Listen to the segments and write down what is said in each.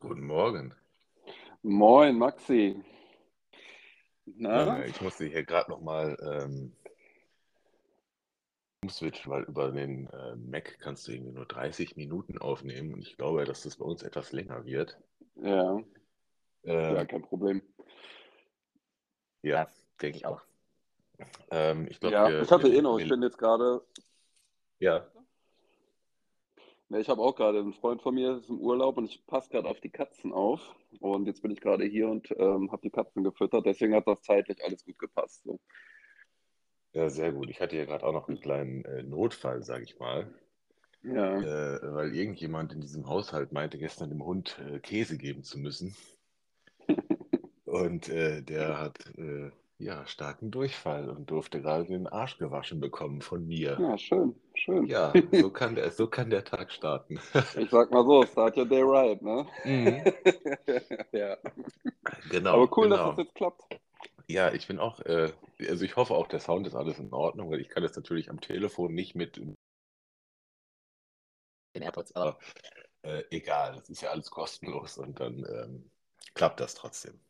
Guten Morgen. Moin, Maxi. Na? Ich musste hier gerade nochmal ähm, umswitchen, weil über den äh, Mac kannst du irgendwie nur 30 Minuten aufnehmen und ich glaube, dass das bei uns etwas länger wird. Ja, ja, Ähm, kein Problem. ja, denke ich auch. Ähm, ich glaube, Ja, wir, ich hatte wir, eh noch, ich bin jetzt gerade, ja, ne, ich habe auch gerade, ein Freund von mir ist im Urlaub und ich passe gerade auf die Katzen auf. Und jetzt bin ich gerade hier und ähm, habe die Katzen gefüttert, deswegen hat das zeitlich alles gut gepasst. So. ja, sehr gut. Ich hatte ja gerade auch noch einen kleinen äh, Notfall, sage ich mal, Ja, äh, weil irgendjemand in diesem Haushalt meinte, gestern dem Hund äh, Käse geben zu müssen. Und äh, der hat äh, ja starken Durchfall und durfte gerade den Arsch gewaschen bekommen von mir. ja, schön, schön. Ja, so kann der, so kann der Tag starten. Ich sag mal so, start your day right, ne? Mhm. Ja, Genau, aber cool, dass das genau. jetzt klappt. Ja, ich bin auch, äh, also ich hoffe auch, der Sound ist alles in Ordnung, weil ich kann das natürlich am Telefon nicht mit den AirPods, aber äh, egal, das ist ja alles kostenlos und dann ähm, klappt das trotzdem.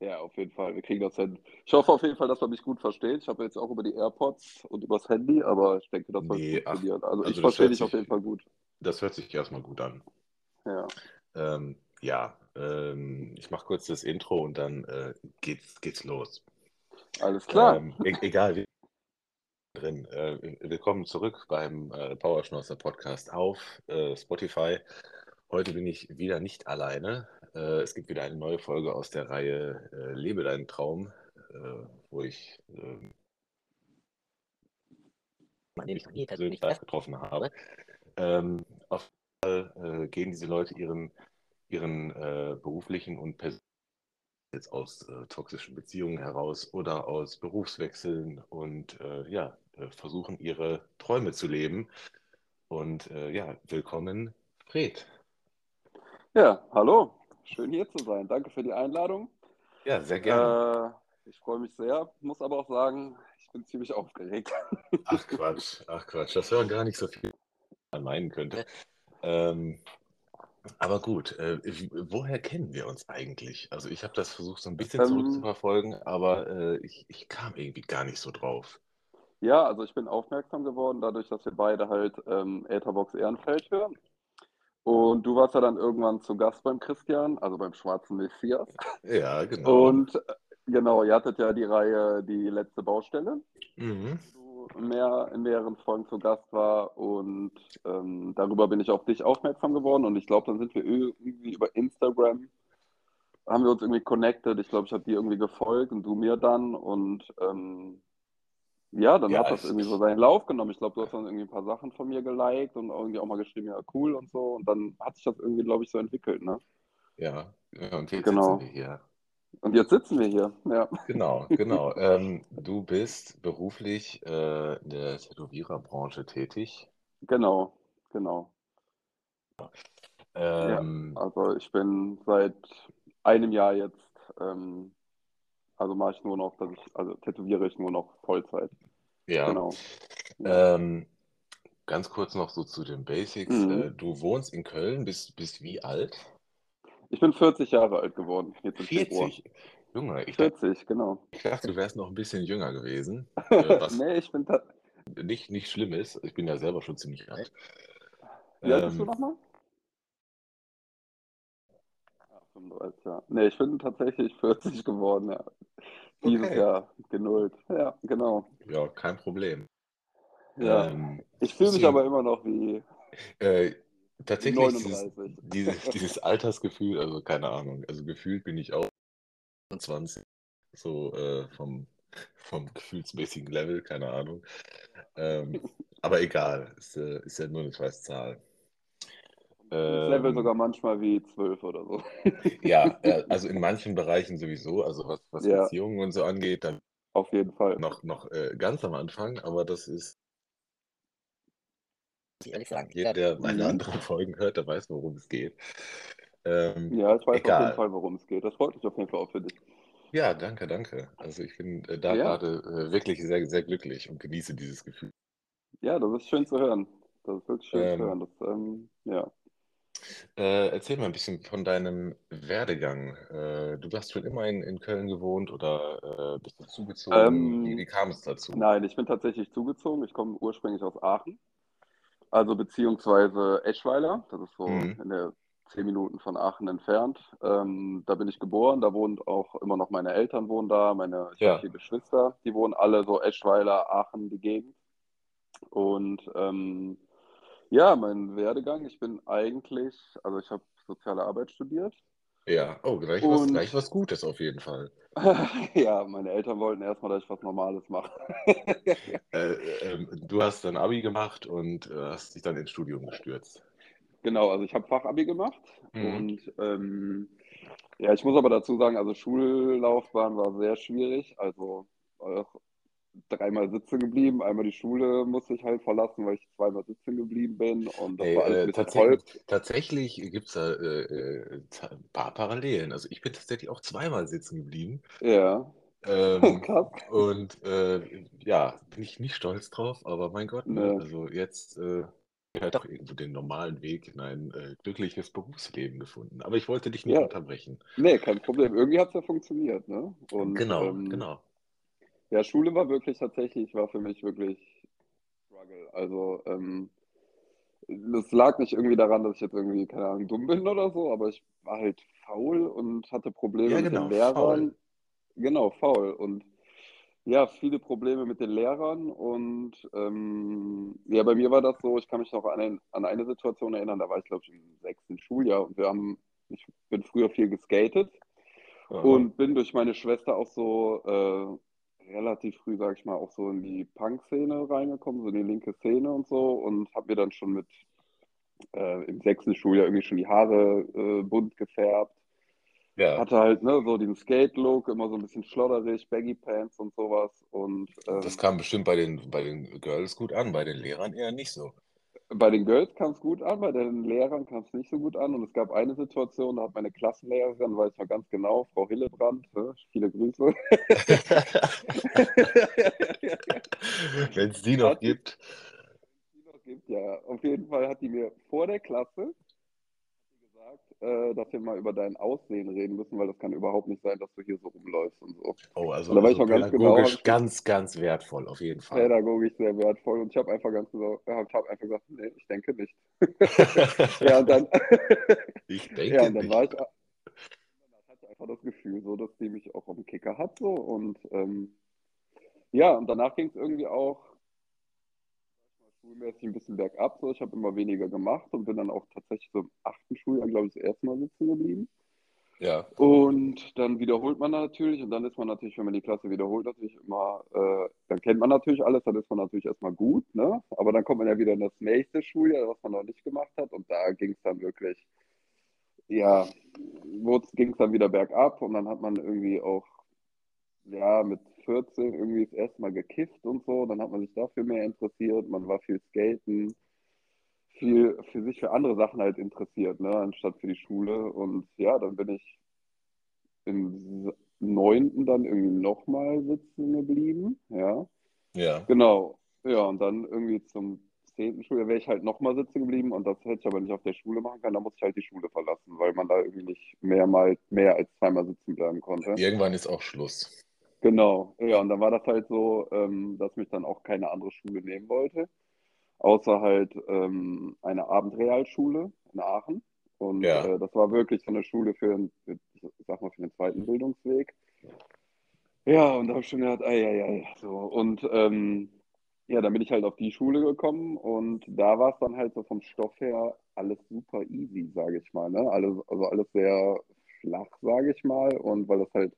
Ja, auf jeden Fall. Wir kriegen das hin. Ich hoffe auf jeden Fall, dass man mich gut versteht. Ich habe jetzt auch über die AirPods und übers Handy, aber ich denke, das wird Nee, funktionieren. Also ich also das verstehe dich auf jeden Fall gut. das hört sich erstmal gut an. Ja, Ähm, ja, ähm, ich mache kurz das Intro und dann äh, geht's, geht's los. alles klar. Ähm, e egal, wie drin. Äh, willkommen zurück beim äh, Powerschnauzer Podcast auf äh, Spotify. Heute bin ich wieder nicht alleine. Äh, es gibt wieder eine neue Folge aus der Reihe äh, Lebe deinen Traum, äh, wo ich äh, den ich noch nie persönlich live getroffen habe. Ähm, auf jeden Fall äh, gehen diese Leute ihren, ihren äh, beruflichen und persönlichen jetzt aus äh, toxischen Beziehungen heraus oder aus Berufswechseln und äh, ja, versuchen ihre Träume zu leben. Und äh, ja, willkommen, Fred. Ja, hallo. Schön hier zu sein. Danke für die Einladung. Ja, sehr gerne. Äh, ich freue mich sehr, muss aber auch sagen, ich bin ziemlich aufgeregt. Ach Quatsch, ach Quatsch, das war gar nicht so viel, man meinen könnte. Ähm, aber gut, äh, woher kennen wir uns eigentlich? Also ich habe das versucht so ein bisschen Ähm, zurückzuverfolgen, aber äh, ich, ich kam irgendwie gar nicht so drauf. ja, also ich bin aufmerksam geworden, dadurch, dass wir beide halt ähm, Etherbox Ehrenfeld hören. Und du warst ja dann irgendwann zu Gast beim Christian, also beim Schwarzen Messias. Ja, genau. Und äh, genau, ihr hattet ja die Reihe Die letzte Baustelle. Mhm. du mehr in mehreren Folgen zu Gast war und ähm, darüber bin ich auf dich aufmerksam geworden und ich glaube, dann sind wir irgendwie über Instagram, haben wir uns irgendwie connected. Ich glaube, ich habe dir irgendwie gefolgt und du mir dann und ähm, ja, dann Ja, hat das irgendwie so seinen Lauf genommen. Ich glaube, du hast dann irgendwie ein paar Sachen von mir geliked und irgendwie auch mal geschrieben, ja, cool und so und dann hat sich das irgendwie, glaube ich, so entwickelt, ne? ja, ja, und jetzt sitzen wir Genau. hier. Und jetzt sitzen wir hier, ja. Genau, genau. Ähm, du bist beruflich äh, in der Tätowiererbranche tätig. Genau, genau. Ja, Ähm, also ich bin seit einem Jahr jetzt, ähm, also mache ich nur noch, dass ich, also tätowiere ich nur noch Vollzeit. ja, Genau. Ähm, ganz kurz noch so zu den Basics. Mhm. Äh, du wohnst in Köln, bist, bist wie alt? Ich bin 40 Jahre alt geworden, jetzt im Februar. 40. Junge, ich dachte, 40, genau. ich dachte, du wärst noch ein bisschen jünger gewesen, äh, was Nee, ich bin, nicht, nicht schlimm ist. Ich bin ja selber schon ziemlich alt. wie alt bist du Ähm, nochmal? 35, ja. Nee, ich bin tatsächlich 40 geworden, ja. Dieses okay, Jahr genullt. Ja, genau. ja, kein Problem. Ja. Ähm, Ich fühle mich aber immer noch wie, äh, tatsächlich dieses, 39. dieses, dieses Altersgefühl, also keine Ahnung, also gefühlt bin ich auch 20, so äh, vom, vom gefühlsmäßigen Level, keine Ahnung. Ähm, aber egal, ist, äh, ist ja nur eine scheiß Zahl. Das Level sogar Ähm, manchmal wie 12 oder so. ja, äh, also in manchen Bereichen sowieso, also was, was Ja, Beziehungen und so angeht, dann auf jeden Fall. noch, noch äh, ganz am Anfang, aber das ist, ehrlich sagen, jeder, der meine Mhm. anderen Folgen hört, der weiß, worum es geht. Ähm, Ja, ich weiß auf jeden egal. Fall, worum es geht. Das freut mich auf jeden Fall auch für dich. Ja, danke, danke. Also ich bin äh, da Ja, gerade äh, wirklich sehr, sehr glücklich und genieße dieses Gefühl. ja, das ist schön zu hören. Das ist wirklich schön zu Ähm, hören. Das, ähm, ja. Äh, erzähl mal ein bisschen von deinem Werdegang. Äh, du hast schon immer in, in Köln gewohnt oder äh, bist du zugezogen? Wie, Ähm, wie kam es dazu? nein, ich bin tatsächlich zugezogen. Ich komme ursprünglich aus Aachen, also beziehungsweise Eschweiler. Das ist so Mhm. in der zehn Minuten von Aachen entfernt. Ähm, da bin ich geboren. Da wohnen auch immer noch meine Eltern wohnen da. Meine, Ja, vier Geschwister, die wohnen alle so Eschweiler, Aachen, die Gegend. Und ähm, ja, mein Werdegang. Ich bin eigentlich, also ich habe soziale Arbeit studiert ja. Oh, gleich was, und gleich was Gutes auf jeden Fall. ja, meine Eltern wollten erstmal, dass ich was Normales mache. Äh, ähm, du hast dann Abi gemacht und äh, hast dich dann ins Studium gestürzt. Genau, also ich habe Fachabi gemacht Mhm. und ähm, ja, ich muss aber dazu sagen, also Schullaufbahn war sehr schwierig. Also auch dreimal sitzen geblieben, einmal die Schule musste ich halt verlassen, weil ich zweimal sitzen geblieben bin und das Ey, war alles äh, bisschen tats holp. tatsächlich gibt es da äh, äh, ein paar Parallelen. Also ich bin tatsächlich auch zweimal sitzen geblieben. Ja, Ähm, und äh, ja, bin ich nicht stolz drauf, aber mein Gott, ne? Also jetzt äh, halt doch irgendwo den normalen Weg in ein äh, glückliches Berufsleben gefunden. Aber ich wollte dich nicht ja, unterbrechen. nee, kein Problem. Irgendwie hat es ja funktioniert, ne? Und Genau, ähm, genau. Ja, Schule war wirklich tatsächlich, war für mich wirklich Struggle. Also ähm, Das lag nicht irgendwie daran, dass ich jetzt irgendwie, keine Ahnung, dumm bin oder so, aber ich war halt faul und hatte Probleme Ja, mit den genau, faul. Lehrern. Genau, faul. Und ja, viele Probleme mit den Lehrern. Und ähm, ja, bei mir war das so, ich kann mich noch an, ein, an eine Situation erinnern, da war ich, glaube ich, im sechsten Schuljahr und wir haben, ich bin früher viel geskatet Aha. und bin durch meine Schwester auch so äh, relativ früh, sage ich mal, auch so in die Punk-Szene reingekommen, so in die linke Szene und so und habe mir dann schon mit äh, im sechsten Schuljahr irgendwie schon die Haare äh, bunt gefärbt. Ja, Hatte halt ne, so den Skate-Look, immer so ein bisschen schlodderig, Baggy Pants und sowas. Und das ähm, kam bestimmt bei den, bei den Girls gut an, bei den Lehrern eher nicht so. Bei den Girls kam es gut an, bei den Lehrern kam es nicht so gut an. Und es gab eine Situation, da hat meine Klassenlehrerin, weiß ich noch ganz genau, Frau Hillebrand, ne, viele Grüße, Wenn es die noch hat gibt. die noch gibt, ja, auf jeden Fall hat die mir vor der Klasse äh, dass wir mal über dein Aussehen reden müssen, weil das kann überhaupt nicht sein, dass du hier so rumläufst und so. Oh, also, also ganz genau, pädagogisch ge- ganz, ganz wertvoll, auf jeden Fall. pädagogisch sehr wertvoll und ich habe einfach ganz gesagt, ja, ich habe einfach gesagt, nee, ich denke nicht. Ja, und dann, Ich ja, denke und dann war ich, nicht. hatte einfach das Gefühl, so, dass die mich auch am Kicker hat, so und ähm, ja, und danach ging es irgendwie auch schulmäßig ein bisschen bergab, so, ich habe immer weniger gemacht und bin dann auch tatsächlich so im achten Schuljahr, glaube ich, das erste Mal sitzen geblieben. Ja, Und dann wiederholt man natürlich und dann ist man natürlich, wenn man die Klasse wiederholt, natürlich immer, äh, dann kennt man natürlich alles, dann ist man natürlich erstmal gut, ne? Aber dann kommt man ja wieder in das nächste Schuljahr, was man noch nicht gemacht hat und da ging es dann wirklich, ja, ging es dann wieder bergab und dann hat man irgendwie auch, ja, mit 14 irgendwie das erste Mal gekifft und so, dann hat man sich dafür mehr interessiert, man war viel skaten, viel für sich für andere Sachen halt interessiert, ne, anstatt für die Schule und ja, dann bin ich im neunten dann irgendwie nochmal sitzen geblieben. Ja, ja. genau. Ja, und dann irgendwie zum zehnten Schuljahr wäre ich halt nochmal sitzen geblieben und das hätte ich aber nicht auf der Schule machen können. Da musste ich halt die Schule verlassen, weil man da irgendwie nicht mehrmal, mehr als zweimal sitzen bleiben konnte. Irgendwann ist auch Schluss. Genau. Ja, und dann war das halt so, ähm, dass mich dann auch keine andere Schule nehmen wollte, außer halt ähm, eine Abendrealschule in Aachen. Und Ja, äh, das war wirklich so eine Schule für, für, ich sag mal, für den zweiten Bildungsweg. Ja, und da habe ich schon gedacht, ei, ei, ei, so. Und ähm, ja, dann bin ich halt auf die Schule gekommen und da war es dann halt so vom Stoff her alles super easy, sage ich mal, ne? Alles, also alles sehr flach, sage ich mal. Und weil das halt,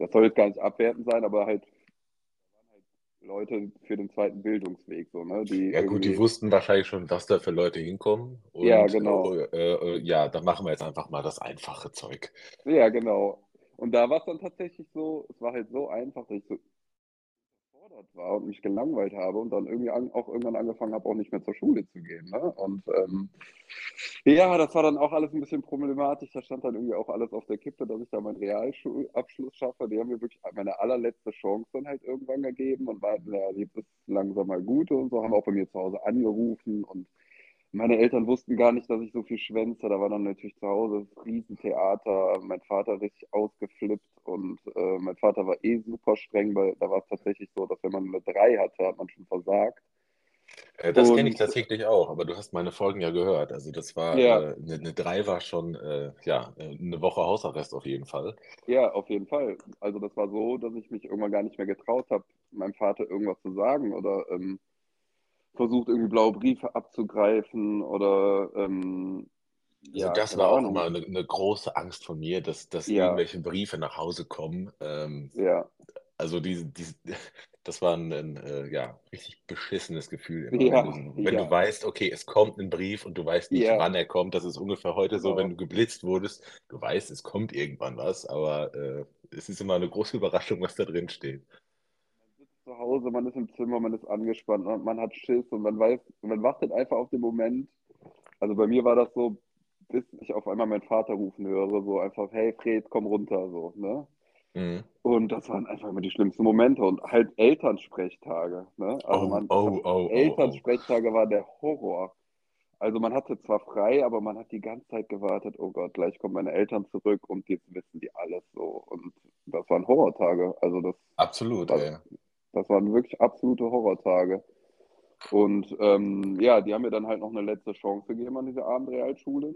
das soll jetzt gar nicht abwertend sein, aber halt Leute für den zweiten Bildungsweg, so, ne? Die ja gut, die wussten wahrscheinlich schon, dass da für Leute hinkommen. ja, Und genau. äh, äh, ja, dann machen wir jetzt einfach mal das einfache Zeug. Ja, genau. Und da war es dann tatsächlich so, es war halt so einfach, dass ich so überfordert war und mich gelangweilt habe und dann irgendwie an, auch irgendwann angefangen habe, auch nicht mehr zur Schule zu gehen. Ne? Und ähm, ja, das war dann auch alles ein bisschen problematisch. Da stand dann irgendwie auch alles auf der Kippe, dass ich da meinen Realschulabschluss schaffe. Die haben mir wirklich meine allerletzte Chance dann halt irgendwann gegeben und meinten, ja, jetzt ist langsam mal gut und so, haben auch bei mir zu Hause angerufen und meine Eltern wussten gar nicht, dass ich so viel schwänze. Da war dann natürlich zu Hause das Riesentheater. Mein Vater richtig ausgeflippt und äh, mein Vater war eh super streng, weil da war es tatsächlich so, dass wenn man eine 3 hatte, hat man schon versagt. Äh, das kenne ich tatsächlich auch, aber du hast meine Folgen ja gehört. Also das war, Ja. äh, eine, eine 3 war schon, äh, ja, äh, eine Woche Hausarrest auf jeden Fall. Ja, auf jeden Fall. Also das war so, dass ich mich irgendwann gar nicht mehr getraut habe, meinem Vater irgendwas zu sagen oder ähm, versucht, irgendwie blaue Briefe abzugreifen oder ähm, Also ja, das war auch immer eine, eine große Angst von mir, dass, dass Ja. irgendwelche Briefe nach Hause kommen. Ähm, Ja, also diese, diese, das war ein, ein äh, ja, richtig beschissenes Gefühl immer, Ja, wenn du, wenn ja. du weißt, okay, es kommt ein Brief und du weißt nicht, Ja. wann er kommt. Das ist ungefähr heute so, Genau. wenn du geblitzt wurdest, du weißt, es kommt irgendwann was, aber äh, es ist immer eine große Überraschung, was da drin steht. Zu Hause, man ist im Zimmer, man ist angespannt, man, man hat Schiss und man weiß, man wartet einfach auf den Moment. Also bei mir war das so, bis ich auf einmal meinen Vater rufen höre, so einfach, hey Fred, komm runter, so, ne? Mhm. Und das waren einfach immer die schlimmsten Momente und halt Elternsprechtage, ne? Also Oh, man, oh, oh, oh, oh. Elternsprechtage war der Horror. Also man hatte zwar frei, aber man hat die ganze Zeit gewartet, oh Gott, gleich kommen meine Eltern zurück und jetzt wissen die alles so. Und das waren Horrortage. Also das, Absolut, Was? ey. Das waren wirklich absolute Horrortage. Und ähm, ja, die haben mir dann halt noch eine letzte Chance gegeben an dieser Abendrealschule.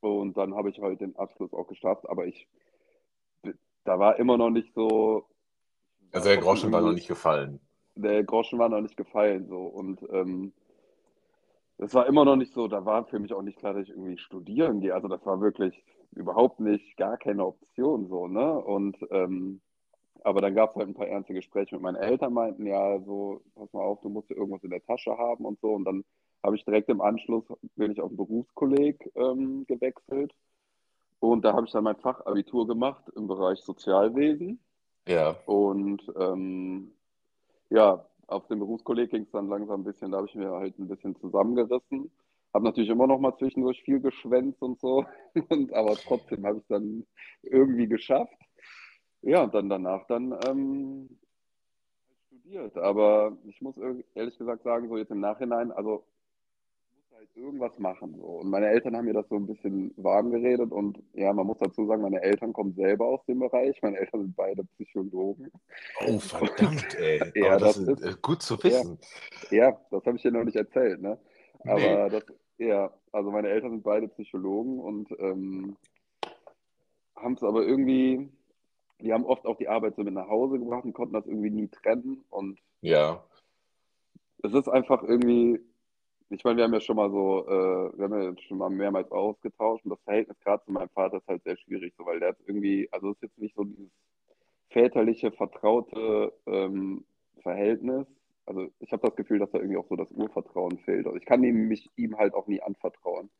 Und dann habe ich halt den Abschluss auch geschafft, aber ich, da war immer noch nicht so. Also der Groschen war noch nicht gefallen. der Groschen war noch nicht gefallen so und ähm, das war immer noch nicht so, da war für mich auch nicht klar, dass ich irgendwie studieren gehe. Also das war wirklich überhaupt nicht, gar keine Option so, ne? Und ähm, aber dann gab es halt ein paar ernste Gespräche mit meinen Eltern, meinten, ja, so, pass mal auf, du musst ja irgendwas in der Tasche haben und so. Und dann habe ich direkt im Anschluss, bin ich auf ein Berufskolleg ähm, gewechselt. Und da habe ich dann mein Fachabitur gemacht im Bereich Sozialwesen. Ja. Und ähm, ja, auf dem Berufskolleg ging es dann langsam ein bisschen, da habe ich mir halt ein bisschen zusammengerissen. Habe natürlich immer noch mal zwischendurch viel geschwänzt und so, und, aber trotzdem habe ich es dann irgendwie geschafft. Ja, und dann danach dann ähm, studiert. Aber ich muss ehrlich gesagt sagen, so jetzt im Nachhinein, also ich muss halt irgendwas machen. So. Und meine Eltern haben mir das so ein bisschen warm geredet und ja, man muss dazu sagen, meine Eltern kommen selber aus dem Bereich. Meine Eltern sind beide Psychologen. Oh, verdammt, ey. Ja, Aber das, das ist äh, gut zu wissen. Ja, das habe ich dir noch nicht erzählt, ne? Aber Nee. das, ja, also meine Eltern sind beide Psychologen und ähm, haben es aber irgendwie, die haben oft auch die Arbeit so mit nach Hause gebracht und konnten das irgendwie nie trennen. Und Ja. es ist einfach irgendwie, ich meine, wir haben ja schon mal so, äh, wir haben ja schon mal mehrmals ausgetauscht und das Verhältnis gerade zu meinem Vater ist halt sehr schwierig, so, weil der hat irgendwie, also es ist jetzt nicht so dieses väterliche, vertraute ähm, Verhältnis. Also ich habe das Gefühl, dass da irgendwie auch so das Urvertrauen fehlt. Also ich kann ihm, mich ihm halt auch nie anvertrauen.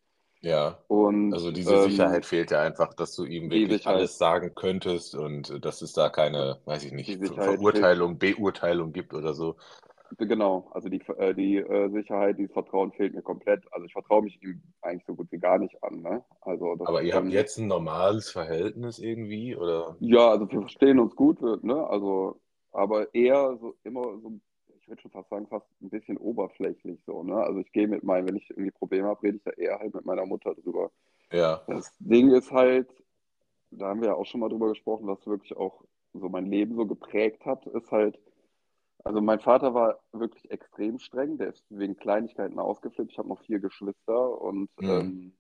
Ja. Und Also diese ähm, Sicherheit fehlt ja einfach, dass du ihm wirklich alles sagen könntest und äh, dass es da keine, weiß ich nicht, Verurteilung, Beurteilung gibt oder so. Genau, also die, äh, die äh, Sicherheit, dieses Vertrauen fehlt mir komplett. Also ich vertraue mich ihm eigentlich so gut wie gar nicht an. Ne? Also das, Aber ihr habt ähm, jetzt ein normales Verhältnis irgendwie, oder? Ja, also wir verstehen uns gut, ne? Also, aber eher so immer so, ich würde schon fast sagen, fast ein bisschen oberflächlich so, ne? Also ich gehe mit meinem, wenn ich irgendwie Probleme habe, rede ich da eher halt mit meiner Mutter drüber. Ja. Das Ding ist halt, da haben wir ja auch schon mal drüber gesprochen, was wirklich auch so mein Leben so geprägt hat, ist halt, also mein Vater war wirklich extrem streng, der ist wegen Kleinigkeiten ausgeflippt. Ich habe noch vier Geschwister und Mhm. ähm,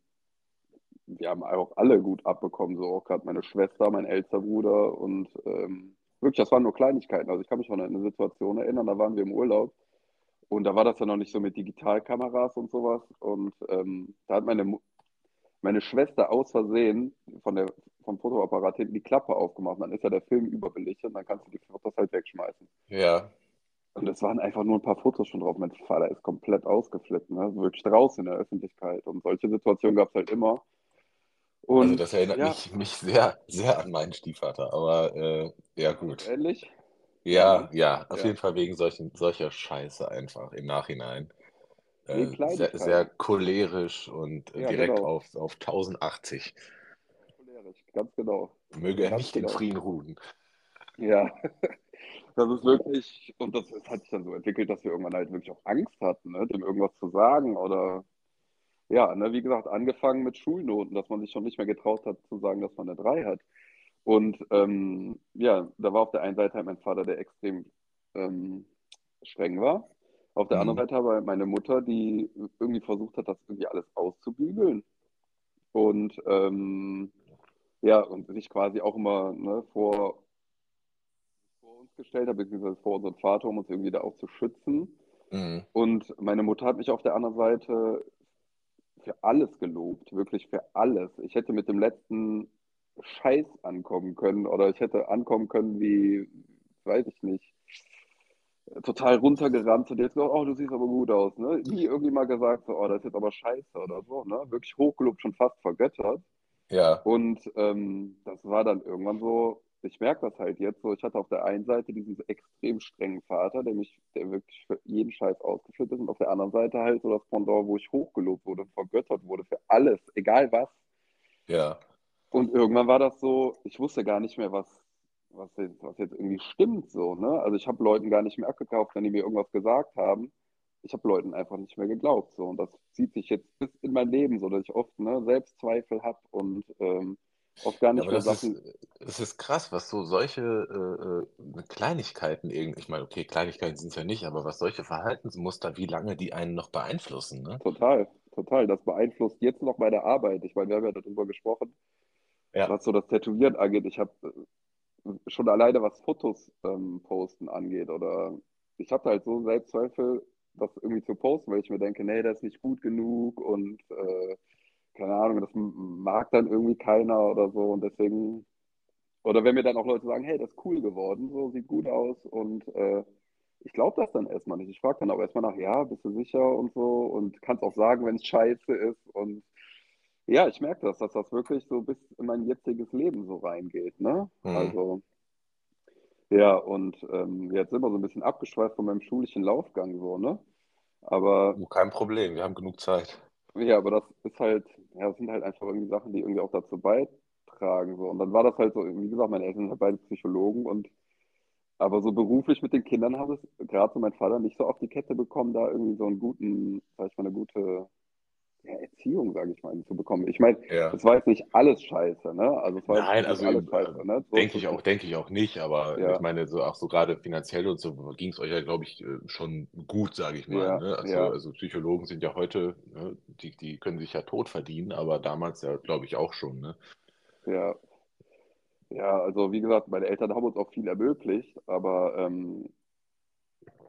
wir haben auch alle gut abbekommen, so auch gerade meine Schwester, mein älterer Bruder und ähm, wirklich, das waren nur Kleinigkeiten. Also ich kann mich schon an eine Situation erinnern, da waren wir im Urlaub und da war das ja noch nicht so mit Digitalkameras und sowas und ähm, da hat meine, meine Schwester aus Versehen von der, vom Fotoapparat hinten die Klappe aufgemacht. Und dann ist ja der Film überbelichtet und dann kannst du die Fotos halt wegschmeißen. Ja. Und es waren einfach nur ein paar Fotos schon drauf. Mein Vater ist komplett ausgeflippt, ne? Wirklich draußen in der Öffentlichkeit. Und solche Situationen gab es halt immer. Und Also das erinnert ja, mich, mich sehr, sehr an meinen Stiefvater, aber äh, ja gut. ähnlich. Ja, ja, auf Ja. jeden Fall wegen solchen, solcher Scheiße einfach im Nachhinein. Äh, sehr, sehr cholerisch und äh, Ja, direkt genau. auf, auf 1080. Cholerisch, ganz genau. Möge er Ganz nicht in genau. Frieden ruhen. Ja, das ist wirklich, und das, das hat sich dann so entwickelt, dass wir irgendwann halt wirklich auch Angst hatten, ne? dem irgendwas zu sagen oder ja, ne, wie gesagt, angefangen mit Schulnoten, dass man sich schon nicht mehr getraut hat zu sagen, dass man eine 3 hat. Und ähm, ja, da war auf der einen Seite halt mein Vater, der extrem ähm, streng war. Auf der mhm. anderen Seite aber meine Mutter, die irgendwie versucht hat, das irgendwie alles auszubügeln. Und ähm, ja, und sich quasi auch immer ne, vor, vor uns gestellt hat, beziehungsweise vor unseren Vater, um uns irgendwie da auch zu schützen. Mhm. Und meine Mutter hat mich auf der anderen Seite für alles gelobt, wirklich für alles. Ich hätte mit dem letzten Scheiß ankommen können oder ich hätte ankommen können wie, weiß ich nicht, total runtergerannt und jetzt gesagt, oh, du siehst aber gut aus. Ne? Nie irgendwie mal gesagt, so, oh, das ist jetzt aber scheiße oder so. Ne? Wirklich hochgelobt, schon fast vergöttert. Ja. Und ähm, das war dann irgendwann so, ich merke das halt jetzt so, ich hatte auf der einen Seite diesen extrem strengen Vater, der mich, der wirklich für jeden Scheiß ausgeführt ist und auf der anderen Seite halt so das Pendant, wo ich hochgelobt wurde, vergöttert wurde für alles, egal was. Ja. Und irgendwann war das so, ich wusste gar nicht mehr, was, was, jetzt, was jetzt irgendwie stimmt so, ne? Also ich habe Leuten gar nicht mehr abgekauft, wenn die mir irgendwas gesagt haben. Ich habe Leuten einfach nicht mehr geglaubt. So. Und das zieht sich jetzt bis in mein Leben so, dass ich oft ne, Selbstzweifel habe und ähm, oft gar nicht ja, mehr das Sachen. Ist, es ist krass, was so solche äh, äh Kleinigkeiten irgendwie, ich meine, okay, Kleinigkeiten sind es ja nicht, aber was solche Verhaltensmuster, wie lange die einen noch beeinflussen, ne? Total, total. Das beeinflusst jetzt noch meine Arbeit. Ich meine, wir haben ja darüber gesprochen, ja. was so das Tätowieren angeht. Ich habe äh, schon alleine was Fotos ähm, posten angeht oder ich habe halt so Selbstzweifel, das irgendwie zu posten, weil ich mir denke, nee, das ist nicht gut genug und äh, keine Ahnung, das mag dann irgendwie keiner oder so und deswegen, oder wenn mir dann auch Leute sagen, hey, das ist cool geworden, so sieht gut aus und äh, ich glaube das dann erstmal nicht. Ich frage dann auch erstmal nach, ja, bist du sicher und so und kannst auch sagen, wenn es scheiße ist und ja, ich merke das, dass das wirklich so bis in mein jetziges Leben so reingeht, ne? Mhm. Also ja, und ähm, jetzt sind wir so ein bisschen abgeschweift von meinem schulischen Laufgang, so, ne? Aber. Kein Problem, wir haben genug Zeit. Ja, aber das ist halt, ja, das sind halt einfach irgendwie Sachen, die irgendwie auch dazu beitragen, so. Und dann war das halt so, wie gesagt, meine Eltern sind halt beide Psychologen und aber so beruflich mit den Kindern habe ich gerade so mein Vater nicht so auf die Kette bekommen, da irgendwie so einen guten, sag ich mal, eine gute ja, Erziehung, sage ich mal, zu bekommen. Ich meine, ja. das war jetzt nicht alles scheiße, ne? Also es war Nein, also alles scheiße, ne? So denke ich auch, denke ich auch nicht, aber ja. ich meine, so auch so gerade finanziell und so ging es euch ja, glaube ich, äh, schon gut, sage ich mal. Ne? Also, also, Psychologen sind ja heute, ne? die, die können sich ja tot verdienen, aber damals ja, glaube ich, auch schon, ne? Ja. Ja, also wie gesagt, meine Eltern haben uns auch viel ermöglicht, aber ähm,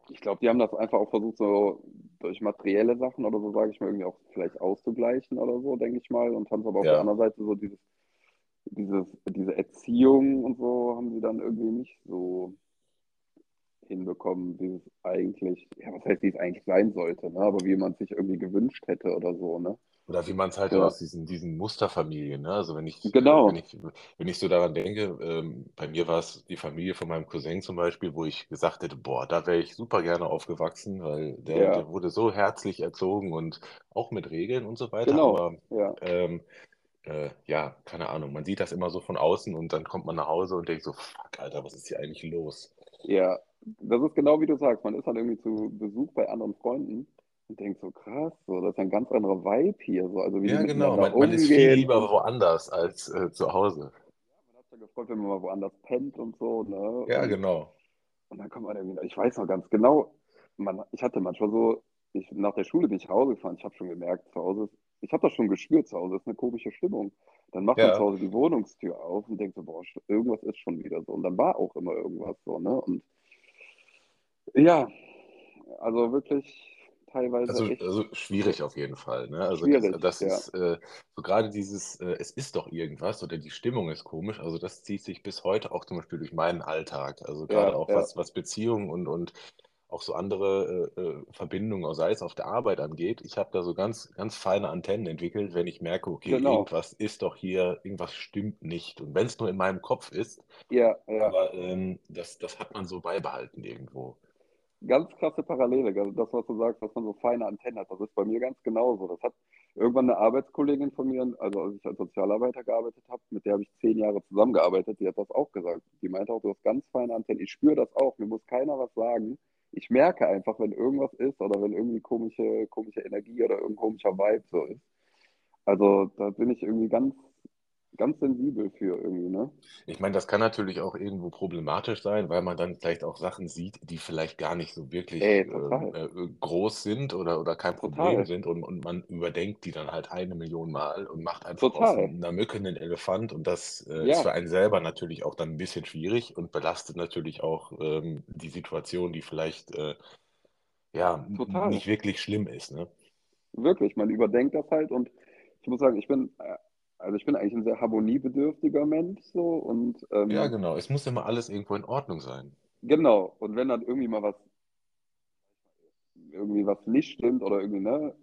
ich glaube, die haben das einfach auch versucht, so durch materielle Sachen oder so, sage ich mal, irgendwie auch vielleicht auszugleichen oder so, denke ich mal. Und haben es aber auf ja. der anderen Seite so dieses, dieses, diese Erziehung und so haben sie dann irgendwie nicht so hinbekommen, wie es eigentlich, ja, was heißt, wie es eigentlich sein sollte, ne? aber wie man es sich irgendwie gewünscht hätte oder so, ne? Oder wie man es halt ja. aus diesen, diesen Musterfamilien, ne? Also wenn ich, genau. wenn ich, wenn ich so daran denke, ähm, bei mir war es die Familie von meinem Cousin zum Beispiel, wo ich gesagt hätte, boah, da wäre ich super gerne aufgewachsen, weil der, ja. der, wurde so herzlich erzogen und auch mit Regeln und so weiter. Genau. Aber ja. Ähm, äh, ja, keine Ahnung, man sieht das immer so von außen und dann kommt man nach Hause und denkt so, fuck, Alter, was ist hier eigentlich los? Ja, das ist genau wie du sagst, man ist halt irgendwie zu Besuch bei anderen Freunden und denkt so, krass, so, das ist ein ganz anderer Vibe hier. So, also wie ja, genau, man, man, ist viel lieber woanders als äh, zu Hause. Ja, man hat sich ja gefreut, wenn man mal woanders pennt und so. Ne? Ja, und, genau. Und dann kommt man irgendwie, ich weiß noch ganz genau, man, ich hatte manchmal so, ich, nach der Schule bin ich nach Hause gefahren, ich habe schon gemerkt, zu Hause ich habe das schon gespürt, zu Hause ist eine komische Stimmung. Dann macht ja. man zu Hause die Wohnungstür auf und denkt so, boah, irgendwas ist schon wieder so. Und dann war auch immer irgendwas so, ne? Und ja, also wirklich teilweise. Also, also schwierig auf jeden Fall. Ne? Also schwierig, das, das ja. ist äh, so gerade dieses, äh, es ist doch irgendwas oder die Stimmung ist komisch. Also das zieht sich bis heute auch zum Beispiel durch meinen Alltag. Also gerade ja, auch ja. was, was Beziehungen und, und auch so andere äh, äh Verbindungen, sei es auf der Arbeit angeht. Ich habe da so ganz, ganz feine Antennen entwickelt, wenn ich merke, okay, genau. irgendwas ist doch hier, irgendwas stimmt nicht. Und wenn es nur in meinem Kopf ist, ja, ja. aber ähm, das, das hat man so beibehalten irgendwo ganz krasse Parallele. Das, was du sagst, dass man so feine Antennen hat, das ist bei mir ganz genauso. Das hat irgendwann eine Arbeitskollegin von mir, also als ich als Sozialarbeiter gearbeitet habe, mit der habe ich zehn Jahre zusammengearbeitet, die hat das auch gesagt. Die meinte auch, du hast ganz feine Antennen. Ich spüre das auch, mir muss keiner was sagen. Ich merke einfach, wenn irgendwas ist oder wenn irgendwie komische, komische Energie oder irgendein komischer Vibe so ist. Also da bin ich irgendwie ganz, ganz sensibel für irgendwie, ne? Ich meine, das kann natürlich auch irgendwo problematisch sein, weil man dann vielleicht auch Sachen sieht, die vielleicht gar nicht so wirklich Ey, ähm, total. äh, groß sind oder, oder kein Problem Total. sind und, und man überdenkt die dann halt eine Million Mal und macht einfach aus Total. einer Mücke einen Elefant und das äh, ist Ja, für einen selber natürlich auch dann ein bisschen schwierig und belastet natürlich auch ähm, die Situation, die vielleicht äh, ja total. nicht wirklich schlimm ist, ne? Wirklich. Man überdenkt das halt und ich muss sagen, ich bin, äh, also ich bin eigentlich ein sehr harmoniebedürftiger Mensch so und Ja, ähm, genau. Es muss immer alles irgendwo in Ordnung sein. genau. Und wenn dann irgendwie mal was, irgendwie was nicht stimmt oder irgendwie, ne,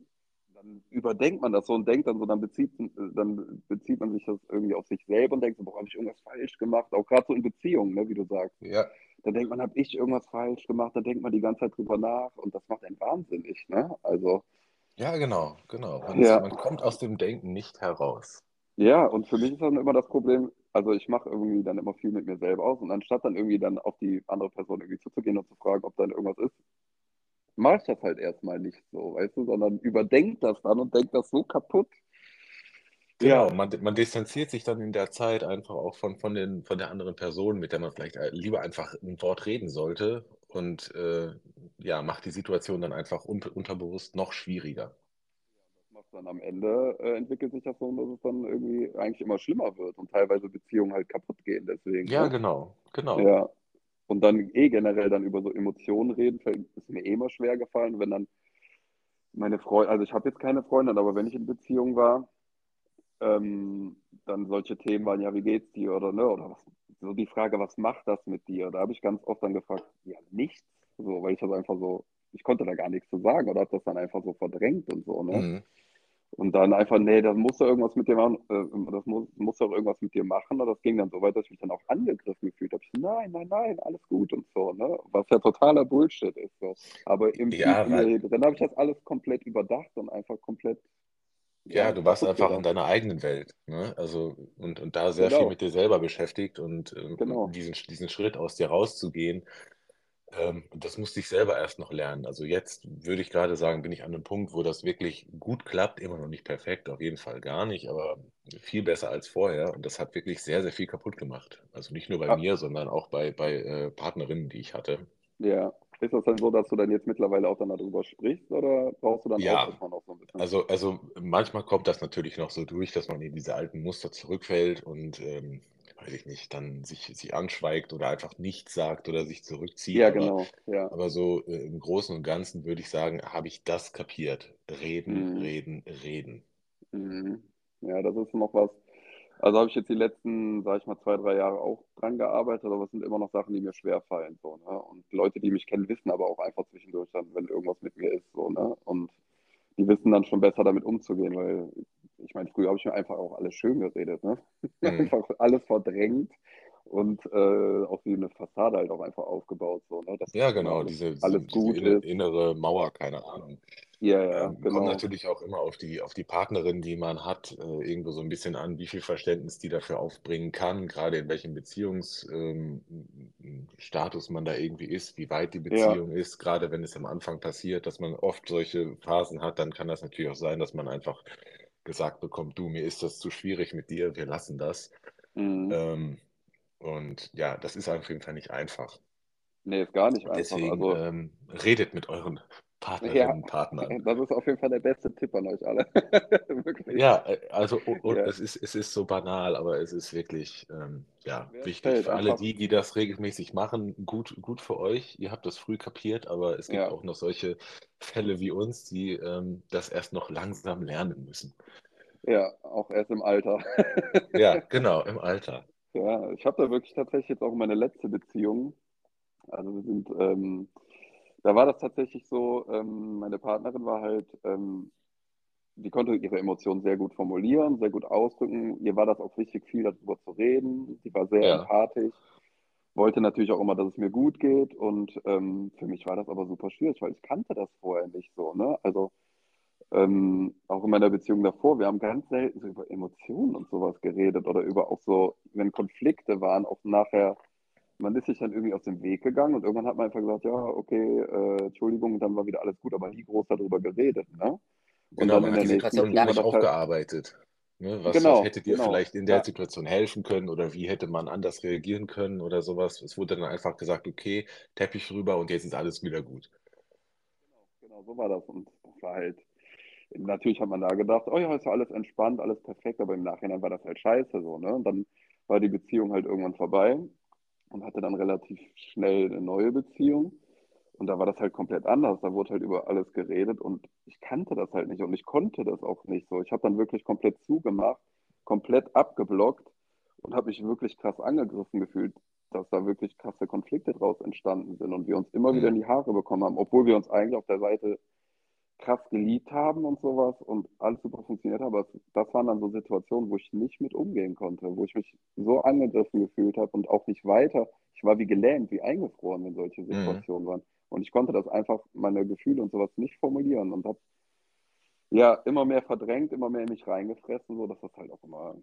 dann überdenkt man das so und denkt dann so, dann bezieht, dann bezieht man sich das irgendwie auf sich selber und denkt so, boah, habe ich irgendwas falsch gemacht? Auch gerade so in Beziehungen, ne, wie du sagst. Ja, Dann denkt man, habe ich irgendwas falsch gemacht? Dann denkt man die ganze Zeit drüber nach und das macht einen wahnsinnig, ne? Also, ja, genau, genau. Man, ja, man kommt aus dem Denken nicht heraus. Ja, und für mich ist dann immer das Problem, also ich mache irgendwie dann immer viel mit mir selber aus und anstatt dann irgendwie dann auf die andere Person irgendwie zuzugehen und zu fragen, ob dann irgendwas ist, mache ich das halt erstmal nicht so, weißt du, sondern überdenkt das dann und denkt das so kaputt. Genau, Ja, man, man distanziert sich dann in der Zeit einfach auch von, von, den, von der anderen Person, mit der man vielleicht äh, lieber einfach ein Wort reden sollte und äh, ja, macht die Situation dann einfach un unterbewusst noch schwieriger. Dann am Ende, äh, entwickelt sich das so, dass es dann irgendwie eigentlich immer schlimmer wird und teilweise Beziehungen halt kaputt gehen deswegen, Ja, ne? genau, genau. Ja, und dann eh generell dann über so Emotionen reden, ist mir eh immer schwer gefallen, wenn dann meine Freundin, also ich habe jetzt keine Freundin, aber wenn ich in Beziehung war, ähm, dann solche Themen waren, ja, wie geht's dir oder ne, oder was, so die Frage, was macht das mit dir? Da habe ich ganz oft dann gefragt, ja, nichts, so, weil ich das einfach so, ich konnte da gar nichts zu sagen oder habe das dann einfach so verdrängt und so, ne? Mhm. Und dann einfach, nee, das muss doch irgendwas mit dir machen, äh, das muss, muss doch irgendwas mit dir machen. Und das ging dann so weit, dass ich mich dann auch angegriffen gefühlt habe. Ich, nein, nein, nein, alles gut und so, ne? Was ja totaler Bullshit ist. So. Aber im Ja, in drin habe ich das alles komplett überdacht und einfach komplett, ja, ja, du warst einfach in gedacht. deiner eigenen Welt, ne? Also, und, und da sehr viel Genau, mit dir selber beschäftigt und ähm, genau. diesen, diesen Schritt aus dir rauszugehen, Ähm, das musste ich selber erst noch lernen. Also jetzt würde ich gerade sagen, bin ich an einem Punkt, wo das wirklich gut klappt. Immer noch nicht perfekt, auf jeden Fall gar nicht, aber viel besser als vorher. Und das hat wirklich sehr, sehr viel kaputt gemacht. Also nicht nur bei Ah, mir, sondern auch bei, bei äh, Partnerinnen, die ich hatte. ja. Ist das dann so, dass du dann jetzt mittlerweile auch dann darüber sprichst oder brauchst du dann auch Ja, erstmal noch so ein bisschen? also, also manchmal kommt das natürlich noch so durch, dass man in diese alten Muster zurückfällt und, ähm, weiß ich nicht, dann sich, sich anschweigt oder einfach nichts sagt oder sich zurückzieht. Ja, Aber, genau, ja. aber so äh, im Großen und Ganzen würde ich sagen, habe ich das kapiert. Reden, Mhm. reden, reden. Mhm. Ja, das ist noch was. Also habe ich jetzt die letzten, sag ich mal, zwei, drei Jahre auch dran gearbeitet, aber es sind immer noch Sachen, die mir schwer fallen. So, ne? Und Leute, die mich kennen, wissen aber auch einfach zwischendurch dann, wenn irgendwas mit mir ist. So, ne? Und die wissen dann schon besser damit umzugehen, weil ich meine, früher habe ich mir einfach auch alles schön geredet, ne? Mhm. Einfach alles verdrängt und äh, auch wie eine Fassade halt auch einfach aufgebaut, so, ne? Dass Ja, genau, diese, alles diese gut inne- innere Mauer, keine Ahnung. Ja, ja, Ähm, kommt genau. natürlich auch immer auf die, auf die Partnerin, die man hat, äh, irgendwo so ein bisschen an, wie viel Verständnis die dafür aufbringen kann, gerade in welchem Beziehungsstatus ähm, man da irgendwie ist, wie weit die Ja, Beziehung ist, gerade wenn es am Anfang passiert, dass man oft solche Phasen hat, dann kann das natürlich auch sein, dass man einfach gesagt bekommt, du, mir ist das zu schwierig mit dir, wir lassen das. mhm. Ähm, und ja, das ist auf jeden Fall nicht einfach. Nee, ist gar nicht einfach. Deswegen Also ähm, redet mit euren Ja, Partnerinnen, Partnern. das ist auf jeden Fall der beste Tipp an euch alle. Ja, äh, also o- o- Ja. es ist, es ist so banal, aber es ist wirklich ähm, ja, wichtig. Für alle die, die das regelmäßig machen, gut, gut für euch. Ihr habt das früh kapiert, aber es gibt Ja, auch noch solche Fälle wie uns, die ähm, das erst noch langsam lernen müssen. ja, auch erst im Alter. Ja, genau, im Alter. Ja, ich habe da wirklich tatsächlich jetzt auch meine letzte Beziehung. Also wir sind, ähm, da war das tatsächlich so, ähm, meine Partnerin war halt, ähm, die konnte ihre Emotionen sehr gut formulieren, sehr gut ausdrücken. Ihr war das auch wichtig, viel darüber zu reden. Sie war sehr Ja, empathisch, wollte natürlich auch immer, dass es mir gut geht. Und ähm, für mich war das aber super schwierig, weil ich kannte das vorher nicht so, ne? Also ähm, auch in meiner Beziehung davor, wir haben ganz selten so über Emotionen und sowas geredet oder über auch so, wenn Konflikte waren, auch nachher, man ist sich dann irgendwie aus dem Weg gegangen und irgendwann hat man einfach gesagt, ja, okay, äh, Entschuldigung, und dann war wieder alles gut, aber nie groß darüber geredet, ne? Genau, und dann in der nächsten Situation gar nicht halt aufgearbeitet. Ne? Was, genau, was hätte dir genau. vielleicht in der ja. Situation helfen können oder wie hätte man anders reagieren können oder sowas? Es wurde dann einfach gesagt, okay, Teppich rüber und jetzt ist alles wieder gut. Genau, genau so war das. Und das war halt, natürlich hat man da gedacht, oh ja, ist ja alles entspannt, alles perfekt, aber im Nachhinein war das halt scheiße so, ne? Und dann war die Beziehung halt irgendwann vorbei und hatte dann relativ schnell eine neue Beziehung. Und da war das halt komplett anders. Da wurde halt über alles geredet und ich kannte das halt nicht und ich konnte das auch nicht so. Ich habe dann wirklich komplett zugemacht, komplett abgeblockt und habe mich wirklich krass angegriffen gefühlt, dass da wirklich krasse Konflikte draus entstanden sind und wir uns immer wieder in die Haare bekommen haben, obwohl wir uns eigentlich auf der Seite krass geliebt haben und sowas und alles super funktioniert hat. Aber das waren dann so Situationen, wo ich nicht mit umgehen konnte, wo ich mich so angegriffen gefühlt habe und auch nicht weiter. Ich war wie gelähmt, wie eingefroren, wenn solche mhm. Situationen mhm. waren. Und ich konnte das einfach, meine Gefühle und sowas nicht formulieren und habe ja immer mehr verdrängt, immer mehr in mich reingefressen, so dass das halt auch immer,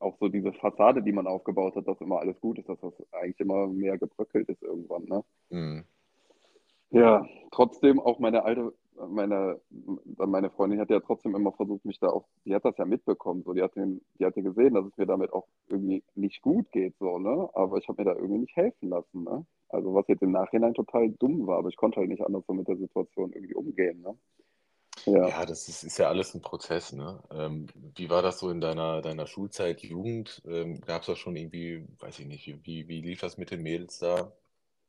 auch so diese Fassade, die man aufgebaut hat, dass immer alles gut ist, dass das eigentlich immer mehr gebröckelt ist irgendwann. Ne? Mhm. Ja, trotzdem auch meine alte, meine, meine Freundin hat ja trotzdem immer versucht, mich da auch, die hat das ja mitbekommen, so, die hat, den, die hat ja gesehen, dass es mir damit auch irgendwie nicht gut geht, so, ne, aber ich habe mir da irgendwie nicht helfen lassen, ne, also was jetzt im Nachhinein total dumm war, aber ich konnte halt nicht anders so mit der Situation irgendwie umgehen, ne. Ja. ja, das ist, ist ja alles ein Prozess, ne? Ähm, wie war das so in deiner, deiner Schulzeit, Jugend? Ähm, Gab es da schon irgendwie, weiß ich nicht, wie, wie lief das mit den Mädels da?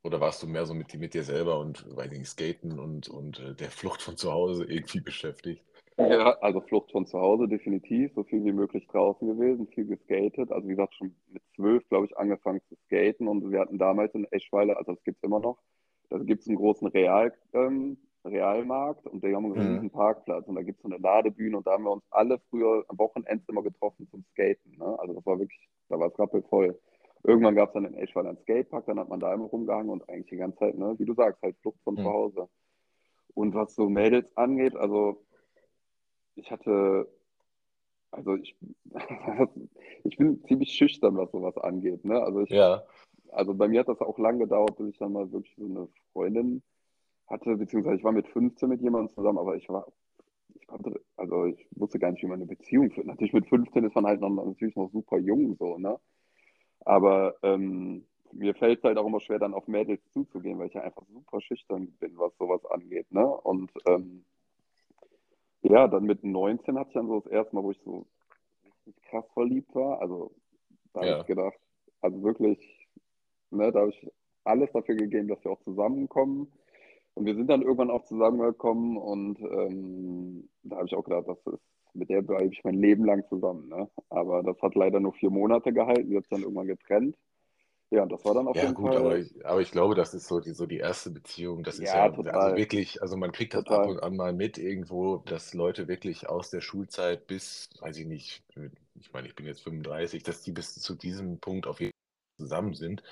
Oder warst du mehr so mit, mit dir selber und, weiß ich nicht, Skaten und, und äh, der Flucht von zu Hause irgendwie beschäftigt? Ja, also Flucht von zu Hause definitiv, so viel wie möglich draußen gewesen, viel geskatet. Also wie gesagt, schon mit zwölf, glaube ich, angefangen zu skaten und wir hatten damals in Eschweiler, also das gibt es immer noch, da gibt es einen großen Real, ähm, Realmarkt und die haben einen mhm. riesen Parkplatz und da gibt es so eine Ladebühne und da haben wir uns alle früher am Wochenende immer getroffen zum Skaten. Ne? Also das war wirklich, da war es rappelvoll. Irgendwann gab es dann in Eschweiler einen Skatepark, dann hat man da immer rumgehangen und eigentlich die ganze Zeit, ne, wie du sagst, halt Flucht von mhm. zu Hause. Und was so Mädels angeht, also ich hatte, also ich, ich bin ziemlich schüchtern, was sowas angeht. Ne? Also, ich, ja. also bei mir hat das auch lange gedauert, bis ich dann mal wirklich so eine Freundin hatte, beziehungsweise ich war mit 15 mit jemandem zusammen, aber ich war, ich konnte, also ich wusste gar nicht, wie man eine Beziehung führt. Natürlich mit 15 ist man halt noch, natürlich noch super jung so, ne? Aber ähm, mir fällt es halt auch immer schwer, dann auf Mädels zuzugehen, weil ich ja einfach super schüchtern bin, was sowas angeht. Ne? Und ähm, ja, dann mit 19 hatte ich dann so das erste Mal, wo ich so richtig krass verliebt war. Also da ja. habe ich gedacht, also wirklich, ne, da habe ich alles dafür gegeben, dass wir auch zusammenkommen. Und wir sind dann irgendwann auch zusammengekommen und ähm, da habe ich auch gedacht, das ist, mit der bleibe ich mein Leben lang zusammen. Ne? Aber das hat leider nur vier Monate gehalten, wir haben dann irgendwann getrennt. Ja, das war dann auf ja, jeden gut, Fall. Aber ich, aber ich glaube, das ist so die, so die erste Beziehung. Das ist ja, ja total. also wirklich, also man kriegt das total. ab und an mal mit irgendwo, dass Leute wirklich aus der Schulzeit bis, weiß ich nicht, ich meine, ich bin jetzt 35, dass die bis zu diesem Punkt auf jeden Fall zusammen sind.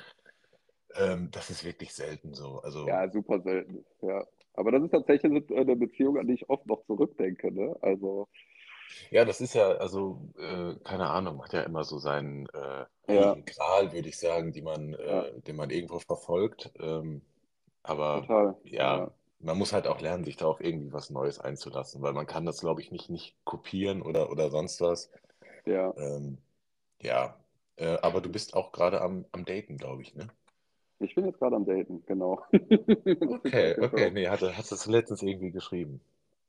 Ähm, das ist wirklich selten so. Also, ja, super selten. Ja. Aber das ist tatsächlich eine Beziehung, an die ich oft noch zurückdenke. Ne? Also ja, das ist ja, also, äh, keine Ahnung, hat ja immer so seinen äh, ja. Gral, würde ich sagen, die man, äh, den man irgendwo verfolgt. Ähm, aber. Ja, ja, man muss halt auch lernen, sich da auf irgendwie was Neues einzulassen, weil man kann das, glaube ich, nicht, nicht kopieren oder, oder sonst was. Ja. Ähm, ja, äh, aber du bist auch gerade am, am Daten, glaube ich, ne? Ich bin jetzt gerade am Daten, genau. okay, okay, nee, hatte, hast du letztens irgendwie geschrieben.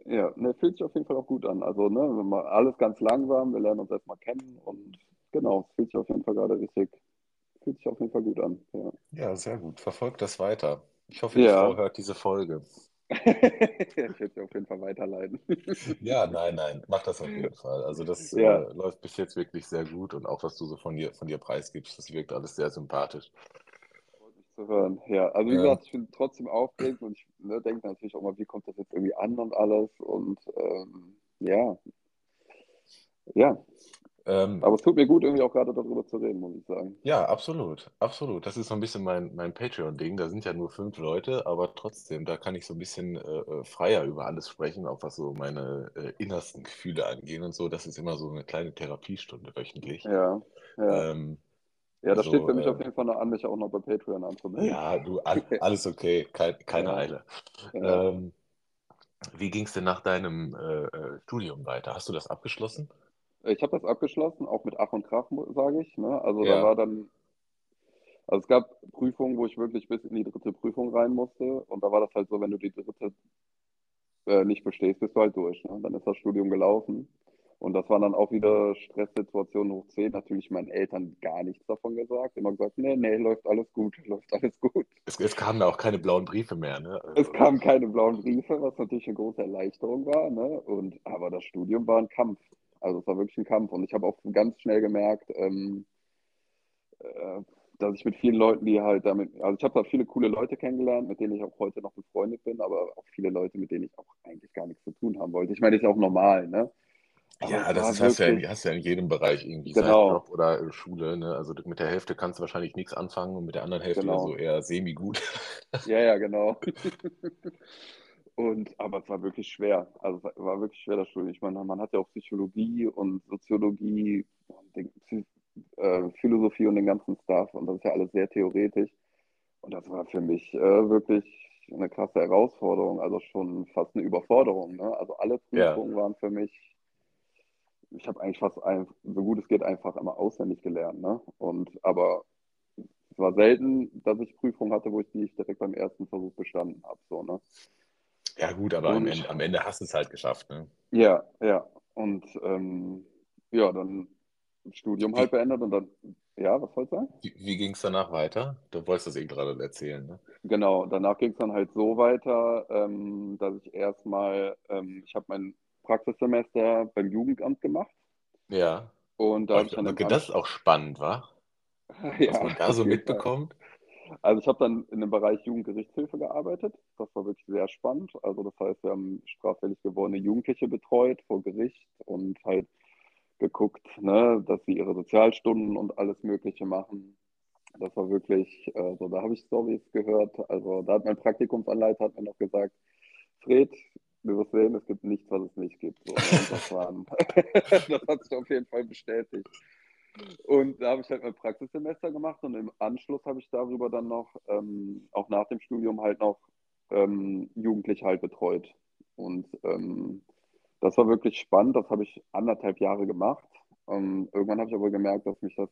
Ja, ne, fühlt sich auf jeden Fall auch gut an. Also, ne, alles ganz langsam, wir lernen uns erstmal kennen und genau, es fühlt sich auf jeden Fall gerade richtig, fühlt sich auf jeden Fall gut an. Ja, ja sehr gut. Verfolgt das weiter. Ich hoffe, die ja. Frau hört diese Folge. ich werde sie auf jeden Fall weiterleiten. ja, nein, nein, mach das auf jeden Fall. Also das ja. äh, läuft bis jetzt wirklich sehr gut und auch was du so von dir, von dir preisgibst, das wirkt alles sehr sympathisch zu hören. Ja, also wie ja. gesagt, ich bin trotzdem aufgeregt und ich ne, denke natürlich auch mal, wie kommt das jetzt irgendwie an und alles und ähm, ja. Ja. Ähm, Aber es tut mir gut, irgendwie auch gerade darüber zu reden, muss ich sagen. Ja, absolut, absolut. Das ist so ein bisschen mein, mein Patreon-Ding. Da sind ja nur fünf Leute, aber trotzdem, da kann ich so ein bisschen äh, äh freier über alles sprechen, auch was so meine äh, innersten Gefühle angehen und so. Das ist immer so eine kleine Therapiestunde wöchentlich. Ja. ja. Ähm, ja, das also, steht für mich äh, auf jeden Fall noch an, mich auch noch bei Patreon anzumelden. Ja, du, all, alles okay, Kein, keine ja. Eile. Ja. Ähm, Wie ging es denn nach deinem äh, äh, Studium weiter? Hast du das abgeschlossen? Ich habe das abgeschlossen, auch mit Ach und Krach, sage ich. Ne? Also da Ja. war dann, also es gab Prüfungen, wo ich wirklich bis in die dritte Prüfung rein musste. Und da war das halt so, wenn du die dritte äh, nicht bestehst, bist du halt durch. Ne? Dann ist das Studium gelaufen. Und das waren dann auch wieder Stresssituationen hoch 10. Natürlich meinen Eltern gar nichts davon gesagt. Immer gesagt, nee, nee, läuft alles gut, läuft alles gut. Es, es kamen da auch keine blauen Briefe mehr, ne? Es Also, kamen keine blauen Briefe, was natürlich eine große Erleichterung war. Ne? Und, aber das Studium war ein Kampf. Also es war wirklich ein Kampf. Und ich habe auch ganz schnell gemerkt, ähm, äh, dass ich mit vielen Leuten, die halt damit, also ich habe da viele coole Leute kennengelernt, mit denen ich auch heute noch befreundet bin, aber auch viele Leute, mit denen ich auch eigentlich gar nichts zu tun haben wollte. Ich meine, das ist ja auch normal, ne? Aber ja, das ist, hast, du ja hast ja in jedem Bereich irgendwie, genau, Job oder äh, Schule, ne? Also mit der Hälfte kannst du wahrscheinlich nichts anfangen und mit der anderen Hälfte ja so genau. eher semi-gut. Ja, ja, genau. Und, aber es war wirklich schwer. Also es war wirklich schwer, das Studium. Ich meine, man hat ja auch Psychologie und Soziologie den, äh, Philosophie und den ganzen Stuff. Und das ist ja alles sehr theoretisch. Und das war für mich äh, wirklich eine krasse Herausforderung, also schon fast eine Überforderung. Ne? Also alle Ja, Prüfungen waren für mich, ich habe eigentlich fast ein, so gut es geht einfach immer auswendig gelernt. Ne? Und aber es war selten, dass ich Prüfungen hatte, wo ich die ich direkt beim ersten Versuch bestanden habe. So, ne? ja gut, aber am Und Ende, am Ende hast du es halt geschafft, ne? ja, ja. Und ähm, ja, dann Studium halt beendet und dann, ja, was soll's sein? wie, wie ging es danach weiter? Du wolltest das eh gerade erzählen, ne? Genau, danach ging es dann halt so weiter, ähm, dass ich erstmal, ähm, ich habe mein Praxissemester beim Jugendamt gemacht Ja. und da habe ich, dann das ist auch spannend, wa? Was ja, man da so mitbekommt. Also ich habe dann in dem Bereich Jugendgerichtshilfe gearbeitet. Das war wirklich sehr spannend. Also das heißt, wir haben straffällig gewordene Jugendliche betreut vor Gericht und halt geguckt, ne, dass sie ihre Sozialstunden und alles Mögliche machen. Das war wirklich, also da habe ich Storys gehört. Also da hat mein Praktikumsanleiter hat mir noch gesagt, Fred, du wirst sehen, es gibt nichts, was es nicht gibt. So, ne? Das waren, das hat sich auf jeden Fall bestätigt. Und da habe ich halt mein Praxissemester gemacht und im Anschluss habe ich darüber dann noch, ähm, auch nach dem Studium halt noch ähm, Jugendliche halt betreut. Und ähm, das war wirklich spannend, das habe ich anderthalb Jahre gemacht. Ähm, irgendwann habe ich aber gemerkt, dass mich das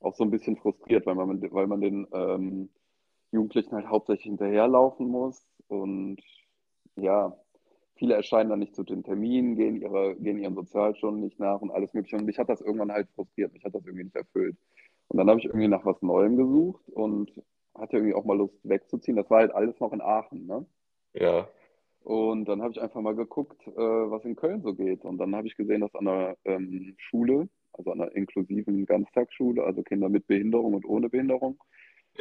auch so ein bisschen frustriert, weil man, weil man den ähm, Jugendlichen halt hauptsächlich hinterherlaufen muss und ja, viele erscheinen dann nicht zu den Terminen, gehen, ihre, gehen ihren Sozialstunden nicht nach und alles Mögliche. Und mich hat das irgendwann halt frustriert, mich hat das irgendwie nicht erfüllt. Und dann habe ich irgendwie nach was Neuem gesucht und hatte irgendwie auch mal Lust wegzuziehen. Das war halt alles noch in Aachen, ne? Ja. Und dann habe ich einfach mal geguckt, äh, was in Köln so geht. Und dann habe ich gesehen, dass an der ähm, Schule, also an einer inklusiven Ganztagsschule, also Kinder mit Behinderung und ohne Behinderung,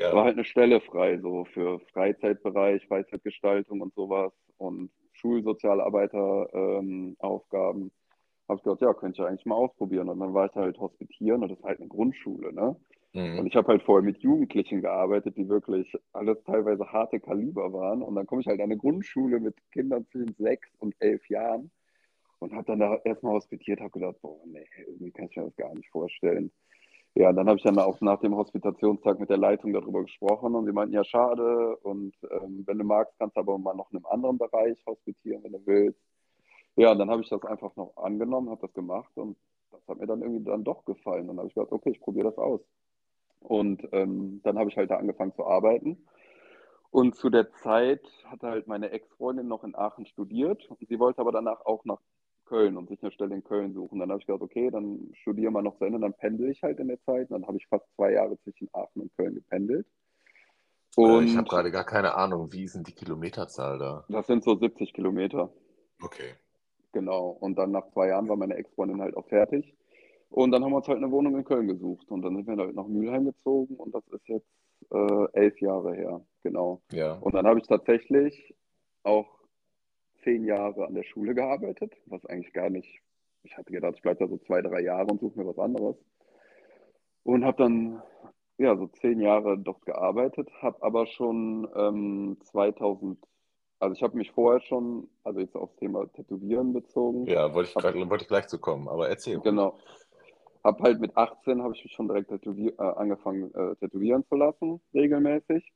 war Ja. halt eine Stelle frei, so für Freizeitbereich, Freizeitgestaltung und sowas und Schulsozialarbeiter-Aufgaben. Ähm. Habe ich gedacht, ja, könnte ich eigentlich mal ausprobieren. Und dann war ich halt hospitieren und das ist halt eine Grundschule, ne? Und Mhm. ich habe halt vorher mit Jugendlichen gearbeitet, die wirklich alles teilweise harte Kaliber waren. Und dann komme ich halt an eine Grundschule mit Kindern zwischen sechs und elf Jahren und habe dann da erstmal hospitiert, habe gedacht, boah, nee, irgendwie kann ich mir das gar nicht vorstellen. Ja, dann habe ich dann auch nach dem Hospitationstag mit der Leitung darüber gesprochen und sie meinten, ja, schade. Und ähm, wenn du magst, kannst du aber mal noch in einem anderen Bereich hospitieren, wenn du willst. Ja, dann habe ich das einfach noch angenommen, habe das gemacht und das hat mir dann irgendwie dann doch gefallen. Dann habe ich gedacht, okay, ich probiere das aus. Und ähm, dann habe ich halt da angefangen zu arbeiten. Und zu der Zeit hatte halt meine Ex-Freundin noch in Aachen studiert und sie wollte aber danach auch nach Köln und sich eine Stelle in Köln suchen. Dann habe ich gedacht, okay, dann studiere mal noch zu Ende, dann pendel ich halt in der Zeit. Und dann habe ich fast zwei Jahre zwischen Aachen und Köln gependelt. Äh, ich habe Und gerade gar keine Ahnung, wie denn die Kilometerzahl da? das sind so 70 Kilometer, Okay. genau. Und dann nach zwei Jahren war meine Ex-Freundin halt auch fertig. Und dann haben wir uns halt eine Wohnung in Köln gesucht. Und dann sind wir halt nach Mülheim gezogen und das ist jetzt äh, elf Jahre her, genau. Ja. Und dann habe ich tatsächlich auch zehn Jahre an der Schule gearbeitet, was eigentlich gar nicht, ich hatte gedacht, ich bleibe da so zwei, drei Jahre und suche mir was anderes. Und habe dann, ja, so zehn Jahre dort gearbeitet, habe aber schon ähm, 2000, also ich habe mich vorher schon, also jetzt aufs Thema Tätowieren bezogen, Ja, wollte ich habe gerade, wollte ich gleich zu kommen, aber erzähl. Genau. Hab halt mit 18 habe ich mich schon direkt äh, angefangen äh, tätowieren zu lassen, regelmäßig.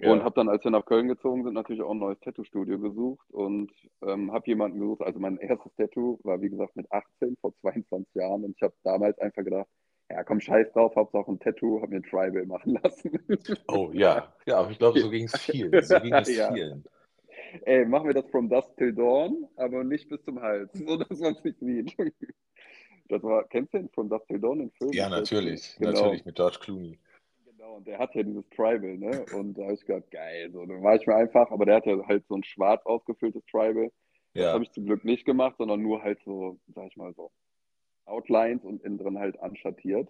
Ja. Und habe dann, als wir nach Köln gezogen sind, natürlich auch ein neues Tattoo-Studio gesucht und ähm, habe jemanden gesucht. Also mein erstes Tattoo war, wie gesagt, mit 18, vor 22 Jahren. Und ich habe damals einfach gedacht, ja, komm, scheiß drauf, Hauptsache ein Tattoo, habe mir ein Tribal machen lassen. Oh ja, ja, aber ich glaube, so ging es vielen. So ging es ja. vielen. Ey, machen wir das from dusk till dawn, aber nicht bis zum Hals, so dass man es nicht sieht. Das war, kennst du den From Dusk Till Dawn, den Film? Ja, natürlich, genau. natürlich, mit George Clooney. Und der hat ja dieses Tribal, ne? Und da habe ich gedacht, geil, so, dann war ich mir einfach, aber der hat ja halt so ein schwarz ausgefülltes Tribal. Das ja. habe ich zum Glück nicht gemacht, sondern nur halt so, sag ich mal so, Outlines und innen drin halt anschattiert.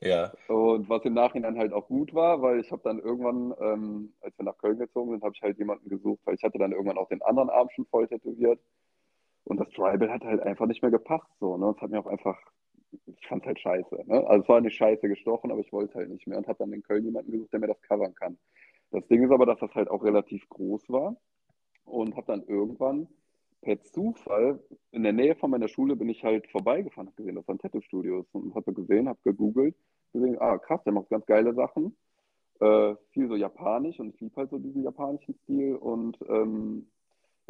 Ja. Und was im Nachhinein halt auch gut war, weil ich habe dann irgendwann, ähm, als wir nach Köln gezogen sind, habe ich halt jemanden gesucht, weil ich hatte dann irgendwann auch den anderen Arm schon voll tätowiert. Und das Tribal hat halt einfach nicht mehr gepasst. So, ne? Es hat mir auch einfach, ich fand es halt scheiße. Ne? Also es war nicht scheiße gestochen, aber ich wollte halt nicht mehr und habe dann in Köln jemanden gesucht, der mir das covern kann. Das Ding ist aber, dass das halt auch relativ groß war und habe dann irgendwann per Zufall in der Nähe von meiner Schule bin ich halt vorbeigefahren, habe gesehen, das waren Tattoo-Studios und habe gesehen, habe gegoogelt, gesehen, ah krass, der macht ganz geile Sachen, äh, viel so japanisch und ich liebe halt so diesen japanischen Stil und ähm,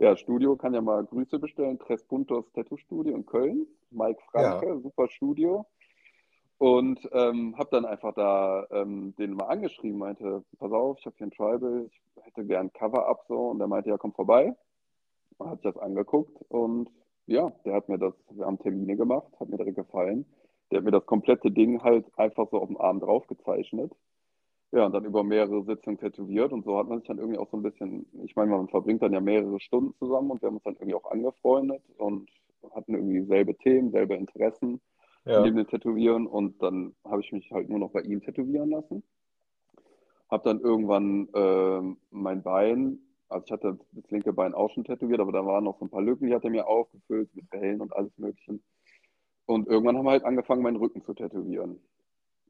ja, Studio kann ja mal Grüße bestellen. Tres Puntos Tattoo Studio in Köln. Mike Franke, ja. super Studio. Und ähm, habe dann einfach da ähm, den mal angeschrieben, meinte, pass auf, ich habe hier ein Tribal, ich hätte gern Cover-Up so. Und der meinte, ja, komm vorbei. Man hat sich das angeguckt und ja, der hat mir das, wir haben Termine gemacht, hat mir direkt gefallen. Der hat mir das komplette Ding halt einfach so auf dem Arm drauf gezeichnet. Ja, und dann über mehrere Sitzungen tätowiert und so hat man sich dann irgendwie auch so ein bisschen, ich meine, man verbringt dann ja mehrere Stunden zusammen und wir haben uns dann irgendwie auch angefreundet und hatten irgendwie selbe Themen, selbe Interessen ja. neben dem Tätowieren und dann habe ich mich halt nur noch bei ihm tätowieren lassen. Habe dann irgendwann äh, mein Bein, also ich hatte das linke Bein auch schon tätowiert, aber da waren noch so ein paar Lücken, die hat er mir aufgefüllt mit Wellen und alles Mögliche. Und irgendwann haben wir halt angefangen, meinen Rücken zu tätowieren.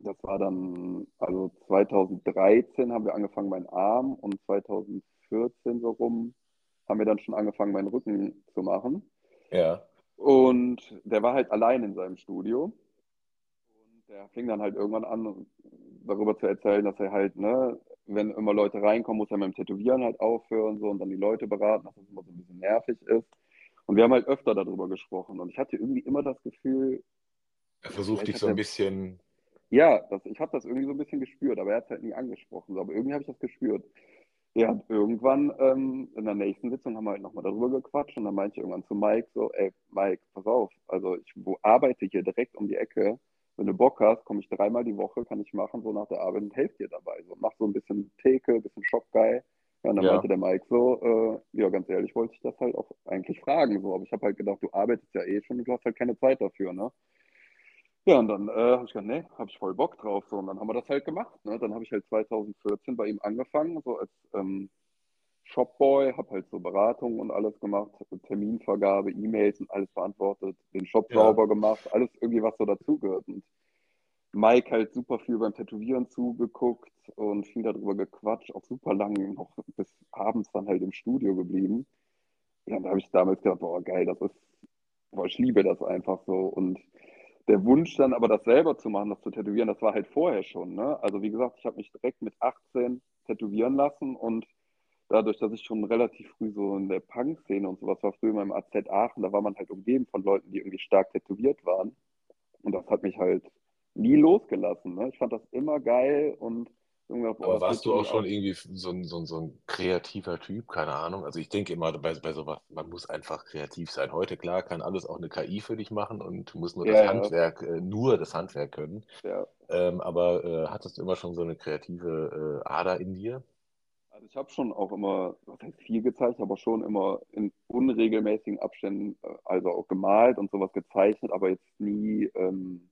Das war dann, also 2013 haben wir angefangen, meinen Arm und 2014 so rum haben wir dann schon angefangen, meinen Rücken zu machen. Ja. Und der war halt allein in seinem Studio. Und der fing dann halt irgendwann an, darüber zu erzählen, dass er halt, ne, wenn immer Leute reinkommen, muss er mit dem Tätowieren halt aufhören so, und dann die Leute beraten, dass das immer so ein bisschen nervig ist. Und wir haben halt öfter darüber gesprochen. Und ich hatte irgendwie immer das Gefühl. Er versucht dich so ein bisschen ja, das, ich habe das irgendwie so ein bisschen gespürt, aber er hat es halt nie angesprochen. Aber irgendwie habe ich das gespürt. Ja, und irgendwann ähm, in der nächsten Sitzung haben wir halt nochmal darüber gequatscht und dann meinte ich irgendwann zu Mike so, ey, Mike, pass auf, also ich wo arbeite hier direkt um die Ecke. Wenn du Bock hast, komme ich dreimal die Woche, kann ich machen, so nach der Arbeit und helfe dir dabei. So, mach so ein bisschen Theke, ein bisschen Shop-Guy. Ja, und dann ja. meinte der Mike so, äh, ja, ganz ehrlich, wollte ich das halt auch eigentlich fragen. So. Aber ich habe halt gedacht, du arbeitest ja eh schon und du hast halt keine Zeit dafür, ne? Ja, und dann äh, habe ich gedacht, nee, habe ich voll Bock drauf. So, und dann haben wir das halt gemacht. Ne? Dann habe ich halt 2014 bei ihm angefangen, so als ähm, Shopboy, habe halt so Beratungen und alles gemacht, Terminvergabe, E-Mails und alles beantwortet, den Shop ja. sauber gemacht, alles irgendwie, was so dazugehört. Und Mike halt super viel beim Tätowieren zugeguckt und viel darüber gequatscht, auch super lange noch bis abends dann halt im Studio geblieben. Ja, und da habe ich damals gedacht, boah, geil, das ist, boah, ich liebe das einfach so. Und der Wunsch dann aber das selber zu machen, das zu tätowieren, das war halt vorher schon. Ne? Also wie gesagt, ich habe mich direkt mit 18 tätowieren lassen und dadurch, dass ich schon relativ früh so in der Punk-Szene und sowas war, früher in meinem AZ Aachen, da war man halt umgeben von Leuten, die irgendwie stark tätowiert waren. Und das hat mich halt nie losgelassen. Ne? Ich fand das immer geil und Gedacht, Aber warst du auch schon irgendwie so ein, so, ein, so ein kreativer Typ? Keine Ahnung. Also ich denke immer bei, bei sowas, man muss einfach kreativ sein. Heute, klar, kann alles auch eine KI für dich machen und du musst nur ja, das ja. Handwerk, äh, nur das Handwerk können. Ja. Ähm, aber äh, hattest du immer schon so eine kreative äh, Ader in dir? Also ich habe schon auch immer, was heißt viel gezeichnet, aber schon immer in unregelmäßigen Abständen, äh, also auch gemalt und sowas gezeichnet, aber jetzt nie, ähm,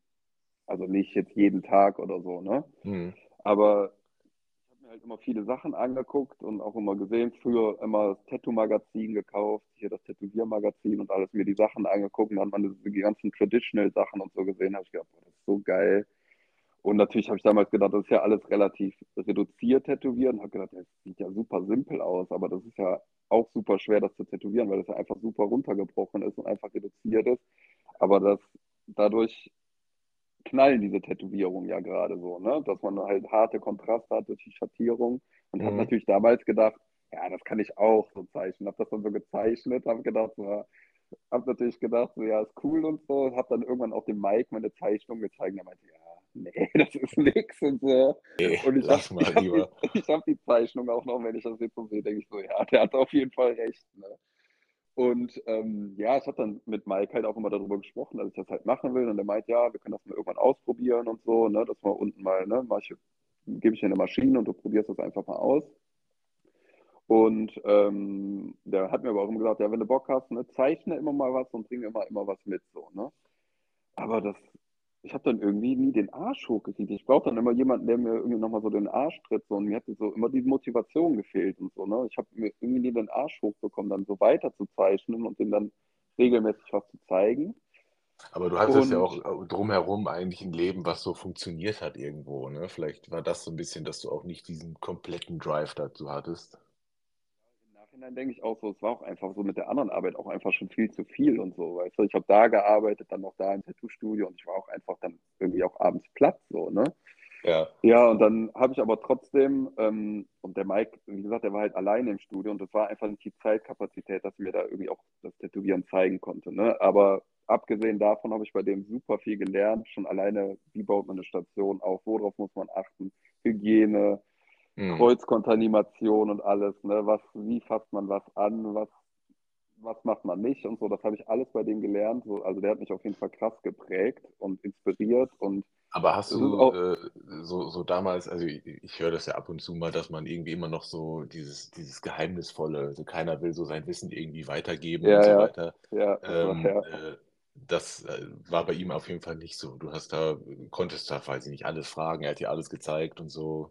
also nicht jetzt jeden Tag oder so, ne? Mhm. Aber mir halt immer viele Sachen angeguckt und auch immer gesehen. Früher immer das Tattoo-Magazin gekauft, hier das Tätowier-Magazin und alles mir die Sachen angeguckt. Und dann waren die ganzen Traditional-Sachen und so gesehen. habe ich gedacht, boah, das ist so geil. Und natürlich habe ich damals gedacht, das ist ja alles relativ reduziert tätowiert und habe gedacht, das sieht ja super simpel aus, aber das ist ja auch super schwer, das zu tätowieren, weil das ja einfach super runtergebrochen ist und einfach reduziert ist. Aber das dadurch knallen diese Tätowierungen ja gerade so, ne? Dass man halt harte Kontraste hat durch die Schattierung und mhm. habe natürlich damals gedacht, ja, das kann ich auch so zeichnen. Habe das dann so gezeichnet, habe gedacht, so, habe natürlich gedacht, so, ja, ist cool und so. Habe dann irgendwann auch dem Mike meine Zeichnung gezeigt. Er meinte, ja, nee, das ist nix und so. Nee, und ich habe hab die, hab die, Zeichnung auch noch, wenn ich das jetzt so sehe, denke ich so, ja, der hat auf jeden Fall recht. Ne? Und ähm, ja, ich habe dann mit Mike halt auch immer darüber gesprochen, dass ich das halt machen will. Und er meint, ja, wir können das mal irgendwann ausprobieren und so, ne, dass wir unten mal, ne, mach ich, gebe ich dir eine Maschine und du probierst das einfach mal aus. Und ähm, der hat mir aber auch immer gesagt, ja, wenn du Bock hast, ne, zeichne immer mal was und bring immer, immer was mit, so, ne. Aber das ich habe dann irgendwie nie den Arsch hochgekriegt. Ich brauche dann immer jemanden, der mir irgendwie nochmal so den Arsch tritt. So. Und mir hat so immer die Motivation gefehlt und so. Ne? Ich habe mir irgendwie nie den Arsch hochbekommen, dann so weiter zu zeichnen und dem dann regelmäßig was zu zeigen. Aber du hattest und, ja auch drumherum eigentlich ein Leben, was so funktioniert hat irgendwo. Ne? Vielleicht war das so ein bisschen, dass du auch nicht diesen kompletten Drive dazu hattest. Nachhinein denke ich auch so, es war auch einfach so mit der anderen Arbeit auch einfach schon viel zu viel und so, weißt du. Ich habe da gearbeitet, dann noch da im Tattoo-Studio und ich war auch einfach dann irgendwie auch abends platt so, ne? Ja. Ja, und dann habe ich aber trotzdem, ähm, und der Mike, wie gesagt, der war halt alleine im Studio und das war einfach nicht die Zeitkapazität, dass ich mir da irgendwie auch das Tätowieren zeigen konnte, ne? Aber abgesehen davon habe ich bei dem super viel gelernt, schon alleine, wie baut man eine Station auf, worauf muss man achten, Hygiene, mhm. Kreuzkontamination und alles, ne? Was, wie fasst man was an, was, was macht man nicht und so. Das habe ich alles bei dem gelernt. So, also der hat mich auf jeden Fall krass geprägt und inspiriert und aber hast du auch, äh, so, so damals, also ich, ich höre das ja ab und zu mal, dass man irgendwie immer noch so dieses, dieses Geheimnisvolle, also keiner will so sein Wissen irgendwie weitergeben ja, und so ja, weiter. Ja, ähm, ja. Äh, das äh, war bei ihm auf jeden Fall nicht so. Du hast da, konntest da, weiß ich nicht, alles fragen, er hat dir alles gezeigt und so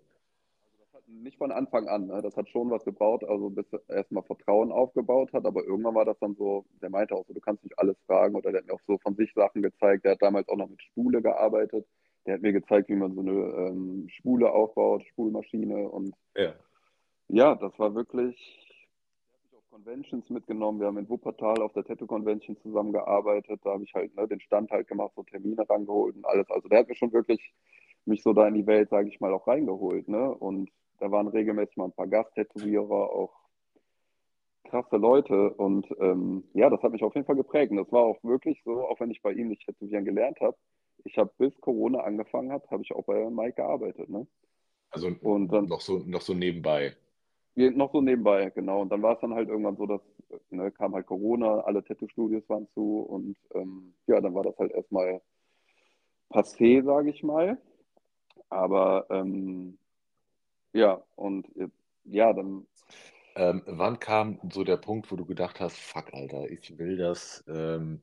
nicht von Anfang an. Ne? Das hat schon was gebraucht, also bis er erstmal Vertrauen aufgebaut hat, aber irgendwann war das dann so, der meinte auch so, du kannst nicht alles fragen oder der hat mir auch so von sich Sachen gezeigt. Der hat damals auch noch mit Spule gearbeitet. Der hat mir gezeigt, wie man so eine ähm, Spule aufbaut, Spulmaschine und ja. ja, das war wirklich, der hat mich auf Conventions mitgenommen. Wir haben in Wuppertal auf der Tattoo Convention zusammengearbeitet. Da habe ich halt ne, den Stand halt gemacht, so Termine rangeholt und alles. Also der hat mir schon wirklich mich so da in die Welt, sage ich mal, auch reingeholt. Ne? Und da waren regelmäßig mal ein paar Gasttätowierer, auch krasse Leute. Und ähm, ja, das hat mich auf jeden Fall geprägt. Und das war auch wirklich so, auch wenn ich bei ihm nicht tätowieren gelernt habe. Ich habe bis Corona angefangen hat, habe ich auch bei Mike gearbeitet. Ne? Also und dann, noch, so, noch so nebenbei. Noch so nebenbei, genau. Und dann war es dann halt irgendwann so, dass ne, kam halt Corona, alle Tattoo-Studios waren zu und ähm, ja, dann war das halt erstmal passé, sage ich mal. Aber ähm, ja, und ja, dann. Ähm, wann kam so der Punkt, wo du gedacht hast, fuck, Alter, ich will das, ähm,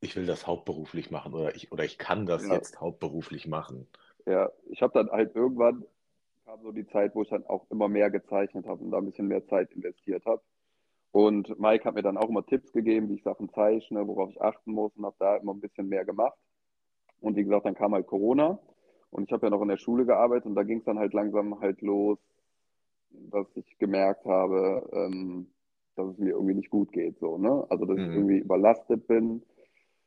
ich will das hauptberuflich machen oder ich, oder ich kann das ja. jetzt hauptberuflich machen? Ja, ich habe dann halt irgendwann kam so die Zeit, wo ich dann auch immer mehr gezeichnet habe und da ein bisschen mehr Zeit investiert habe. Und Mike hat mir dann auch immer Tipps gegeben, wie ich Sachen zeichne, worauf ich achten muss und habe da immer ein bisschen mehr gemacht. Und wie gesagt, dann kam halt Corona und ich habe ja noch in der Schule gearbeitet und da ging es dann halt langsam halt los, dass ich gemerkt habe, ähm, dass es mir irgendwie nicht gut geht. So, ne? Also, dass mhm. ich irgendwie überlastet bin.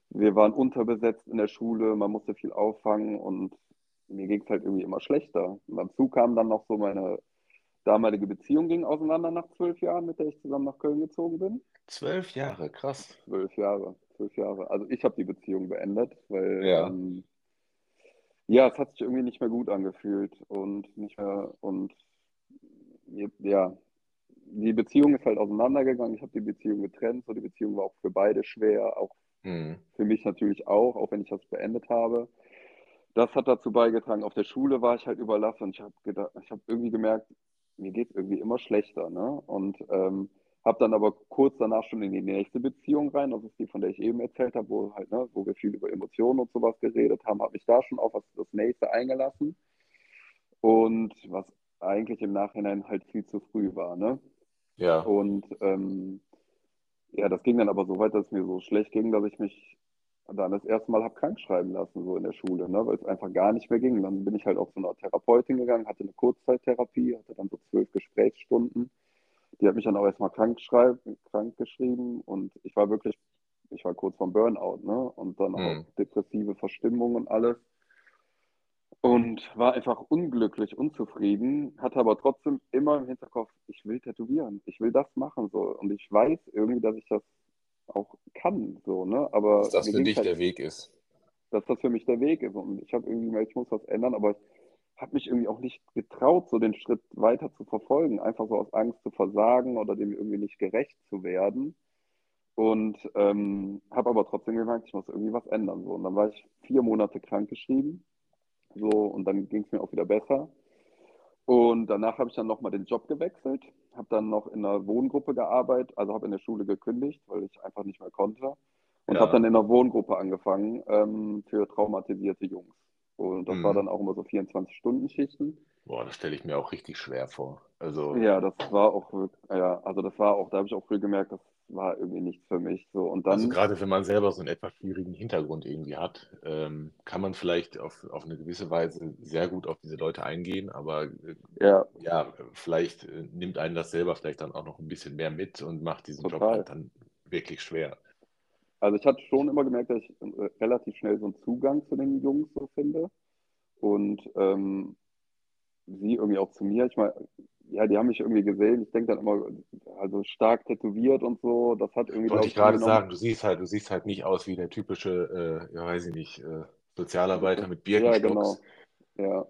Wir waren unterbesetzt in der Schule, man musste viel auffangen und mir ging es halt irgendwie immer schlechter. Und dazu kam dann noch so meine damalige Beziehung ging auseinander nach zwölf Jahren, mit der ich zusammen nach Köln gezogen bin. Zwölf Jahre, krass. Zwölf Jahre, zwölf Jahre. Also ich habe die Beziehung beendet, weil ja. ähm, ja, es hat sich irgendwie nicht mehr gut angefühlt und nicht mehr und ja, die Beziehung ist halt auseinandergegangen. Ich habe die Beziehung getrennt, so die Beziehung war auch für beide schwer, auch mhm. für mich natürlich auch, auch wenn ich das beendet habe. Das hat dazu beigetragen. Auf der Schule war ich halt überlassen und ich habe gedacht, ich habe irgendwie gemerkt, mir geht es irgendwie immer schlechter, ne? Und ähm, habe dann aber kurz danach schon in die nächste Beziehung rein, das ist die, von der ich eben erzählt habe, wo, halt, ne, wo wir viel über Emotionen und sowas geredet haben, habe mich da schon auf was, das nächste eingelassen. Und was eigentlich im Nachhinein halt viel zu früh war. Ne? Ja. Und ähm, ja, das ging dann aber so weit, dass es mir so schlecht ging, dass ich mich dann das erste Mal habe krank schreiben lassen, so in der Schule, ne? weil es einfach gar nicht mehr ging. Dann bin ich halt auch zu einer Therapeutin gegangen, hatte eine Kurzzeittherapie, hatte dann so zwölf Gesprächsstunden die hat mich dann auch erstmal krank, krank geschrieben und ich war wirklich, ich war kurz vorm Burnout, ne? Und dann auch mhm. depressive Verstimmung und alles. und war einfach unglücklich, unzufrieden, hatte aber trotzdem immer im Hinterkopf, ich will tätowieren, ich will das machen so und ich weiß irgendwie, dass ich das auch kann so, ne? Aber dass das für dich halt, der Weg ist. Dass das für mich der Weg ist und ich habe irgendwie, ich muss was ändern, aber ich habe mich irgendwie auch nicht getraut, so den Schritt weiter zu verfolgen, einfach so aus Angst zu versagen oder dem irgendwie nicht gerecht zu werden. Und ähm, habe aber trotzdem gemerkt, ich muss irgendwie was ändern. So. Und dann war ich vier Monate krankgeschrieben so, und dann ging es mir auch wieder besser. Und danach habe ich dann nochmal den Job gewechselt, habe dann noch in einer Wohngruppe gearbeitet, also habe in der Schule gekündigt, weil ich einfach nicht mehr konnte. Und ja. habe dann in einer Wohngruppe angefangen ähm, für traumatisierte Jungs. Und das mhm. war dann auch immer so 24-Stunden-Schichten. Boah, das stelle ich mir auch richtig schwer vor. Also ja, das war auch, ja, also das war auch, da habe ich auch früh gemerkt, das war irgendwie nichts für mich. So. Und dann, also gerade wenn man selber so einen etwas schwierigen Hintergrund irgendwie hat, ähm, kann man vielleicht auf, auf eine gewisse Weise sehr gut auf diese Leute eingehen, aber äh, ja. ja, vielleicht äh, nimmt einen das selber vielleicht dann auch noch ein bisschen mehr mit und macht diesen Total. Job halt dann wirklich schwer. Also ich hatte schon immer gemerkt, dass ich äh, relativ schnell so einen Zugang zu den Jungs so finde und ähm, sie irgendwie auch zu mir. Ich meine, ja, die haben mich irgendwie gesehen. Ich denke dann immer, also stark tätowiert und so. Das hat irgendwie. Wollte ich gerade sagen, du siehst halt, du siehst halt nicht aus wie der typische, äh, ja, weiß ich nicht, äh, Sozialarbeiter mit Birkenstocks. Ja, genau. Ja.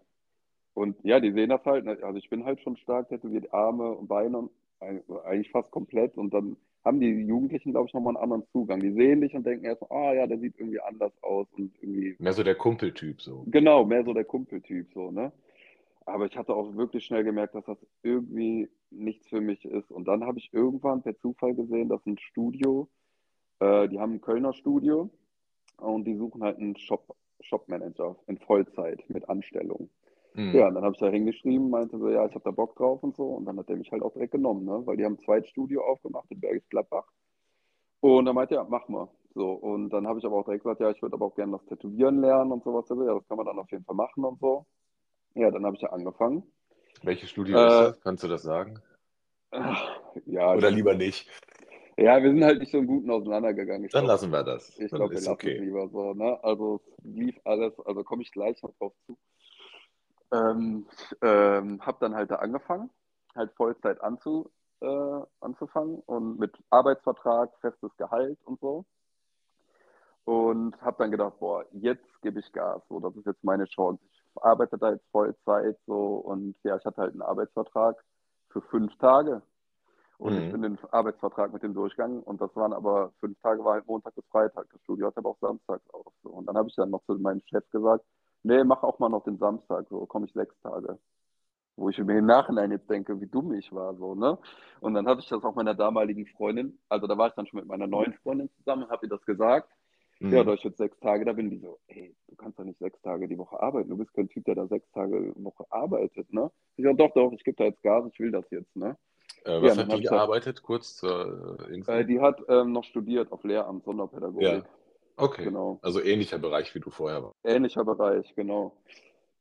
Und ja, die sehen das halt. Ne? Also ich bin halt schon stark tätowiert, Arme und Beine, eigentlich fast komplett. Und dann haben die Jugendlichen, glaube ich, nochmal einen anderen Zugang. Die sehen dich und denken erst, ah ja, der sieht irgendwie anders aus und irgendwie. Mehr so der Kumpeltyp so. Genau, mehr so der Kumpeltyp so, ne? Aber ich hatte auch wirklich schnell gemerkt, dass das irgendwie nichts für mich ist. Und dann habe ich irgendwann per Zufall gesehen, dass ein Studio, äh, die haben ein Kölner Studio und die suchen halt einen Shop, Shopmanager in Vollzeit mit Anstellung. Mhm. Ja, und dann habe ich da hingeschrieben, meinte so, ja, ich habe da Bock drauf und so. Und dann hat der mich halt auch direkt genommen, ne? weil die haben ein Zweitstudio aufgemacht in Bergisch Gladbach. Und dann meinte er, ja, mach mal. So, und dann habe ich aber auch direkt gesagt, ja, ich würde aber auch gerne das Tätowieren lernen und sowas. Ja, das kann man dann auf jeden Fall machen und so. Ja, dann habe ich ja angefangen. Welches Studio äh, ist das? Kannst du das sagen? Ja. Oder lieber nicht? Ja, wir sind halt nicht so einen guten auseinandergegangen. Ich dann glaub, lassen wir das. Ich glaube, wir lassen okay. es lieber so. Ne? Also lief alles, also komme ich gleich noch drauf zu. Ähm, ähm, habe dann halt da angefangen, halt Vollzeit anzu, äh, anzufangen und mit Arbeitsvertrag, festes Gehalt und so. Und habe dann gedacht, boah, jetzt gebe ich Gas. So, das ist jetzt meine Chance. Ich arbeite da jetzt Vollzeit so und ja, ich hatte halt einen Arbeitsvertrag für fünf Tage. Und mhm. ich bin den Arbeitsvertrag mit dem durchgegangen und das waren aber fünf Tage, war halt Montag bis Freitag. Das Studio hat aber auch samstags auf. So. Und dann habe ich dann noch zu meinem Chef gesagt, nee, mach auch mal noch den Samstag, so komme ich sechs Tage. Wo ich mir im Nachhinein jetzt denke, wie dumm ich war, so, ne? Und dann habe ich das auch meiner damaligen Freundin, also da war ich dann schon mit meiner neuen Freundin zusammen, habe ihr das gesagt. Mhm. Ja, da ich jetzt sechs Tage da bin, die so, ey, du kannst doch nicht sechs Tage die Woche arbeiten. Du bist kein Typ, der da sechs Tage die Woche arbeitet, ne? Ich sage, doch, doch, ich gebe da jetzt Gas, ich will das jetzt, ne? Äh, was ja, hat die gearbeitet, kurz zur Info? Äh, die hat ähm, noch studiert auf Lehramt, Sonderpädagogik. Ja. Okay, genau. also ähnlicher Bereich, wie du vorher warst. Ähnlicher Bereich, genau.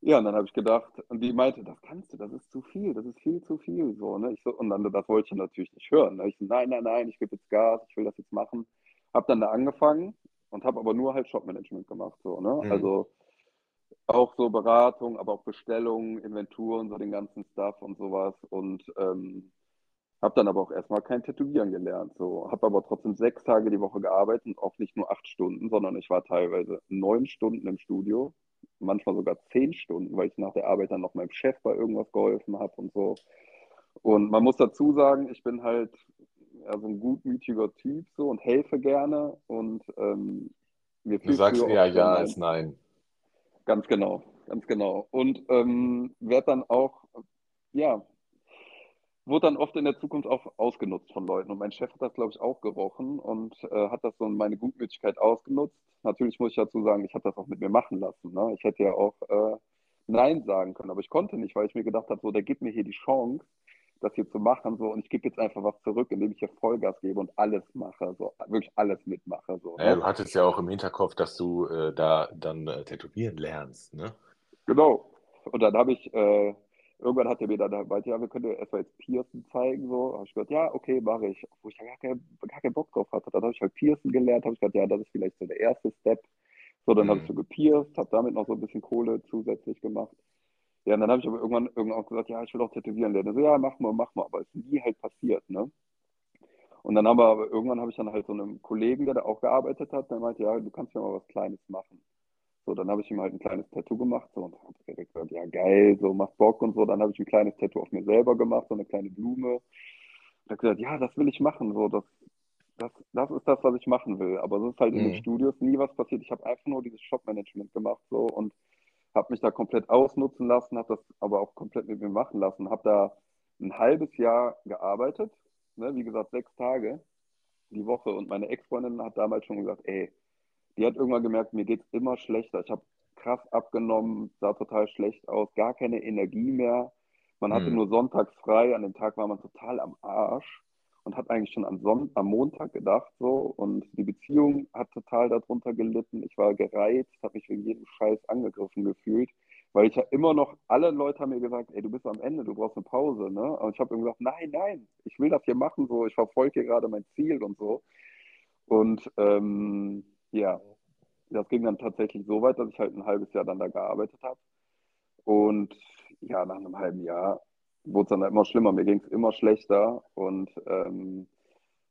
Ja, und dann habe ich gedacht, und die meinte, das kannst du, das ist zu viel, das ist viel zu viel, so, ne? Ich so, und dann, das wollte ich natürlich nicht hören. Ne? Ich so, nein, nein, nein, ich gebe jetzt Gas, ich will das jetzt machen. Hab dann da angefangen und habe aber nur halt Shopmanagement gemacht. So, ne? Mhm. Also auch so Beratung, aber auch Bestellungen, Inventuren, so den ganzen Stuff und sowas. Und ähm, habe dann aber auch erstmal kein Tätowieren gelernt. So, habe aber trotzdem sechs Tage die Woche gearbeitet und auch nicht nur acht Stunden, sondern ich war teilweise neun Stunden im Studio, manchmal sogar zehn Stunden, weil ich nach der Arbeit dann noch meinem Chef bei irgendwas geholfen habe und so. Und man muss dazu sagen, ich bin halt also ein gutmütiger Typ so und helfe gerne und ähm, mir Du sagst eher ja als nein. Ganz genau, ganz genau. Und ähm, werde dann auch, ja, wurde dann oft in der Zukunft auch ausgenutzt von Leuten. Und mein Chef hat das, glaube ich, auch gerochen und äh, hat das so in meine Gutmütigkeit ausgenutzt. Natürlich muss ich dazu sagen, ich habe das auch mit mir machen lassen. Ne? Ich hätte ja auch äh, Nein sagen können, aber ich konnte nicht, weil ich mir gedacht habe, so, der gibt mir hier die Chance, das hier zu machen. So, und ich gebe jetzt einfach was zurück, indem ich hier Vollgas gebe und alles mache, so wirklich alles mitmache. So, ne? ja, du hattest ja auch im Hinterkopf, dass du äh, da dann äh, tätowieren lernst, ne? Genau. Und dann habe ich, äh, irgendwann hat er mir dann gemeint, ja, wir können dir erstmal jetzt Piercen zeigen. So, habe ich gesagt, ja, okay, mache ich. Wo ich gar, kein, gar keinen Bock drauf hatte. Dann habe ich halt Piercen gelernt, habe ich gesagt, ja, das ist vielleicht so der erste Step. So, dann mhm. habe ich so gepierst, habe damit noch so ein bisschen Kohle zusätzlich gemacht. Ja, und dann habe ich aber irgendwann, irgendwann auch gesagt, ja, ich will auch tätowieren lernen. So, ja, mach mal, mach mal, aber es ist nie halt passiert, ne? Und dann haben wir aber irgendwann habe ich dann halt so einem Kollegen, der da auch gearbeitet hat, der meinte, ja, du kannst mir mal was Kleines machen. So, dann habe ich ihm halt ein kleines Tattoo gemacht so, und habe direkt gesagt, ja geil, so macht Bock und so. Dann habe ich ein kleines Tattoo auf mir selber gemacht, so eine kleine Blume. Und habe gesagt, ja, das will ich machen, so das, das, das ist das, was ich machen will. Aber es ist halt mhm. in den mhm. Studios nie was passiert. Ich habe einfach nur dieses Shop-Management gemacht so und habe mich da komplett ausnutzen lassen, habe das aber auch komplett mit mir machen lassen, habe da ein halbes Jahr gearbeitet, ne, wie gesagt, sechs Tage die Woche. Und meine Ex-Freundin hat damals schon gesagt, ey, die hat irgendwann gemerkt, mir geht es immer schlechter. Ich habe krass abgenommen, sah total schlecht aus, gar keine Energie mehr. Man hatte hm. nur sonntags frei, an dem Tag war man total am Arsch und hat eigentlich schon am, Son am Montag gedacht so und die Beziehung hat total darunter gelitten. Ich war gereizt, habe mich wegen jedem Scheiß angegriffen gefühlt, weil ich ja immer noch, alle Leute haben mir gesagt, ey, du bist am Ende, du brauchst eine Pause, ne? Und ich habe immer gesagt, nein, nein, ich will das hier machen, so, ich verfolge hier gerade mein Ziel und so. Und ähm, ja, das ging dann tatsächlich so weit, dass ich halt ein halbes Jahr dann da gearbeitet habe. Und ja, nach einem halben Jahr wurde es dann immer schlimmer. Mir ging es immer schlechter. Und ähm,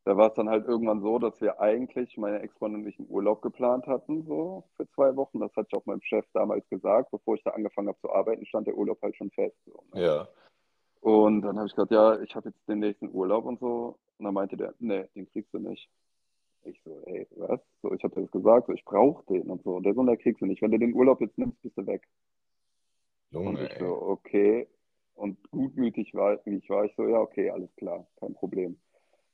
da war es dann halt irgendwann so, dass wir eigentlich, meine Ex-Freundin und ich, einen Urlaub geplant hatten, so für zwei Wochen. Das hatte ich auch meinem Chef damals gesagt. Bevor ich da angefangen habe zu arbeiten, stand der Urlaub halt schon fest. So, ne? Ja. Und dann habe ich gesagt, ja, ich habe jetzt den nächsten Urlaub und so. Und dann meinte der, nee, den kriegst du nicht. Ich so, ey, was? So, ich habe das gesagt, so, ich brauche den und so. Der so, der kriegst du nicht. Wenn du den Urlaub jetzt nimmst, bist du weg. Junge, und ich ey. so, okay. Und gutmütig war, wie ich war, ich so, ja, okay, alles klar, kein Problem.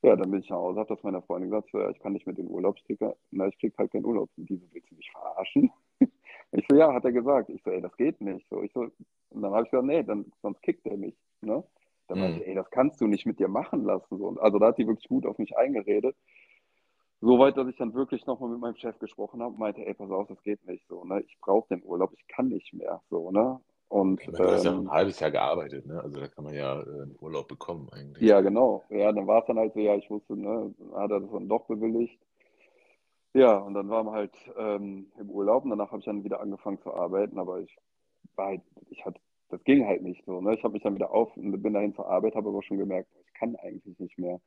Ja, dann bin ich nach Hause, habe das meiner Freundin gesagt, so, ja, ich kann nicht mit den Urlaubsticker, na, ich krieg halt keinen Urlaub. Und die so, willst du mich verarschen? ich so, ja, hat er gesagt. Ich so, ey, das geht nicht. So, ich so, und dann habe ich gesagt, nee, dann, sonst kickt er mich. Ne? Dann mhm. meinte, ey, das kannst du nicht mit dir machen lassen. So. Und also da hat die wirklich gut auf mich eingeredet. Soweit, dass ich dann wirklich nochmal mit meinem Chef gesprochen habe, meinte, ey, pass auf, das geht nicht so, ne? Ich brauche den Urlaub, ich kann nicht mehr, so, ne? Und, meine, du hast ja ähm, ein halbes Jahr gearbeitet, ne? Also da kann man ja äh, einen Urlaub bekommen eigentlich. Ja, genau. Ja, dann war es dann halt so, ja, ich wusste, ne, hat er das dann doch bewilligt. Ja, und dann waren wir halt ähm, im Urlaub und danach habe ich dann wieder angefangen zu arbeiten, aber ich war halt, ich hatte, das ging halt nicht so, ne? Ich habe mich dann wieder auf und bin dahin zur Arbeit, habe aber schon gemerkt, ich kann eigentlich nicht mehr.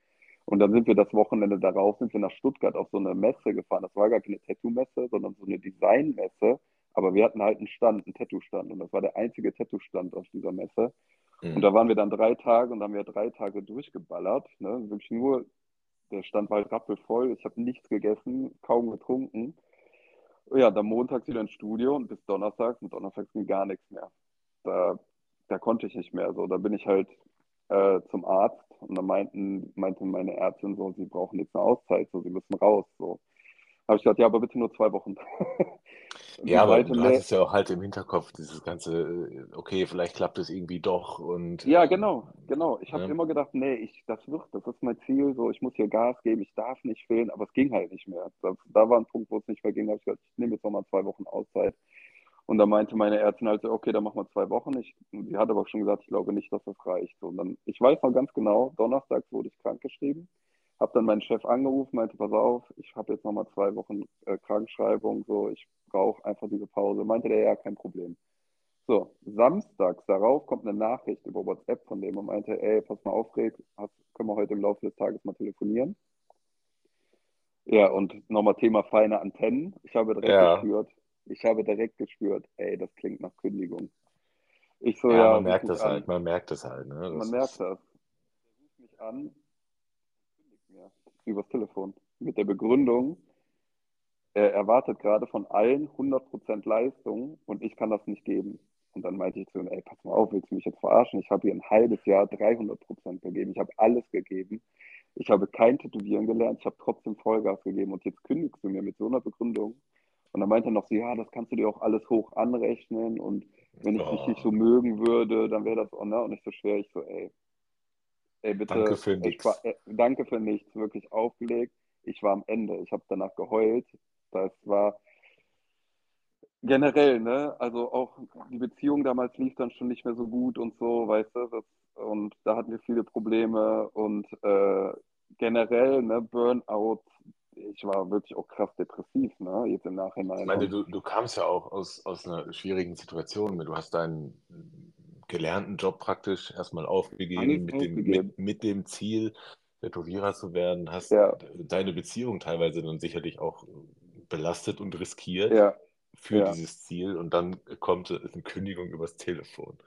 Und dann sind wir das Wochenende darauf, sind wir nach Stuttgart auf so eine Messe gefahren. Das war gar keine Tattoo-Messe, sondern so eine Design-Messe. Aber wir hatten halt einen Stand, einen Tattoo-Stand. Und das war der einzige Tattoo-Stand auf dieser Messe. Mhm. Und da waren wir dann drei Tage und haben wir drei Tage durchgeballert. Ne? Wirklich nur, der Stand war halt rappelvoll. Ich habe nichts gegessen, kaum getrunken. Ja, dann montags wieder ins Studio und bis Donnerstag. Und Donnerstag ging gar nichts mehr. Da, da konnte ich nicht mehr. So, da bin ich halt äh, zum Arzt und dann meinten, meinte meine Ärztin so, sie brauchen jetzt eine Auszeit, so, sie müssen raus. So. Habe ich gesagt, ja, aber bitte nur zwei Wochen. ja, aber du hattest ja auch halt im Hinterkopf dieses ganze, äh, okay, vielleicht klappt es irgendwie doch und. Ja, genau, genau. Ich habe ja. immer gedacht, nee, ich, das wird, das ist mein Ziel, so, ich muss hier Gas geben, ich darf nicht fehlen, aber es ging halt nicht mehr. Da, da war ein Punkt, wo es nicht mehr ging, da habe ich gesagt, ich nehme jetzt nochmal zwei Wochen Auszeit. Und da meinte meine Ärztin halt so, okay, dann machen wir zwei Wochen. Ich, sie hat aber schon gesagt, ich glaube nicht, dass das reicht. Und dann, ich weiß noch ganz genau, donnerstags wurde ich krankgeschrieben, habe dann meinen Chef angerufen, meinte, pass auf, ich habe jetzt nochmal zwei Wochen äh, Krankschreibung, so, ich brauche einfach diese Pause. Meinte der, ja, kein Problem. So, samstags darauf kommt eine Nachricht über WhatsApp von dem und meinte, ey, pass mal auf, Rick, können wir heute im Laufe des Tages mal telefonieren? Ja, und nochmal Thema feine Antennen. Ich habe direkt ja. gespürt, ich habe direkt gespürt, ey, das klingt nach Kündigung. Ich so, ja, ja man merkt das an. halt, man merkt das halt. Ne? Das man merkt das. Er ruft mich an, kündigt mir übers Telefon mit der Begründung, er erwartet gerade von allen 100% Leistung und ich kann das nicht geben. Und dann meinte ich zu ihm, ey, pass mal auf, willst du mich jetzt verarschen? Ich habe hier ein halbes Jahr 300% gegeben. Ich habe alles gegeben. Ich habe kein Tätowieren gelernt. Ich habe trotzdem Vollgas gegeben. Und jetzt kündigst du mir mit so einer Begründung. Und dann meinte er noch so, ja, das kannst du dir auch alles hoch anrechnen und wenn ich oh. dich nicht so mögen würde, dann wäre das auch, ne? Und ich so schwer, ich so, ey, ey, bitte. Danke für nichts. Äh, danke für nichts, wirklich aufgelegt. Ich war am Ende, ich habe danach geheult. Das war generell, ne? Also auch die Beziehung damals lief dann schon nicht mehr so gut und so, weißt du, das, und da hatten wir viele Probleme und äh, generell, ne, Burnout, ich war wirklich auch krass depressiv, ne? Jetzt im Nachhinein. Ich meine, du, du kamst ja auch aus, aus einer schwierigen Situation. Du hast deinen gelernten Job praktisch erstmal aufgegeben, mit dem, mit, mit dem Ziel, Tätowierer zu werden, hast ja. deine Beziehung teilweise dann sicherlich auch belastet und riskiert ja. für ja. dieses Ziel und dann kommt eine Kündigung übers Telefon.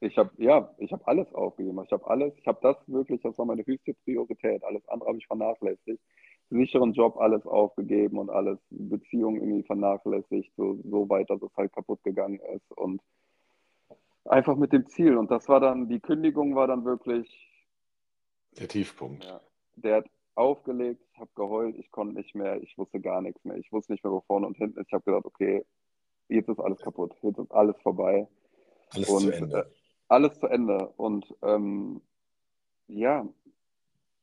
Ich habe ja, ich habe alles aufgegeben. Ich habe alles, ich habe das wirklich, das war meine höchste Priorität. Alles andere habe ich vernachlässigt. Sicheren Job alles aufgegeben und alles Beziehungen irgendwie vernachlässigt, so, so weit, dass es halt kaputt gegangen ist und einfach mit dem Ziel. Und das war dann, die Kündigung war dann wirklich der Tiefpunkt. Ja, der hat aufgelegt, ich habe geheult, ich konnte nicht mehr, ich wusste gar nichts mehr. Ich wusste nicht mehr, wo vorne und hinten ist. Ich habe gedacht, okay, jetzt ist alles kaputt, jetzt ist alles vorbei. Alles und, zu Ende. Äh, alles zu Ende. Und ähm, ja,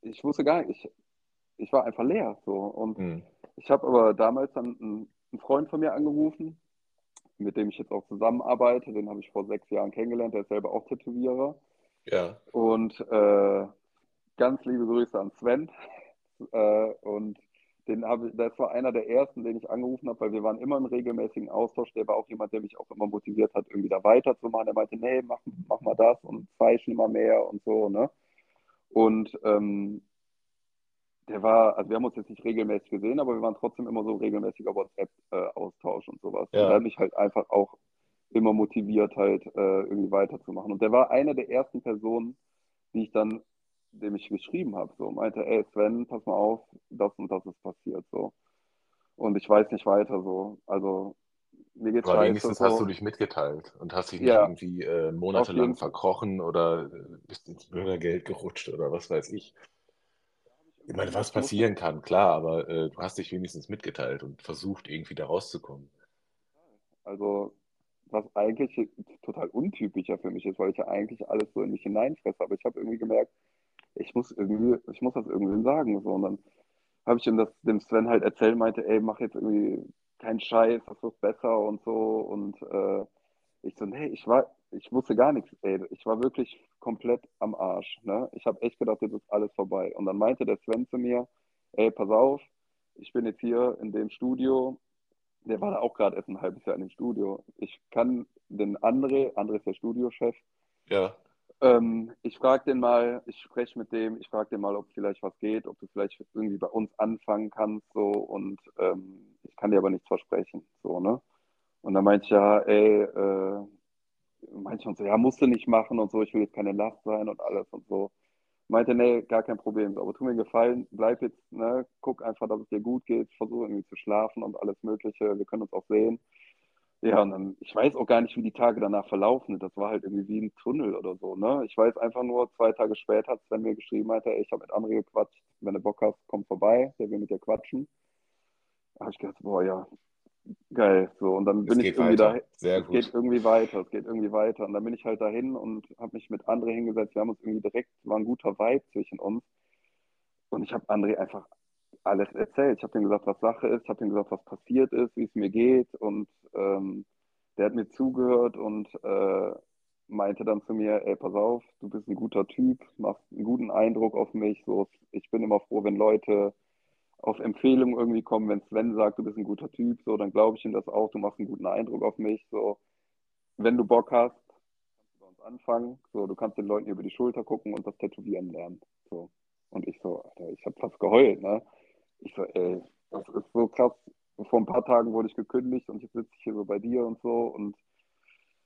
ich wusste gar nicht, ich, ich war einfach leer. So. Und mhm. ich habe aber damals dann einen, einen Freund von mir angerufen, mit dem ich jetzt auch zusammenarbeite. Den habe ich vor sechs Jahren kennengelernt. Der ist selber auch Tätowierer. Ja. Und äh, ganz liebe Grüße an Sven. Äh, und den habe das war einer der ersten, den ich angerufen habe, weil wir waren immer im regelmäßigen Austausch. Der war auch jemand, der mich auch immer motiviert hat, irgendwie da weiterzumachen. Er meinte, nee, mach, mach mal das und zeichne immer mehr und so, ne? Und ähm, der war, also wir haben uns jetzt nicht regelmäßig gesehen, aber wir waren trotzdem immer so regelmäßiger WhatsApp-Austausch äh, und sowas. Ja. Und der hat mich halt einfach auch immer motiviert, halt äh, irgendwie weiterzumachen. Und der war eine der ersten Personen, die ich dann dem ich geschrieben habe, so meinte, ey Sven, pass mal auf, das und das ist passiert, so. Und ich weiß nicht weiter, so. Also mir geht's Aber wenigstens so. hast du dich mitgeteilt und hast dich nicht ja, irgendwie äh, monatelang verkrochen oder bist ins Bürgergeld gerutscht oder was weiß ich. Ich meine, was passieren kann, klar, aber äh, du hast dich wenigstens mitgeteilt und versucht, irgendwie da rauszukommen. Also, was eigentlich total untypischer für mich ist, weil ich ja eigentlich alles so in mich hineinfresse, aber ich habe irgendwie gemerkt, ich muss irgendwie, ich muss das irgendwie sagen. So. Und dann habe ich ihm das dem Sven halt erzählt, meinte, ey, mach jetzt irgendwie keinen Scheiß, das wird besser und so. Und äh, ich so, nee, ich war, ich wusste gar nichts, ey. Ich war wirklich komplett am Arsch. Ne? Ich habe echt gedacht, jetzt ist alles vorbei. Und dann meinte der Sven zu mir, ey, pass auf, ich bin jetzt hier in dem Studio. Der war da auch gerade erst ein halbes Jahr in dem Studio. Ich kann den André, André ist der Studiochef, ja. Ähm, ich frage den mal, ich spreche mit dem, ich frage den mal, ob vielleicht was geht, ob du vielleicht irgendwie bei uns anfangen kannst, so und ähm, ich kann dir aber nichts versprechen, so, ne? Und dann meinte ich ja, ey, äh, manchmal so, ja, musst du nicht machen und so, ich will jetzt keine Last sein und alles und so. Meinte, nee, gar kein Problem, aber tu mir Gefallen, bleib jetzt, ne, guck einfach, dass es dir gut geht, versuche irgendwie zu schlafen und alles Mögliche, wir können uns auch sehen. Ja, und dann, ich weiß auch gar nicht, wie die Tage danach verlaufen. Das war halt irgendwie wie ein Tunnel oder so, ne? Ich weiß einfach nur, zwei Tage später hat Sven mir geschrieben, meinte, ey, ich habe mit André gequatscht, wenn du Bock hast, komm vorbei, der will mit dir quatschen. Da habe ich gedacht, boah, ja, geil. So, und dann bin ich irgendwie weiter. da. Sehr es gut. geht irgendwie weiter, es geht irgendwie weiter. Und dann bin ich halt dahin und habe mich mit André hingesetzt. Wir haben uns irgendwie direkt, war ein guter Vibe zwischen uns. Und ich habe André einfach alles erzählt. Ich habe ihm gesagt, was Sache ist, ich habe ihm gesagt, was passiert ist, wie es mir geht und ähm, der hat mir zugehört und äh, meinte dann zu mir, ey, pass auf, du bist ein guter Typ, machst einen guten Eindruck auf mich. So, ich bin immer froh, wenn Leute auf Empfehlung irgendwie kommen, wenn Sven sagt, du bist ein guter Typ, so, dann glaube ich ihm das auch, du machst einen guten Eindruck auf mich. So, wenn du Bock hast, kannst du bei uns anfangen. So, du kannst den Leuten über die Schulter gucken und das Tätowieren lernen. So. Und ich so, Alter, ich habe fast geheult, ne? Ich so, ey, das ist so krass. Vor ein paar Tagen wurde ich gekündigt und jetzt sitze ich hier so bei dir und so und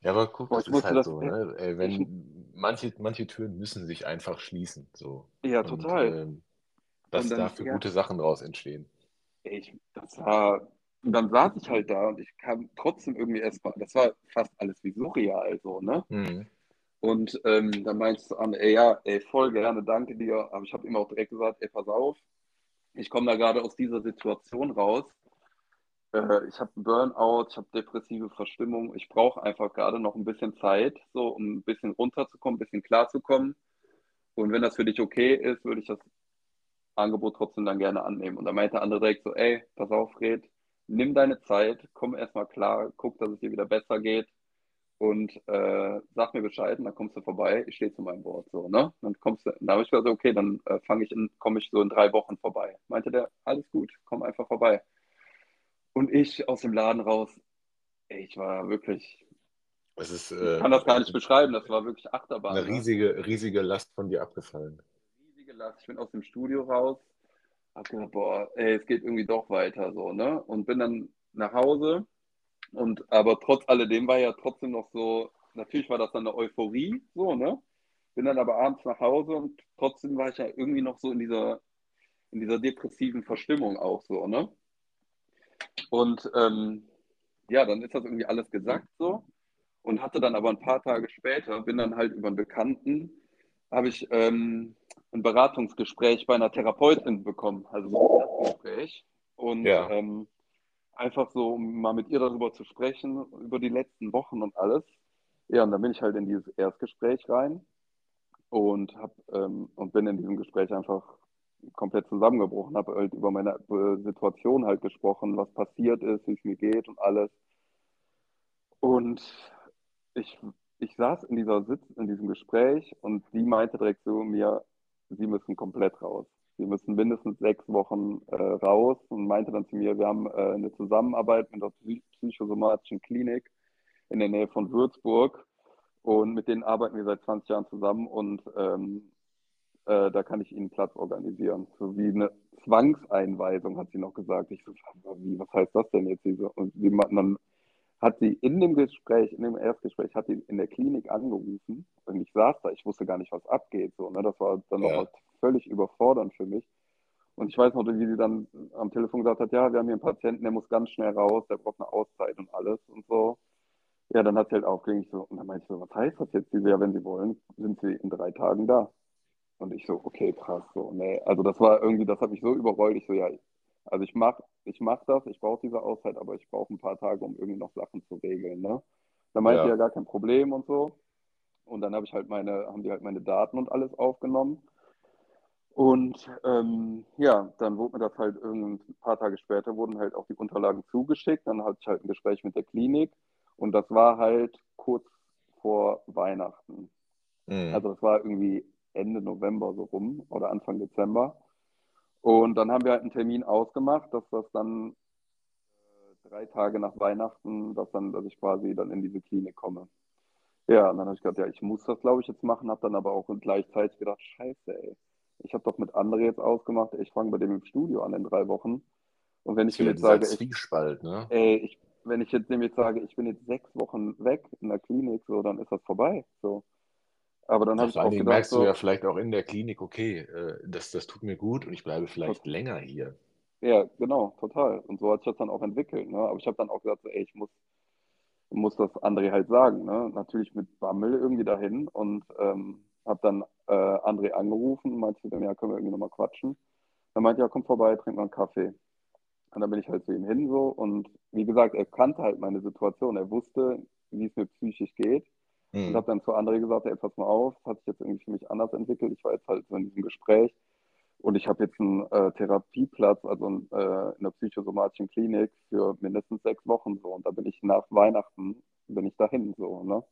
ja, aber guck, das ist halt das, so, ne? Ey, wenn ich, manche, manche Türen müssen sich einfach schließen. So. Ja, total. Und, ähm, dass da für gute Sachen draus entstehen. Ich, das war, und dann saß ich halt da und ich kam trotzdem irgendwie erstmal, das war fast alles wie surreal, so, ne? Mhm. Und ähm, dann meinst du an, ey, ja, ey, voll gerne, danke dir. Aber ich habe ihm auch direkt gesagt, ey, pass auf, ich komme da gerade aus dieser Situation raus. Äh, ich habe einen Burnout, ich habe depressive Verstimmung. Ich brauche einfach gerade noch ein bisschen Zeit, so um ein bisschen runterzukommen, ein bisschen klarzukommen. Und wenn das für dich okay ist, würde ich das Angebot trotzdem dann gerne annehmen. Und da meinte der andere direkt so, ey, pass auf, Fred, nimm deine Zeit, komm erstmal klar, guck, dass es dir wieder besser geht. und äh, sag mir Bescheid und dann kommst du vorbei, ich stehe zu meinem Wort. So, ne? Dann kommst du, dann habe ich gesagt, okay, dann äh, fange ich in, komme ich so in drei Wochen vorbei. Meinte der, alles gut, komm einfach vorbei. Und ich aus dem Laden raus, ey, ich war wirklich. Ist, äh, ich kann das gar nicht beschreiben, das war wirklich Achterbahn. Eine ne? riesige, riesige Last von dir abgefallen. Last. Ich bin aus dem Studio raus, hab gedacht, boah, ey, es geht irgendwie doch weiter so, ne? Und bin dann nach Hause und aber trotz alledem war ja trotzdem noch so, natürlich war das dann eine Euphorie, so, ne? Bin dann aber abends nach Hause und trotzdem war ich ja irgendwie noch so in dieser, in dieser depressiven Verstimmung auch so, ne? Und ähm, ja, dann ist das irgendwie alles gesagt so und hatte dann aber ein paar Tage später, bin dann halt über einen Bekannten, habe ich ähm, ein Beratungsgespräch bei einer Therapeutin bekommen, also so ein Gespräch. Und ja. ähm, einfach so, um mal mit ihr darüber zu sprechen, über die letzten Wochen und alles. Ja, und dann bin ich halt in dieses Erstgespräch rein und, hab, ähm, und bin in diesem Gespräch einfach komplett zusammengebrochen, habe halt über meine äh, Situation halt gesprochen, was passiert ist, wie es mir geht und alles. Und ich, ich saß in dieser Sitz, in diesem Gespräch und sie meinte direkt zu mir, sie müssen komplett raus sie müssen mindestens sechs Wochen äh, raus und meinte dann zu mir, wir haben äh, eine Zusammenarbeit mit der psychosomatischen Klinik in der Nähe von Würzburg und mit denen arbeiten wir seit 20 Jahren zusammen und ähm, äh, da kann ich Ihnen Platz organisieren. So wie eine Zwangseinweisung, hat sie noch gesagt. Ich so, wie, was heißt das denn jetzt? Und sie, dann hat sie in dem Gespräch, in dem Erstgespräch, hat sie in der Klinik angerufen und ich saß da, ich wusste gar nicht, was abgeht. So, ne? Das war dann ja. noch völlig überfordernd für mich. Und ich weiß noch, wie sie dann am Telefon gesagt hat, ja, wir haben hier einen Patienten, der muss ganz schnell raus, der braucht eine Auszeit und alles und so. Ja, dann hat sie halt aufgelegt, so, und dann meinte ich so, was heißt das jetzt? Sie ja, wenn Sie wollen, sind Sie in drei Tagen da. Und ich so, okay, krass, so, nee. Also das war irgendwie, das hat mich so überrollt. Ich so, ja, also ich mach, ich mach das, ich brauche diese Auszeit, aber ich brauche ein paar Tage, um irgendwie noch Sachen zu regeln, ne? Dann meinte ja. ja gar kein Problem und so. Und dann habe ich halt meine, haben die halt meine Daten und alles aufgenommen. Und ähm, ja, dann wurde mir das halt ein paar Tage später, wurden halt auch die Unterlagen zugeschickt. Dann hatte ich halt ein Gespräch mit der Klinik und das war halt kurz vor Weihnachten. Mhm. Also das war irgendwie Ende November so rum oder Anfang Dezember. Und dann haben wir halt einen Termin ausgemacht, dass das dann äh, drei Tage nach Weihnachten, dass, dann, dass ich quasi dann in diese Klinik komme. Ja, und dann habe ich gedacht, ja, ich muss das, glaube ich, jetzt machen, habe dann aber auch gleichzeitig gedacht, scheiße, ey ich habe doch mit André jetzt ausgemacht, ich fange bei dem im Studio an in drei Wochen. Und wenn ich ihm jetzt sage, Zwiespalt, ne? ey, ich, wenn ich jetzt jetzt sage, ich bin jetzt sechs Wochen weg in der Klinik, so, dann ist das vorbei. So. Aber dann habe ich auch gedacht, merkst so, du ja vielleicht auch in der Klinik, okay, äh, das, das tut mir gut und ich bleibe vielleicht total. länger hier. Ja, genau, total. Und so hat sich das dann auch entwickelt. Ne? Aber ich habe dann auch gesagt, so, ey, ich muss, muss das André halt sagen. Ne? Natürlich mit Bammel irgendwie dahin und ähm, habe dann äh, André angerufen und meinte dann, ja, können wir irgendwie nochmal quatschen. Dann meinte er, ja, komm vorbei, trink mal einen Kaffee. Und dann bin ich halt zu ihm hin so und wie gesagt, er kannte halt meine Situation. Er wusste, wie es mir psychisch geht. Mhm. Und habe dann zu André gesagt, ey, pass mal auf, das hat sich jetzt irgendwie für mich anders entwickelt. Ich war jetzt halt so in diesem Gespräch und ich habe jetzt einen äh, Therapieplatz, also in, äh, in der psychosomatischen Klinik für mindestens sechs Wochen so. Und da bin ich nach Weihnachten, bin ich dahin so, ne?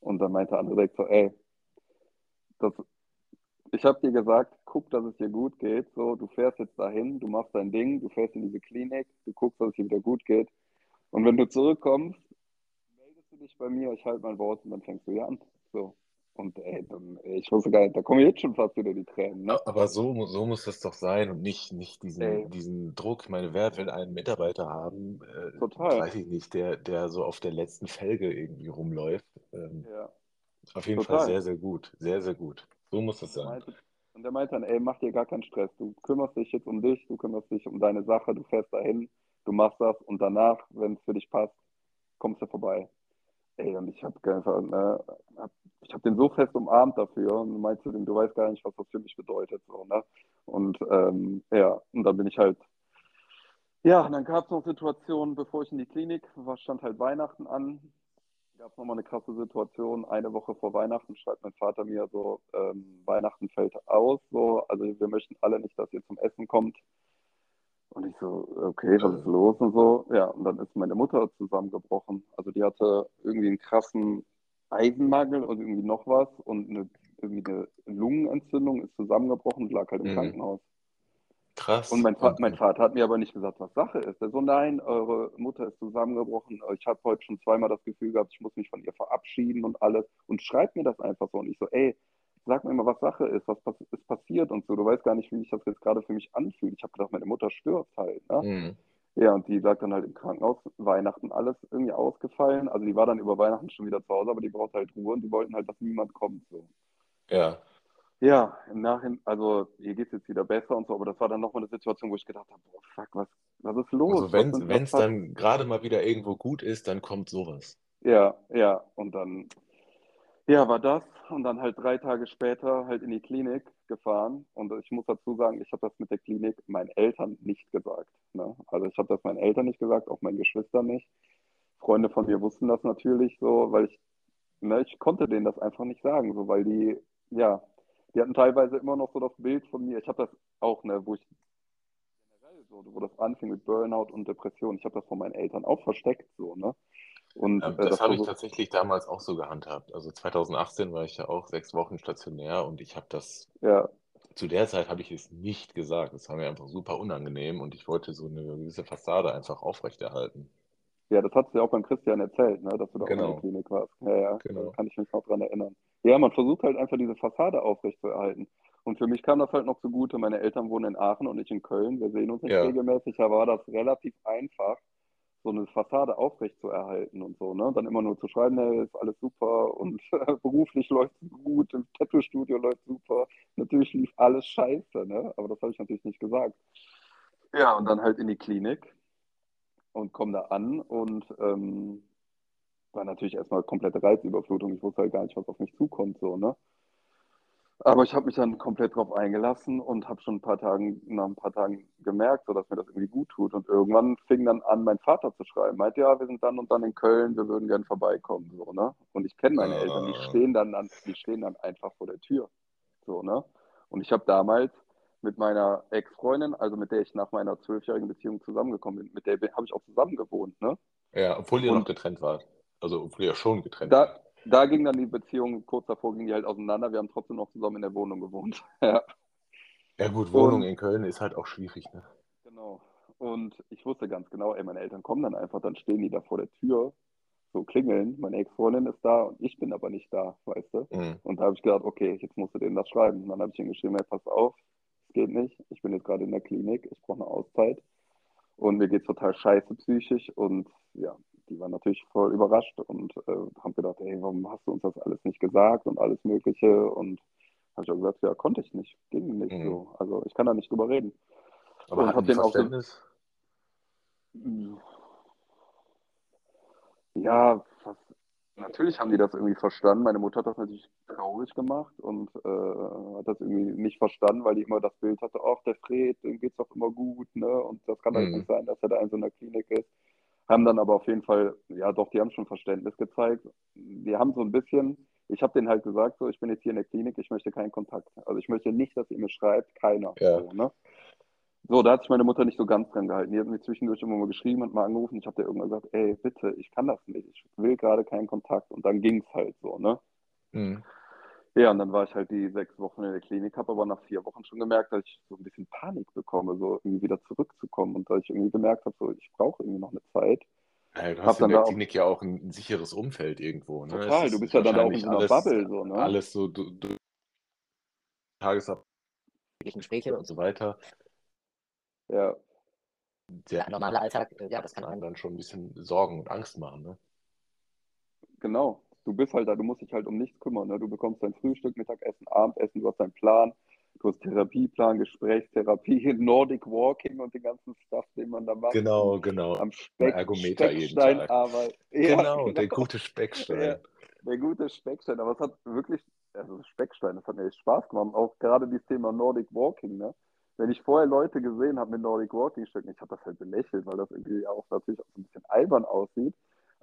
Und dann meinte André direkt so, ey, das, ich habe dir gesagt, guck, dass es dir gut geht. So, du fährst jetzt dahin, du machst dein Ding, du fährst in diese Klinik, du guckst, dass es dir wieder gut geht. Und wenn du zurückkommst, dich bei mir, ich halte mein Wort und dann fängst du hier an. So. Und ey, dann, ich wusste gar nicht, da kommen jetzt schon fast wieder die Tränen. Ne? Aber so, so muss das doch sein und nicht, nicht diesen, diesen Druck. Meine Wert, wenn einen Mitarbeiter haben, äh, Total. weiß ich nicht, der, der so auf der letzten Felge irgendwie rumläuft. Ähm, ja. Auf jeden Total. Fall sehr, sehr gut. Sehr, sehr gut. So muss es sein. und der meinte dann, ey, mach dir gar keinen Stress. Du kümmerst dich jetzt um dich, du kümmerst dich um deine Sache, du fährst dahin, du machst das und danach, wenn es für dich passt, kommst du vorbei. Ey, und ich habe einfach, ne, hab, ich habe den so fest umarmt dafür und meinst du, du weißt gar nicht, was das für mich bedeutet. So, ne? Und ähm, ja, und dann bin ich halt, ja, und dann gab es noch Situationen, bevor ich in die Klinik war, stand halt Weihnachten an gab es nochmal eine krasse Situation. Eine Woche vor Weihnachten schreibt mein Vater mir so, ähm, Weihnachten fällt aus, so, also wir möchten alle nicht, dass ihr zum Essen kommt. Und ich so, okay, was ist los und so. Ja, und dann ist meine Mutter zusammengebrochen. Also die hatte irgendwie einen krassen Eisenmangel und irgendwie noch was und eine, irgendwie eine Lungenentzündung ist zusammengebrochen und lag halt im mhm. Krankenhaus. Krass. Und mein, okay. mein, Vater hat mir aber nicht gesagt, was Sache ist. Er so, nein, eure Mutter ist zusammengebrochen. Ich habe heute schon zweimal das Gefühl gehabt, ich muss mich von ihr verabschieden und alles. Und schreibt mir das einfach so. Und ich so, ey, sag mir mal, was Sache ist, was ist passiert und so. Du weißt gar nicht, wie sich das jetzt gerade für mich anfühlt. Ich habe gedacht, meine Mutter stirbt halt. Ne? Mhm. Ja, und die sagt dann halt im Krankenhaus, Weihnachten alles irgendwie ausgefallen. Also die war dann über Weihnachten schon wieder zu Hause, aber die braucht halt Ruhe und die wollten halt, dass niemand kommt. So. Ja. Ja, im Nachhinein, also ihr geht es jetzt wieder besser und so, aber das war dann nochmal eine Situation, wo ich gedacht habe, boah, fuck, was, was ist los? Also wenn es dann gerade mal wieder irgendwo gut ist, dann kommt sowas. Ja, ja, und dann ja, war das und dann halt drei Tage später halt in die Klinik gefahren. Und ich muss dazu sagen, ich habe das mit der Klinik meinen Eltern nicht gesagt. Ne? Also ich habe das meinen Eltern nicht gesagt, auch meinen Geschwistern nicht. Freunde von mir wussten das natürlich so, weil ich, ne, ich konnte denen das einfach nicht sagen, so, weil die, ja, die hatten teilweise immer noch so das Bild von mir. Ich habe das auch, ne, wo ich generell so, wo das anfing mit Burnout und Depression, ich habe das von meinen Eltern auch versteckt, so, ne? Und, ähm, das, das habe ich tatsächlich damals auch so gehandhabt. Also 2018 war ich ja auch sechs Wochen stationär und ich habe das. Ja. Zu der Zeit habe ich es nicht gesagt. Das war mir einfach super unangenehm und ich wollte so eine gewisse Fassade einfach aufrechterhalten. Ja, das hast du ja auch beim Christian erzählt, ne, dass du da genau. auch in der Klinik warst. Ja, ja, genau. kann ich mich noch dran erinnern. Ja, man versucht halt einfach diese Fassade aufrechtzuerhalten. Und für mich kam das halt noch zugute. Meine Eltern wohnen in Aachen und ich in Köln. Wir sehen uns nicht ja. regelmäßig. Da war das relativ einfach, so eine Fassade aufrecht zu erhalten und so, ne? Dann immer nur zu schreiben, hey, ist alles super und beruflich läuft es gut, im Tattoo-Studio läuft super. Natürlich lief alles scheiße, ne? Aber das habe ich natürlich nicht gesagt. Ja, und dann halt in die Klinik und komme da an und ähm, war natürlich erstmal komplette Reizüberflutung. Ich wusste halt gar nicht, was auf mich zukommt, so, ne? Aber ich habe mich dann komplett darauf eingelassen und habe schon ein paar Tagen, nach ein paar Tagen gemerkt, so dass mir das irgendwie gut tut. Und irgendwann fing dann an, mein Vater zu schreiben. Meint, ja, wir sind dann und dann in Köln, wir würden gern vorbeikommen. So, ne? Und ich kenne meine Eltern, die stehen dann an, die stehen dann einfach vor der Tür. So, ne? Und ich habe damals mit meiner Ex-Freundin, also mit der ich nach meiner zwölfjährigen Beziehung zusammengekommen bin, mit der habe ich auch zusammen gewohnt, ne? Ja, obwohl ihr und noch getrennt wart. Also obwohl ihr schon getrennt da, wart da ging dann die Beziehung, kurz davor ging die halt auseinander. Wir haben trotzdem noch zusammen in der Wohnung gewohnt. ja. ja, gut, Wohnung und, in Köln ist halt auch schwierig, ne? Genau. Und ich wusste ganz genau, ey, meine Eltern kommen dann einfach, dann stehen die da vor der Tür, so klingeln. Meine Ex-Freundin ist da und ich bin aber nicht da, weißt du? Mhm. Und da habe ich gedacht, okay, jetzt musst du denen das schreiben. Und dann habe ich ihnen geschrieben, ey, pass auf, es geht nicht. Ich bin jetzt gerade in der Klinik, ich brauche eine Auszeit. Und mir geht es total scheiße psychisch und ja, die waren natürlich voll überrascht und äh, haben gedacht, hey, warum hast du uns das alles nicht gesagt und alles Mögliche und habe ich auch gesagt, ja, konnte ich nicht, ging nicht mhm. so. Also ich kann da nicht drüber reden. Aber und hatten die Verständnis? So, ja, fast, natürlich haben die das irgendwie verstanden. Meine Mutter hat das natürlich traurig gemacht und äh, hat das irgendwie nicht verstanden, weil die immer das Bild hatte, ach, der Fred, dem geht's doch immer gut, ne? Und das kann halt mhm. nicht sein, dass er da in so einer Klinik ist. Haben dann aber auf jeden Fall, ja doch, die haben schon Verständnis gezeigt. Die haben so ein bisschen, ich habe denen halt gesagt, so, ich bin jetzt hier in der Klinik, ich möchte keinen Kontakt. Also ich möchte nicht, dass ihr mir schreibt, keiner. Ja. So, ne? so, da hat sich meine Mutter nicht so ganz dran gehalten. Die hat mir zwischendurch immer mal geschrieben und mal angerufen. Ich habe der irgendwann gesagt, ey, bitte, ich kann das nicht. Ich will gerade keinen Kontakt. Und dann ging es halt so, ne? Mhm. Ja, und dann war ich halt die sechs Wochen in der Klinik, habe aber nach vier Wochen schon gemerkt, dass ich so ein bisschen Panik bekomme, so irgendwie wieder zurückzukommen und dass ich irgendwie gemerkt habe, so ich brauche irgendwie noch eine Zeit. Ja, du hast in der Klinik ja auch ein, sicheres Umfeld irgendwo. Ne? Total, du bist ja dann auch in so einer alles, Bubble. So, ne? Alles so, du, du Gespräche und so weiter. Ja. Der normale Alltag, äh, ja, das kann einem dann schon ein bisschen Sorgen und Angst machen. Ne? Genau, du bist halt da, du musst dich halt um nichts kümmern. Ne? Du bekommst dein Frühstück, Mittagessen, Abendessen, du hast deinen Plan, du hast Therapieplan, Gesprächstherapie, Nordic Walking und den ganzen Stuff, den man da macht. Genau, genau. Am Speck, Ergometer Speckstein arbeitet. Ja, genau, genau, der gute Speckstein. Ja, der gute Speckstein, aber es hat wirklich, also Speckstein, das hat mir echt Spaß gemacht. Auch gerade dieses Thema Nordic Walking, ne? Wenn ich vorher Leute gesehen habe mit Nordic Walking Stöcken, ich habe das halt belächelt, weil das irgendwie auch natürlich auch so ein bisschen albern aussieht.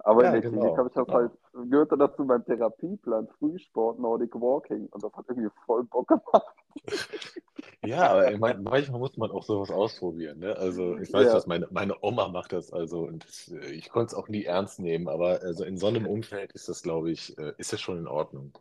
Aber ja, in der genau, Klinik habe ich das genau. halt, gehörte dazu beim Therapieplan Frühsport, Nordic Walking und das hat irgendwie voll Bock gemacht. Ja, aber ich mein, manchmal muss man auch sowas ausprobieren. Ne? Also ich weiß, Ja. dass meine, meine Oma macht das also und das, äh, ich konnte es auch nie ernst nehmen, aber also in so einem Umfeld ist das, glaube ich, äh, ist das schon in Ordnung.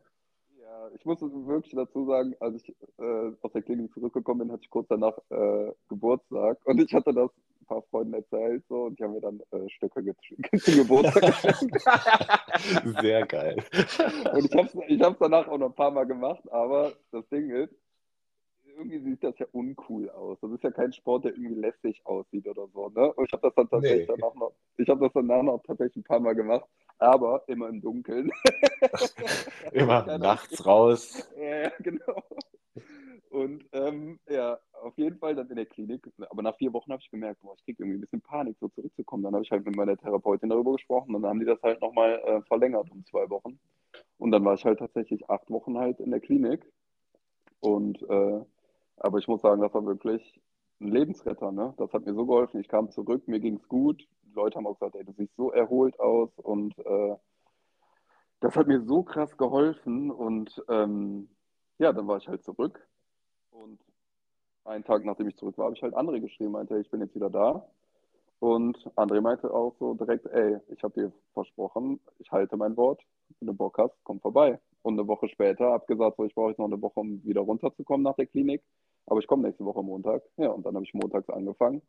Ja, ich muss wirklich dazu sagen, als ich äh, aus der Klinik zurückgekommen bin, hatte ich kurz danach äh, Geburtstag und ich hatte das paar Freunden erzählt so und die haben mir dann äh, Stöcke zum Geburtstag geschenkt. Sehr geil. Und ich habe es ich hab's danach auch noch ein paar Mal gemacht, aber das Ding ist, irgendwie sieht das ja uncool aus. Das ist ja kein Sport, der irgendwie lässig aussieht oder so. Ne? Und ich habe das dann tatsächlich Nee. danach noch, ich habe das danach noch tatsächlich ein paar Mal gemacht, aber immer im Dunkeln. Immer nachts raus. Ja, genau. Und ähm, ja, auf jeden Fall dann in der Klinik. Aber nach vier Wochen habe ich gemerkt, boah, ich kriege irgendwie ein bisschen Panik, so zurückzukommen. Dann habe ich halt mit meiner Therapeutin darüber gesprochen und dann haben die das halt nochmal äh, verlängert um zwei Wochen. Und dann war ich halt tatsächlich acht Wochen halt in der Klinik. Und äh, aber ich muss sagen, das war wirklich ein Lebensretter, ne? Das hat mir so geholfen. Ich kam zurück, mir ging es gut. Die Leute haben auch gesagt, ey, du siehst so erholt aus und äh, das hat mir so krass geholfen und ähm, ja, dann war ich halt zurück und einen Tag nachdem ich zurück war, habe ich halt André geschrieben, meinte, ich bin jetzt wieder da und André meinte auch so direkt, ey, ich habe dir versprochen, ich halte mein Wort, wenn du Bock hast, komm vorbei. Und eine Woche später habe gesagt, so, ich brauche jetzt noch eine Woche, um wieder runterzukommen nach der Klinik, aber ich komme nächste Woche Montag. Ja, und dann habe ich montags angefangen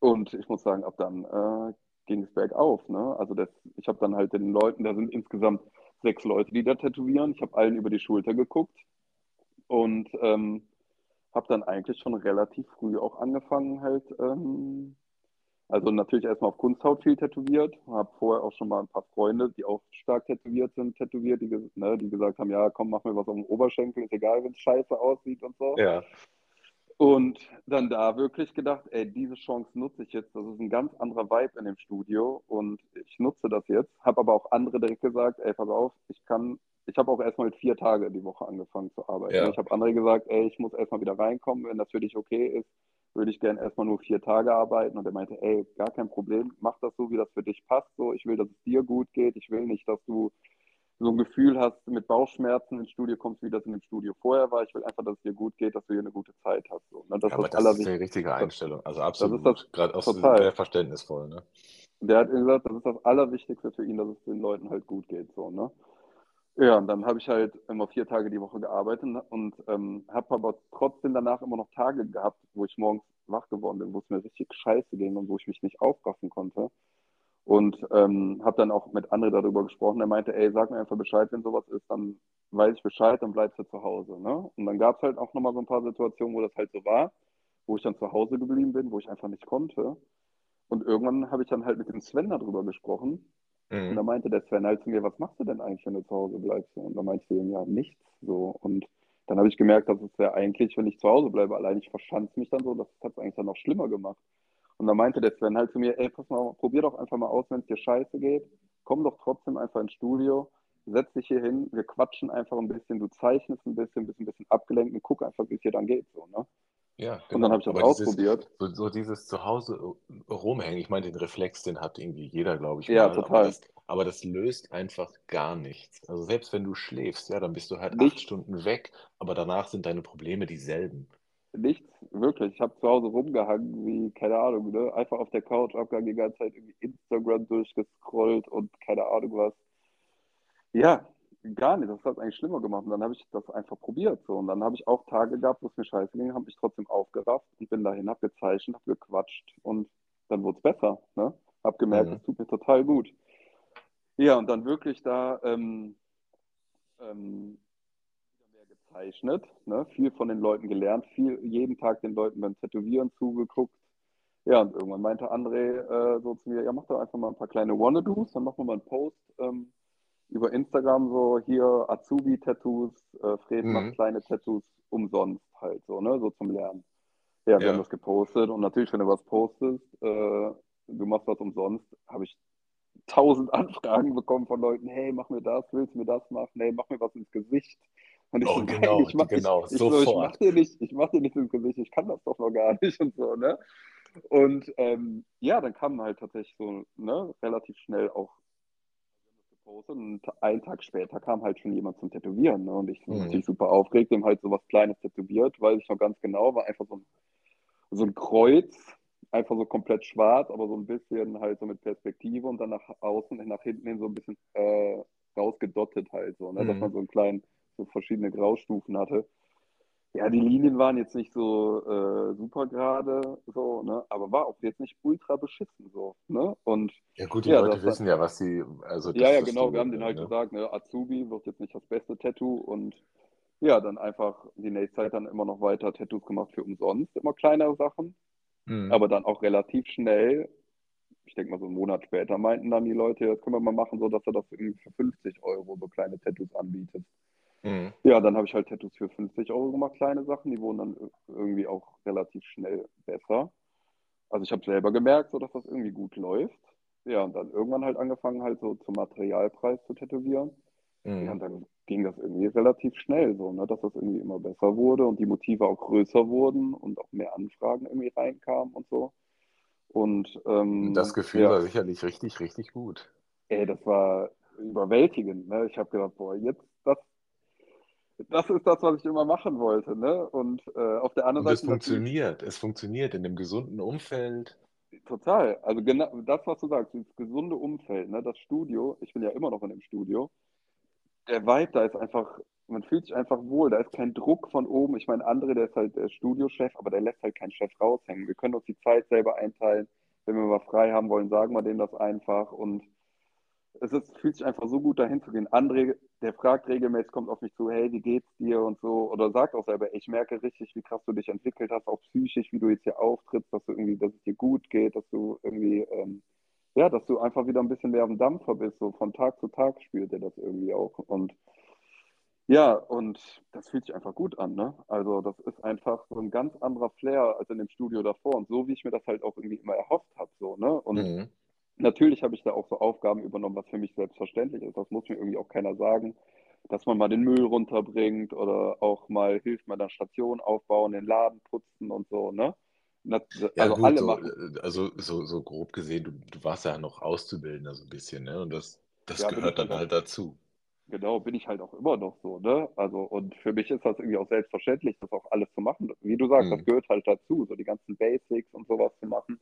und ich muss sagen, ab dann äh, ging es bergauf. Ne? Also das, ich habe dann halt den Leuten, da sind insgesamt sechs Leute, die da tätowieren. Ich habe allen über die Schulter geguckt und ähm, habe dann eigentlich schon relativ früh auch angefangen, halt, ähm, also natürlich erstmal auf Kunsthaut viel tätowiert. Habe vorher auch schon mal ein paar Freunde, die auch stark tätowiert sind, tätowiert, die, ne, die gesagt haben, ja, komm, mach mir was auf dem Oberschenkel, ist egal, wenn es scheiße aussieht und so. Ja. Und dann da wirklich gedacht, ey, diese Chance nutze ich jetzt. Das ist ein ganz anderer Vibe in dem Studio und ich nutze das jetzt. Habe aber auch andere direkt gesagt, ey, pass auf, ich kann, ich habe auch erstmal mit vier Tage die Woche angefangen zu arbeiten. Ja. Ich habe andere gesagt, ey, ich muss erstmal wieder reinkommen. Wenn das für dich okay ist, würde ich gerne erstmal nur vier Tage arbeiten. Und er meinte, ey, gar kein Problem, mach das so, wie das für dich passt. So, ich will, dass es dir gut geht. Ich will nicht, dass du so ein Gefühl hast, mit Bauchschmerzen ins Studio kommst, wie das in dem Studio vorher war. Ich will einfach, dass es dir gut geht, dass du hier eine gute Zeit hast. So. Ne? Das Ja, aber ist das ist die richtige Einstellung. Also das absolut. Gerade auch total. sehr verständnisvoll. Ne? Der hat gesagt, das ist das Allerwichtigste für ihn, dass es den Leuten halt gut geht. So, ne? Ja, und dann habe ich halt immer vier Tage die Woche gearbeitet und ähm, habe aber trotzdem danach immer noch Tage gehabt, wo ich morgens wach geworden bin, wo es mir richtig scheiße ging und wo ich mich nicht aufraffen konnte. Und ähm, habe dann auch mit André darüber gesprochen. Er meinte, ey, sag mir einfach Bescheid, wenn sowas ist, dann weiß ich Bescheid, dann bleibst du zu Hause. Ne? Und dann gab es halt auch nochmal so ein paar Situationen, wo das halt so war, wo ich dann zu Hause geblieben bin, wo ich einfach nicht konnte. Und irgendwann habe ich dann halt mit dem Sven darüber gesprochen. Und Mhm. da meinte der Sven halt zu mir, was machst du denn eigentlich, wenn du zu Hause bleibst? Und da meinte ich zu ihm, ja, nichts. So. Und dann habe ich gemerkt, dass es ja eigentlich, wenn ich zu Hause bleibe, allein ich verschanze mich dann so, das hat es eigentlich dann noch schlimmer gemacht. Und da meinte der Sven halt zu mir, ey, pass mal, probier doch einfach mal aus, wenn es dir scheiße geht. Komm doch trotzdem einfach ins Studio, setz dich hier hin, wir quatschen einfach ein bisschen, du zeichnest ein bisschen, bist ein bisschen abgelenkt und guck einfach, wie es dir dann geht. So, ne? Ja, Und genau. dann habe ich das Aber dieses, ausprobiert. so, so dieses Zuhause rumhängen, ich meine, den Reflex, den hat irgendwie jeder, glaube ich, Ja, mal, aber total. das, aber das löst einfach gar nichts. Also selbst wenn du schläfst, ja, dann bist du halt acht Nichts. Stunden weg, aber danach sind deine Probleme dieselben. Nichts, wirklich. Ich habe zu Hause rumgehangen, wie, keine Ahnung, ne? Einfach auf der Couch abgehangen, die ganze Zeit irgendwie Instagram durchgescrollt und keine Ahnung was. Ja, gar nicht. Das hat es eigentlich schlimmer gemacht. Und dann habe ich das einfach probiert. So. Und dann habe ich auch Tage gehabt, wo es mir scheiße ging, habe mich trotzdem aufgerafft und bin dahin, habe gezeichnet, habe gequatscht und dann wurde es besser. Ne? Habe gemerkt, Mhm. es tut mir total gut. Ja, und dann wirklich da ähm, ähm, mehr gezeichnet, ne? viel von den Leuten gelernt, viel jeden Tag den Leuten beim Tätowieren zugeguckt. Ja, und irgendwann meinte André äh, so zu mir, ja, mach doch einfach mal ein paar kleine Wannadoos, dann machen wir mal einen Post ähm, über Instagram, so hier Azubi-Tattoos, äh, Fred Mhm. macht kleine Tattoos umsonst halt, so, ne, so zum Lernen. Ja, wir Ja. haben das gepostet und natürlich, wenn du was postest, äh, du machst was umsonst, habe ich tausend Anfragen bekommen von Leuten, hey, mach mir das, willst du mir das machen? Hey, mach mir was ins Gesicht. Und ich Oh, so, genau, ich mach, genau, ich, ich, so, ich sofort. mach dir nicht, ich mach dir nicht ins Gesicht, ich kann das doch noch gar nicht und so, ne? Und ähm, ja, dann kamen halt tatsächlich so, ne, relativ schnell auch gepostet und einen Tag später kam halt schon jemand zum Tätowieren. Ne? Und ich war mhm. natürlich super aufgeregt, dem halt so was Kleines tätowiert, weiß ich noch ganz genau, war einfach so ein, so ein Kreuz, einfach so komplett schwarz, aber so ein bisschen halt so mit Perspektive und dann nach außen, nach hinten hin so ein bisschen äh, rausgedottet halt so, ne? Mhm. dass man so einen kleinen, so verschiedene Graustufen hatte. Ja, die Linien waren jetzt nicht so äh, super gerade, so, ne? aber war auch jetzt nicht ultra beschissen so. Ne? Und, ja gut, die ja, Leute wissen ja, was sie. Also ja, ja, genau, wir haben den halt ne? gesagt, ne? Azubi wird jetzt nicht das beste Tattoo und ja, dann einfach die nächste Zeit dann immer noch weiter Tattoos gemacht für umsonst, immer kleinere Sachen. Mhm. Aber dann auch relativ schnell, ich denke mal so einen Monat später, meinten dann die Leute, das können wir mal machen, so dass er das irgendwie für 50 Euro so kleine Tattoos anbietet. Mhm. Ja, dann habe ich halt Tattoos für 50 Euro gemacht, kleine Sachen, die wurden dann irgendwie auch relativ schnell besser. Also ich habe selber gemerkt, so dass das irgendwie gut läuft. Ja, und dann irgendwann halt angefangen, halt so zum Materialpreis zu tätowieren. Mhm. Ja, und dann ging das irgendwie relativ schnell so, ne, dass das irgendwie immer besser wurde und die Motive auch größer wurden und auch mehr Anfragen irgendwie reinkamen und so. Und ähm, das Gefühl ja, war sicherlich richtig, richtig gut. Ey, das war überwältigend. Ne? Ich habe gedacht, boah, jetzt das, das ist das, was ich immer machen wollte. Ne? Und äh, auf der anderen und Seite. Es funktioniert, es funktioniert in dem gesunden Umfeld. Total. Also genau das, was du sagst, das gesunde Umfeld, ne? das Studio, ich bin ja immer noch in dem Studio, der Vibe da ist einfach, man fühlt sich einfach wohl. Da ist kein Druck von oben. Ich meine, André, der ist halt der Studiochef, aber der lässt halt keinen Chef raushängen. Wir können uns die Zeit selber einteilen. Wenn wir mal frei haben wollen, sagen wir dem das einfach. Und es ist, fühlt sich einfach so gut, dahin zu gehen. André, der fragt regelmäßig, kommt auf mich zu, hey, wie geht's dir und so. Oder sagt auch selber, ich merke richtig, wie krass du dich entwickelt hast, auch psychisch, wie du jetzt hier auftrittst, dass du irgendwie, dass es dir gut geht, dass du irgendwie ähm, ja, dass du einfach wieder ein bisschen mehr dem Dampfer bist. So von Tag zu Tag spürt er das irgendwie auch. Und ja, und das fühlt sich einfach gut an, ne? Also das ist einfach so ein ganz anderer Flair als in dem Studio davor. Und so wie ich mir das halt auch irgendwie immer erhofft habe, so, ne? Und mhm. Natürlich habe ich da auch so Aufgaben übernommen, was für mich selbstverständlich ist. Das muss mir irgendwie auch keiner sagen. Dass man mal den Müll runterbringt oder auch mal hilft, mal eine Station aufbauen, den Laden putzen und so, ne? Also ja, gut, alle so, machen. Also so, so grob gesehen, du, du warst ja noch Auszubildender so ein bisschen, ne? Und das, das ja, gehört dann halt dazu. Genau, bin ich halt auch immer noch so, ne? Also, und für mich ist das irgendwie auch selbstverständlich, das auch alles zu machen. Wie du sagst, mhm. das gehört halt dazu, so die ganzen Basics und sowas zu machen.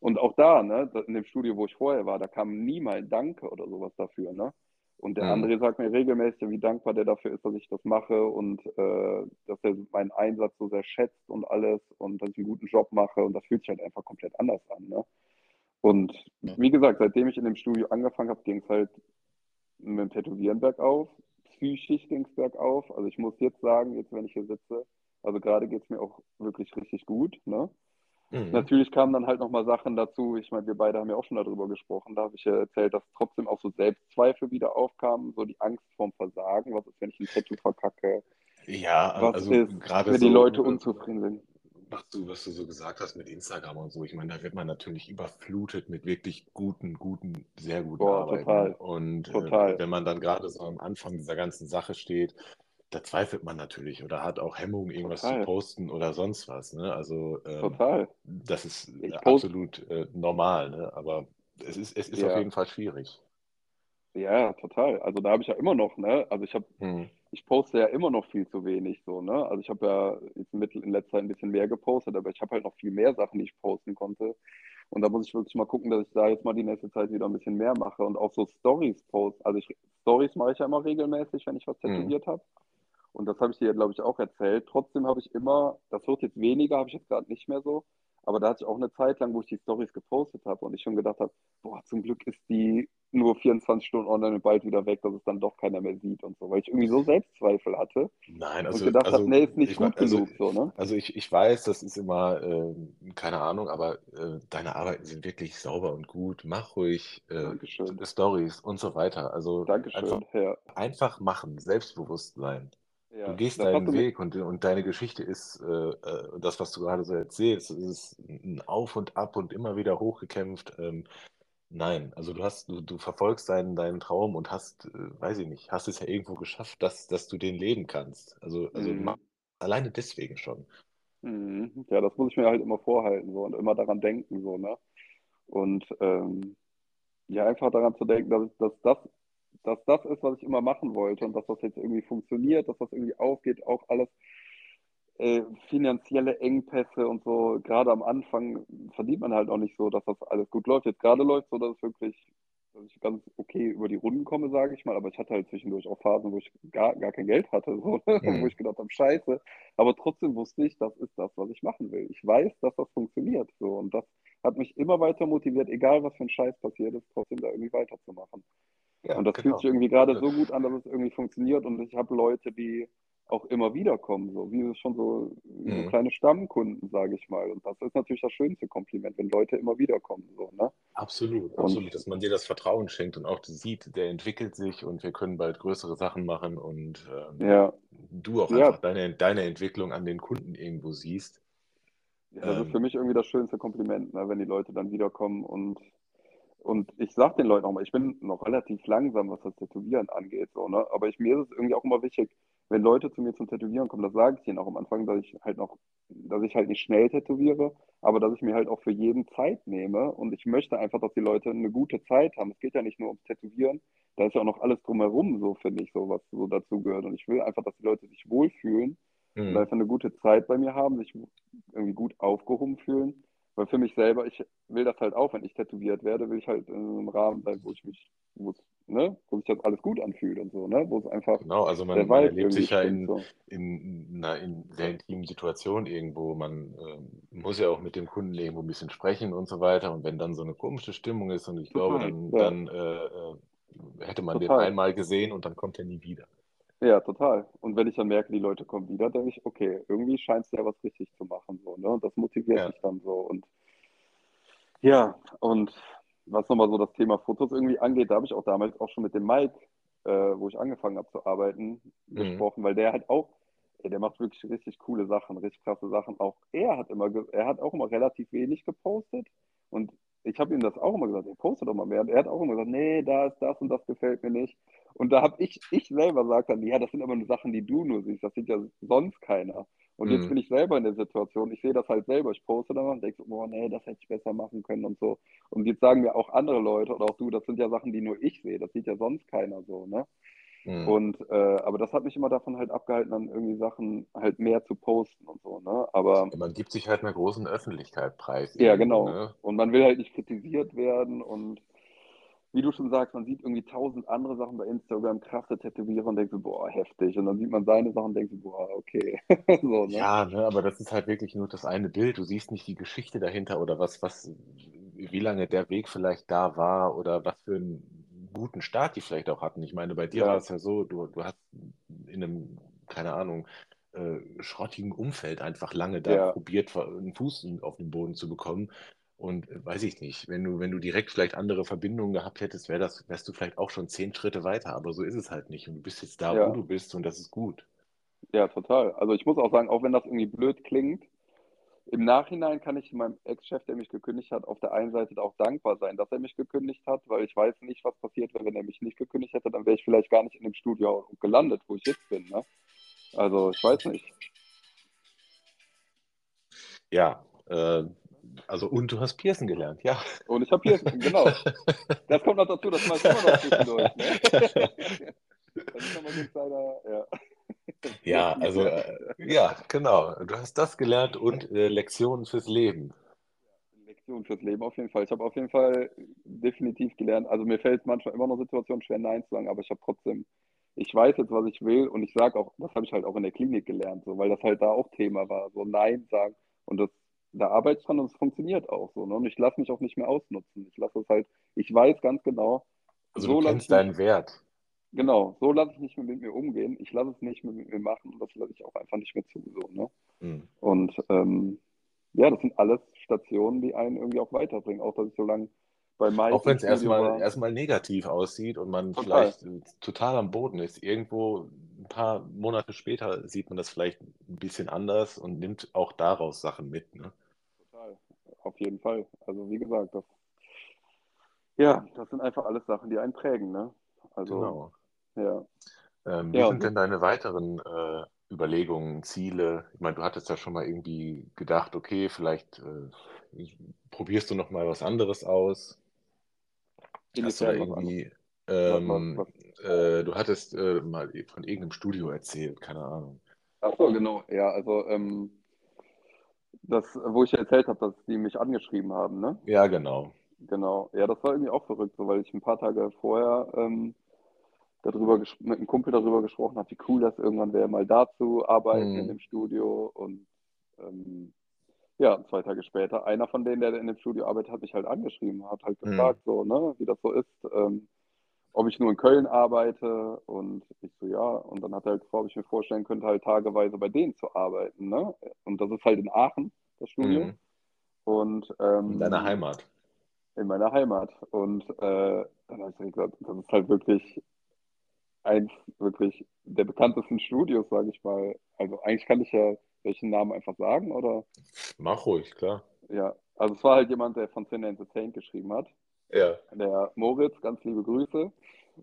Und auch da, ne, in dem Studio, wo ich vorher war, da kam nie mal Danke oder sowas dafür, ne? Und der mhm. André sagt mir regelmäßig, wie dankbar der dafür ist, dass ich das mache und äh, dass er meinen Einsatz so sehr schätzt und alles und dass ich einen guten Job mache und das fühlt sich halt einfach komplett anders an. Ne? Und ja. wie gesagt, seitdem ich in dem Studio angefangen habe, ging es halt mit dem Tätowieren bergauf, psychisch ging es bergauf. Also ich muss jetzt sagen, jetzt wenn ich hier sitze, also gerade geht es mir auch wirklich richtig gut. Ne? Mhm. Natürlich kamen dann halt nochmal Sachen dazu. Ich meine, wir beide haben ja auch schon darüber gesprochen. Da habe ich ja erzählt, dass trotzdem auch so Selbstzweifel wieder aufkamen, so die Angst vorm Versagen. Was ist, wenn ich ein Tattoo verkacke? Ja, was also ist, gerade wenn so, die Leute unzufrieden sind. Was du, was du so gesagt hast mit Instagram und so, ich meine, da wird man natürlich überflutet mit wirklich guten, guten, sehr guten Boah, Arbeiten. Total. Und äh, total. Äh, wenn man dann gerade so am Anfang dieser ganzen Sache steht, da zweifelt man natürlich oder hat auch Hemmungen, irgendwas Total. zu posten oder sonst was. Ne? Also ähm, Total. das ist ich absolut äh, normal, ne? aber es ist, es ist ja. auf jeden Fall schwierig. Ja, total. Also da habe ich ja immer noch, ne? Also ich habe, hm. ich poste ja immer noch viel zu wenig so, ne? Also ich habe ja jetzt in letzter Zeit ein bisschen mehr gepostet, aber ich habe halt noch viel mehr Sachen, die ich posten konnte. Und da muss ich wirklich mal gucken, dass ich da jetzt mal die nächste Zeit wieder ein bisschen mehr mache und auch so Stories post. Also ich, Stories mache ich ja immer regelmäßig, wenn ich was hm. tätowiert hm. habe. Und das habe ich dir, glaube ich, auch erzählt. Trotzdem habe ich immer, das wird jetzt weniger, habe ich jetzt gerade nicht mehr so, aber da hatte ich auch eine Zeit lang, wo ich die Stories gepostet habe und ich schon gedacht habe, boah, zum Glück ist die nur 24 Stunden online und bald wieder weg, dass es dann doch keiner mehr sieht und so, weil ich irgendwie so Selbstzweifel hatte. Nein, also. Und gedacht also, habe, nee, ist nicht gut also, genug, so, ne? Also ich, ich weiß, das ist immer, äh, keine Ahnung, aber äh, deine Arbeiten sind wirklich sauber und gut. Mach ruhig äh, Stories und so weiter. Also Dankeschön, einfach, ja. einfach machen, selbstbewusst sein. Ja, du gehst deinen Weg und, und deine Geschichte ist, äh, äh, das, was du gerade so erzählst, ist ein Auf und Ab und immer wieder hochgekämpft. Ähm, nein, also du hast, du, du verfolgst deinen, deinen Traum und hast, äh, weiß ich nicht, hast es ja irgendwo geschafft, dass, dass du den leben kannst. Also, also mhm. alleine deswegen schon. Mhm. Ja, das muss ich mir halt immer vorhalten so, und immer daran denken, so, ne? Und ähm, ja, einfach daran zu denken, dass, dass das dass das ist, was ich immer machen wollte und dass das jetzt irgendwie funktioniert, dass das irgendwie aufgeht, auch alles äh, finanzielle Engpässe und so, gerade am Anfang verdient man halt auch nicht so, dass das alles gut läuft. Jetzt gerade läuft so, dass es wirklich, dass ich ganz okay über die Runden komme, sage ich mal, aber ich hatte halt zwischendurch auch Phasen, wo ich gar, gar kein Geld hatte, so, mhm. wo ich gedacht habe, scheiße, aber trotzdem wusste ich, das ist das, was ich machen will. Ich weiß, dass das funktioniert so und das hat mich immer weiter motiviert, egal was für ein Scheiß passiert ist, trotzdem da irgendwie weiterzumachen. Ja, und das genau. fühlt sich irgendwie gerade so gut an, dass es irgendwie funktioniert und ich habe Leute, die auch immer wieder kommen, so wie schon so, mhm. so kleine Stammkunden, sage ich mal. Und das ist natürlich das schönste Kompliment, wenn Leute immer wieder kommen. So, ne? Absolut, und, absolut, dass man dir das Vertrauen schenkt und auch sieht, der entwickelt sich und wir können bald größere Sachen machen und ähm, ja. du auch einfach ja. deine, deine Entwicklung an den Kunden irgendwo siehst. Ja, das ähm, ist für mich irgendwie das schönste Kompliment, ne, wenn die Leute dann wiederkommen und und ich sage den Leuten auch mal, ich bin noch relativ langsam, was das Tätowieren angeht. So, ne? Aber ich, mir ist es irgendwie auch immer wichtig, wenn Leute zu mir zum Tätowieren kommen, das sage ich ihnen auch am Anfang, dass ich halt noch, dass ich halt nicht schnell tätowiere, aber dass ich mir halt auch für jeden Zeit nehme und ich möchte einfach, dass die Leute eine gute Zeit haben. Es geht ja nicht nur ums Tätowieren, da ist ja auch noch alles drumherum, so finde ich, so was so dazu gehört. Und ich will einfach, dass die Leute sich wohlfühlen mhm. und einfach eine gute Zeit bei mir haben, sich irgendwie gut aufgehoben fühlen. Weil für mich selber, ich will das halt auch, wenn ich tätowiert werde, will ich halt in einem Rahmen sein, wo ich mich, wo es ne, wo sich das alles gut anfühlt und so, ne, wo es einfach. Genau, also man, man erlebt sich ja in, so. in, na, in sehr intimen Situationen irgendwo. Man äh, muss ja auch mit dem Kunden irgendwo ein bisschen sprechen und so weiter. Und wenn dann so eine komische Stimmung ist, und ich glaube, dann, ja. dann äh, äh, hätte man total. den einmal gesehen und dann kommt er nie wieder. Ja, total. Und wenn ich dann merke, die Leute kommen wieder, denke ich, okay, irgendwie scheint es ja was richtig zu machen. So, ne? Und das motiviert ja. mich dann so. Und ja, und was nochmal so das Thema Fotos irgendwie angeht, da habe ich auch damals auch schon mit dem Mike, äh, wo ich angefangen habe zu arbeiten, mhm. gesprochen, weil der halt auch, ey, der macht wirklich richtig coole Sachen, richtig krasse Sachen. Auch er hat immer, er hat auch immer relativ wenig gepostet und ich habe ihm das auch immer gesagt, er postet doch mal mehr. Und er hat auch immer gesagt, nee, da ist das und das gefällt mir nicht. Und da habe ich, ich selber gesagt dann, ja, das sind aber nur Sachen, die du nur siehst, das sieht ja sonst keiner. Und mhm. jetzt bin ich selber in der Situation, ich sehe das halt selber, ich poste dann und denke so, oh nee, das hätte ich besser machen können und so. Und jetzt sagen mir auch andere Leute oder auch du, das sind ja Sachen, die nur ich sehe, das sieht ja sonst keiner so, ne? Mhm. Und äh, aber das hat mich immer davon halt abgehalten, dann irgendwie Sachen halt mehr zu posten und so, ne? Aber man gibt sich halt einer großen Öffentlichkeit preis. Ja, genau. Ne? Und man will halt nicht kritisiert werden und wie du schon sagst, man sieht irgendwie tausend andere Sachen bei Instagram, krasse Tätowierer und denkt so, boah, heftig. Und dann sieht man seine Sachen und denkt so, boah, okay. so, ne? Ja, ne, aber das ist halt wirklich nur das eine Bild. Du siehst nicht die Geschichte dahinter oder was, was, wie lange der Weg vielleicht da war oder was für einen guten Start die vielleicht auch hatten. Ich meine, bei dir ja. war es ja so, du, du hast in einem, keine Ahnung, äh, schrottigen Umfeld einfach lange da ja. probiert, einen Fuß auf den Boden zu bekommen. Und äh, weiß ich nicht, wenn du, wenn du direkt vielleicht andere Verbindungen gehabt hättest, wär das, wärst du vielleicht auch schon zehn Schritte weiter, aber so ist es halt nicht. Und du bist jetzt da, ja. wo du bist und das ist gut. Ja, total. Also ich muss auch sagen, auch wenn das irgendwie blöd klingt, im Nachhinein kann ich meinem Ex-Chef, der mich gekündigt hat, auf der einen Seite auch dankbar sein, dass er mich gekündigt hat, weil ich weiß nicht, was passiert wäre, wenn er mich nicht gekündigt hätte, dann wäre ich vielleicht gar nicht in dem Studio gelandet, wo ich jetzt bin. Ne? Also ich weiß nicht. Ja, äh, also und du hast Piercen gelernt, ja. Und ich habe Piercen, genau. Das kommt noch dazu, das mache ich immer noch zwischendurch. Ne? Das ist nochmal so ein kleiner, ja. Ja, also äh, ja, genau. Du hast das gelernt und äh, Lektionen fürs Leben. Lektionen fürs Leben auf jeden Fall. Ich habe auf jeden Fall definitiv gelernt. Also mir fällt es manchmal immer noch Situationen schwer, Nein zu sagen, aber ich habe trotzdem, ich weiß jetzt, was ich will und ich sage auch, das habe ich halt auch in der Klinik gelernt, so, weil das halt da auch Thema war, so Nein sagen und das da arbeite ich dran und es funktioniert auch so. Ne? Und ich lasse mich auch nicht mehr ausnutzen. Ich lasse es halt, ich weiß ganz genau. Also so du kennst deinen Wert. Genau, so lasse ich nicht mehr mit mir umgehen. Ich lasse es nicht mehr mit mir machen und das lasse ich auch einfach nicht mehr zu. So, ne? Mhm. Und ähm, ja, das sind alles Stationen, die einen irgendwie auch weiterbringen. Auch dass ich so lange bei Mike. Auch wenn es erstmal, erstmal negativ aussieht und man total. vielleicht total am Boden ist. Irgendwo ein paar Monate später sieht man das vielleicht ein bisschen anders und nimmt auch daraus Sachen mit. Ne? Total, auf jeden Fall. Also wie gesagt, das, ja, das sind einfach alles Sachen, die einen prägen. Ne? Also, genau. Ja. Ähm, wie ja, sind denn deine weiteren äh, Überlegungen, Ziele? Ich meine, du hattest ja schon mal irgendwie gedacht, okay, vielleicht äh, probierst du noch mal was anderes aus. Hast du da irgendwie Ähm, was, was, äh, du hattest äh, mal von irgendeinem Studio erzählt, keine Ahnung. Ach so, genau. Ja, also ähm, das, wo ich erzählt habe, dass die mich angeschrieben haben, ne? Ja, genau. Genau. Ja, das war irgendwie auch verrückt, so, weil ich ein paar Tage vorher ähm, darüber mit einem Kumpel darüber gesprochen habe, wie cool das irgendwann wäre, mal da zu arbeiten mhm. in dem Studio. Und ähm, ja, zwei Tage später, einer von denen, der in dem Studio arbeitet, hat mich halt angeschrieben, hat halt mhm. gefragt, mhm. so, ne, wie das so ist, ähm, ob ich nur in Köln arbeite. Und ich so, ja. Und dann hat er halt gefragt, ob ich mir vorstellen könnte, halt tageweise bei denen zu arbeiten. Ne? Und das ist halt in Aachen, das Studio. Mhm. Und, ähm, in deiner Heimat. In meiner Heimat. Und äh, dann habe ich gesagt, das ist halt wirklich eins wirklich der bekanntesten Studios, sage ich mal. Also eigentlich kann ich ja welchen Namen einfach sagen, oder? Mach ruhig, klar. Ja, also es war halt jemand, der von Cine Entertainment geschrieben hat. Ja. Der Moritz, ganz liebe Grüße.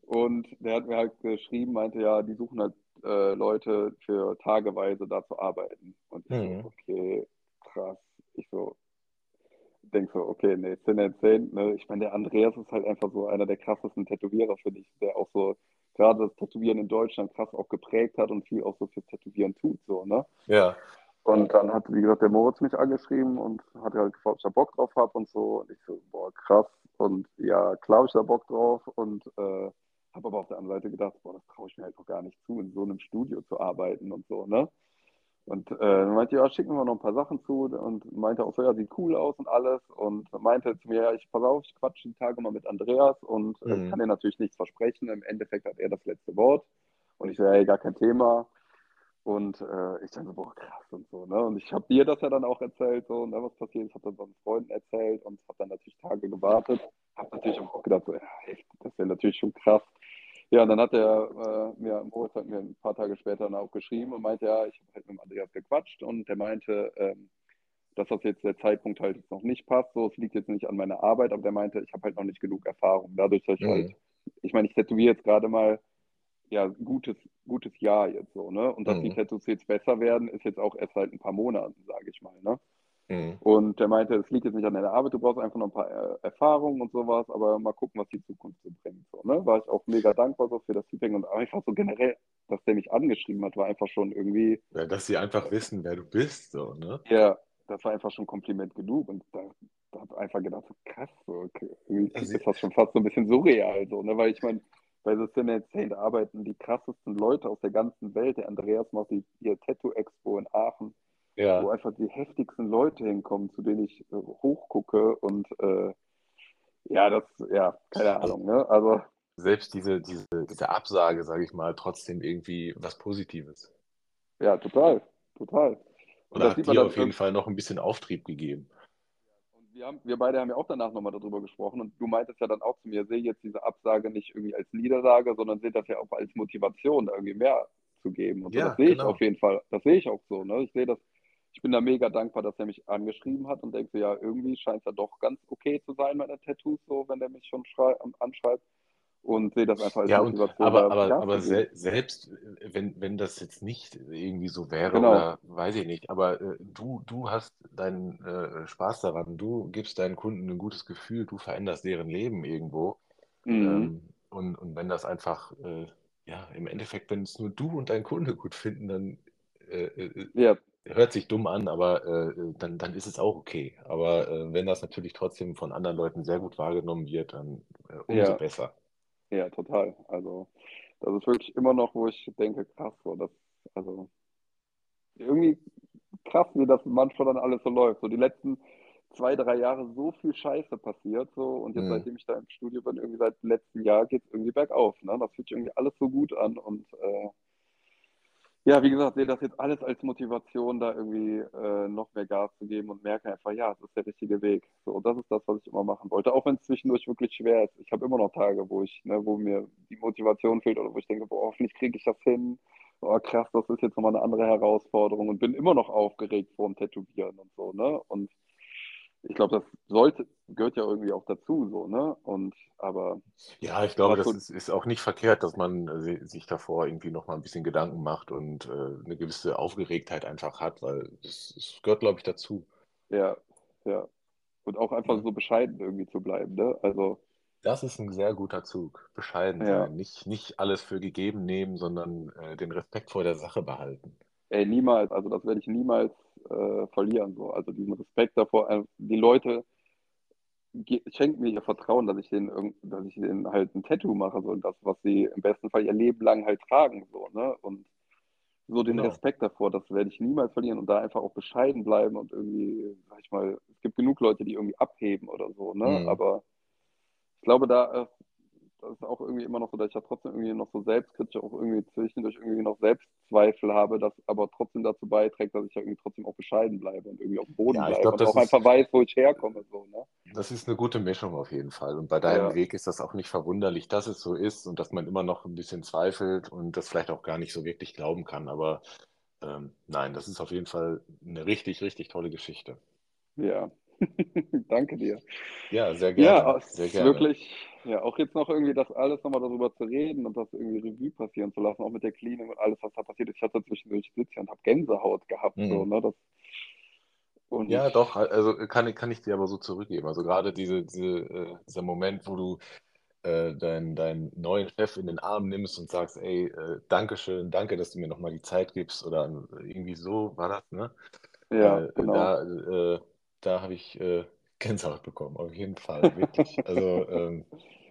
Und der hat mir halt geschrieben, meinte ja, die suchen halt äh, Leute für tageweise da zu arbeiten. Und ich mhm. so, okay, krass. Ich so, denke so, okay, nee, 10 10, ne? Ich meine, der Andreas ist halt einfach so einer der krassesten Tätowierer, finde ich, der auch so gerade das Tätowieren in Deutschland krass auch geprägt hat und viel auch so fürs Tätowieren tut, so, ne? Ja. Und dann hat, wie gesagt, der Moritz mich angeschrieben und hat halt gefragt, ob ich da Bock drauf habe und so. Und ich so, boah, krass. Und ja, klar ich da Bock drauf und äh, habe aber auf der anderen Seite gedacht, boah, das traue ich mir halt noch gar nicht zu, in so einem Studio zu arbeiten und so, ne? Und äh, dann meinte, ja, schicken wir noch ein paar Sachen zu und meinte auch so, ja, sieht cool aus und alles und meinte zu mir, ja, ich pass auf, ich quatsche die Tage mal mit Andreas und äh, mhm. kann dir natürlich nichts versprechen. Im Endeffekt hat er das letzte Wort und ich so, ja, gar kein Thema. Und äh, ich dachte so, boah, krass und so, ne? Und ich habe dir das ja dann auch erzählt, so, ne, was passiert ist, habe dann meinen Freunden erzählt und habe dann natürlich Tage gewartet. Habe natürlich auch gedacht, so, ja, echt, das wäre natürlich schon krass. Ja, und dann hat er äh, mir, Moritz hat mir ein paar Tage später dann auch geschrieben und meinte, ja, ich habe halt mit Andreas gequatscht und der meinte, ähm, dass das jetzt der Zeitpunkt halt jetzt noch nicht passt. So, es liegt jetzt nicht an meiner Arbeit, aber der meinte, ich habe halt noch nicht genug Erfahrung. Dadurch, dass ich mhm. halt, ich meine, ich tätowiere jetzt gerade mal ja, gutes, gutes Jahr jetzt so, ne? Und dass mhm. die Tattoos jetzt besser werden, ist jetzt auch erst seit ein paar Monaten, sage ich mal, ne? Mhm. Und der meinte, es liegt jetzt nicht an deiner Arbeit, du brauchst einfach noch ein paar äh, Erfahrungen und sowas, aber mal gucken, was die Zukunft so bringt. Ne? War ich auch mega dankbar so für das Feedback und einfach so generell, dass der mich angeschrieben hat, war einfach schon irgendwie. Ja, dass sie einfach wissen, wer du bist, so, ne? Ja, das war einfach schon Kompliment genug und da, da habe ich einfach gedacht, so krass, so, okay, also, ist das schon fast so ein bisschen surreal, so, ne? Weil ich meine, bei The Sin Saint arbeiten die krassesten Leute aus der ganzen Welt. Der Andreas macht die, ihr Tattoo-Expo in Aachen ja. wo einfach die heftigsten Leute hinkommen, zu denen ich äh, hochgucke und äh, ja, das, ja, keine Ahnung, ne? Also selbst diese, diese, diese Absage, sage ich mal, trotzdem irgendwie was Positives. Ja, total, total. Und da hat dir auf jeden Fall noch ein bisschen Auftrieb gegeben. Und wir, haben, wir beide haben ja auch danach nochmal darüber gesprochen und du meintest ja dann auch zu mir, sehe jetzt diese Absage nicht irgendwie als Niederlage, sondern sehe das ja auch als Motivation, irgendwie mehr zu geben. Und so, ja, das sehe genau. ich auf jeden Fall. Das sehe ich auch so. Ne? Ich sehe das ich bin da mega dankbar, dass er mich angeschrieben hat und denke so, ja, irgendwie scheint es ja doch ganz okay zu sein, meine Tattoos, so, wenn er mich schon anschreibt. Und sehe das einfach als ja, Motivation. aber aber, aber se selbst, wenn, wenn das jetzt nicht irgendwie so wäre, genau. oder weiß ich nicht, aber äh, du, du hast deinen äh, Spaß daran, du gibst deinen Kunden ein gutes Gefühl, du veränderst deren Leben irgendwo. Mhm. Ähm, und, und wenn das einfach, äh, ja, im Endeffekt, wenn es nur du und dein Kunde gut finden, dann äh, äh, ja hört sich dumm an, aber äh, dann, dann ist es auch okay. Aber äh, wenn das natürlich trotzdem von anderen Leuten sehr gut wahrgenommen wird, dann äh, umso ja. besser. Ja, total. Also das ist wirklich immer noch, wo ich denke, krass, so, das, also irgendwie krass, wie das manchmal dann alles so läuft. So die letzten zwei, drei Jahre so viel Scheiße passiert so und jetzt, mhm. seitdem ich da im Studio bin, irgendwie seit letztem Jahr geht es irgendwie bergauf. Ne? Das fühlt sich irgendwie alles so gut an und äh, ja, wie gesagt, sehe das jetzt alles als Motivation, da irgendwie äh, noch mehr Gas zu geben und merke einfach, ja, es ist der richtige Weg. So, das ist das, was ich immer machen wollte. Auch wenn es zwischendurch wirklich schwer ist. Ich habe immer noch Tage, wo ich, ne, wo mir die Motivation fehlt oder wo ich denke, boah, hoffentlich kriege ich das hin. Oh, krass, das ist jetzt nochmal eine andere Herausforderung und bin immer noch aufgeregt vor dem Tätowieren und so, ne? Und ich glaube, das sollte, gehört ja irgendwie auch dazu, so, ne? Und aber. Ja, ich glaube, das so, ist, ist, auch nicht verkehrt, dass man äh, sich davor irgendwie nochmal ein bisschen Gedanken macht und äh, eine gewisse Aufgeregtheit einfach hat, weil das, gehört, glaube ich, dazu. Ja, ja. Und auch einfach so bescheiden irgendwie zu bleiben, ne? Also. Das ist ein sehr guter Zug. Bescheiden Ja. sein. Nicht, nicht alles für gegeben nehmen, sondern äh, den Respekt vor der Sache behalten. Ey, niemals, also das werde ich niemals äh, verlieren. So. Also diesen Respekt davor. äh, Die Leute schenken mir ihr Vertrauen, dass ich denen, irgend- dass ich denen halt ein Tattoo mache, so das, was sie im besten Fall ihr Leben lang halt tragen. So, ne? Und so den Genau. Respekt davor, das werde ich niemals verlieren und da einfach auch bescheiden bleiben und irgendwie, sag ich mal, es gibt genug Leute, die irgendwie abheben oder so, ne? Mhm. Aber ich glaube, da äh, das ist auch irgendwie immer noch so, dass ich ja trotzdem irgendwie noch so selbstkritisch auch irgendwie zwischendurch irgendwie noch Selbstzweifel habe, das aber trotzdem dazu beiträgt, dass ich ja irgendwie trotzdem auch bescheiden bleibe und irgendwie auf dem Boden Ja, ich bleibe glaub, und das auch ist- einfach weiß, wo ich herkomme. So, ne? Das ist eine gute Mischung auf jeden Fall. Und bei deinem Ja. Weg ist das auch nicht verwunderlich, dass es so ist und dass man immer noch ein bisschen zweifelt und das vielleicht auch gar nicht so wirklich glauben kann. Aber ähm, nein, das ist auf jeden Fall eine richtig, richtig tolle Geschichte. Ja. Danke dir. Ja, sehr gerne. Ja, es sehr ist gerne. wirklich, ja, auch jetzt noch irgendwie das alles nochmal darüber zu reden und das irgendwie Revue passieren zu lassen, auch mit der Klinik und alles, was da passiert ist. Ich hatte zwischendurch sitze hier und habe Gänsehaut gehabt, Mhm. so, ne? Das, und Ja, doch, also kann, ich- kann ich dir aber so zurückgeben. Also gerade diese, diese, äh, dieser Moment, wo du äh, deinen, deinen neuen Chef in den Arm nimmst und sagst, ey, äh, Dankeschön, danke, dass du mir nochmal die Zeit gibst oder irgendwie so war das, ne? ja, Äh, genau. Da, äh, da habe ich äh, Gänsehaut bekommen, auf jeden Fall, wirklich. Also ähm,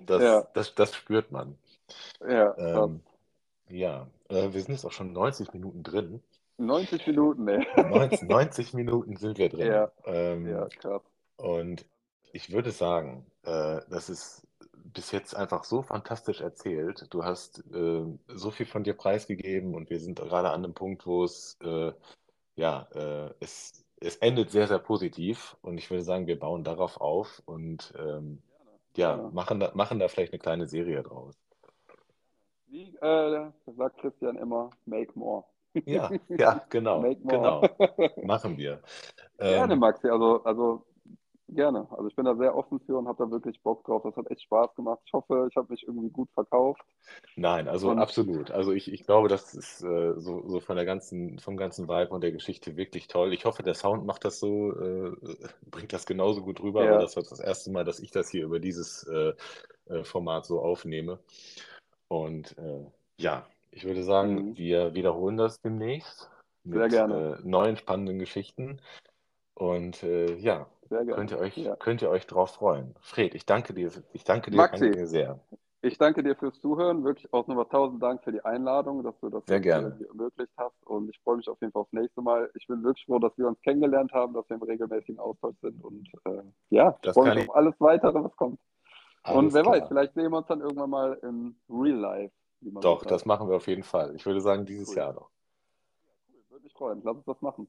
das, Ja. das, das spürt man. Ja. Ähm, ja, äh, wir sind jetzt auch schon 90 Minuten drin. 90 Minuten, ey. 90, 90 Minuten sind wir drin. Ja. Ähm, Ja, krass. Und ich würde sagen, äh, das ist bis jetzt einfach so fantastisch erzählt. Du hast äh, so viel von dir preisgegeben und wir sind gerade an einem Punkt, wo es, äh, ja, äh, es, es endet sehr, sehr positiv. Und ich würde sagen, wir bauen darauf auf und ähm, ja, Gerne. machen da, machen da vielleicht eine kleine Serie draus. Wie äh, sagt Christian immer, make more. Ja, ja, genau, Make genau, more. machen wir. Gerne, Ähm, Maxi. Also, also gerne. Also ich bin da sehr offen für und habe da wirklich Bock drauf. Das hat echt Spaß gemacht. Ich hoffe, ich habe mich irgendwie gut verkauft. Nein, also Und- absolut. Also ich, ich glaube, das ist äh, so, so von der ganzen, vom ganzen Vibe und der Geschichte wirklich toll. Ich hoffe, der Sound macht das so, äh, bringt das genauso gut rüber, Ja. aber das wird das erste Mal, dass ich das hier über dieses äh, äh, Format so aufnehme. Und äh, ja, ich würde sagen, Mhm. wir wiederholen das demnächst Sehr mit gerne. äh, neuen spannenden Geschichten. Und ja, Sehr gerne. könnt ihr euch, Ja. könnt ihr euch drauf freuen. Fred, ich danke dir, ich danke dir, Maxi. danke dir sehr. Ich danke dir fürs Zuhören. Wirklich auch nochmal tausend Dank für die Einladung, dass du das Sehr gerne. ermöglicht hast. Und ich freue mich auf jeden Fall aufs nächste Mal. Ich bin wirklich froh, dass wir uns kennengelernt haben, dass wir im regelmäßigen Austausch sind. Und äh, ja, ich Das freue kann mich ich- auf alles weitere, was kommt. Und Alles wer klar. weiß, vielleicht sehen wir uns dann irgendwann mal im Real Life. Doch, das machen wir auf jeden Fall. Ich würde sagen, dieses Cool. Jahr noch. Würde mich freuen. Lass uns das machen.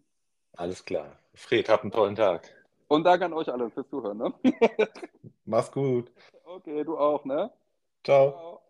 Alles klar. Fred, hab einen tollen Tag. Und danke an euch alle fürs Zuhören. Ne? Mach's gut. Okay, du auch, ne? Ciao. Ciao.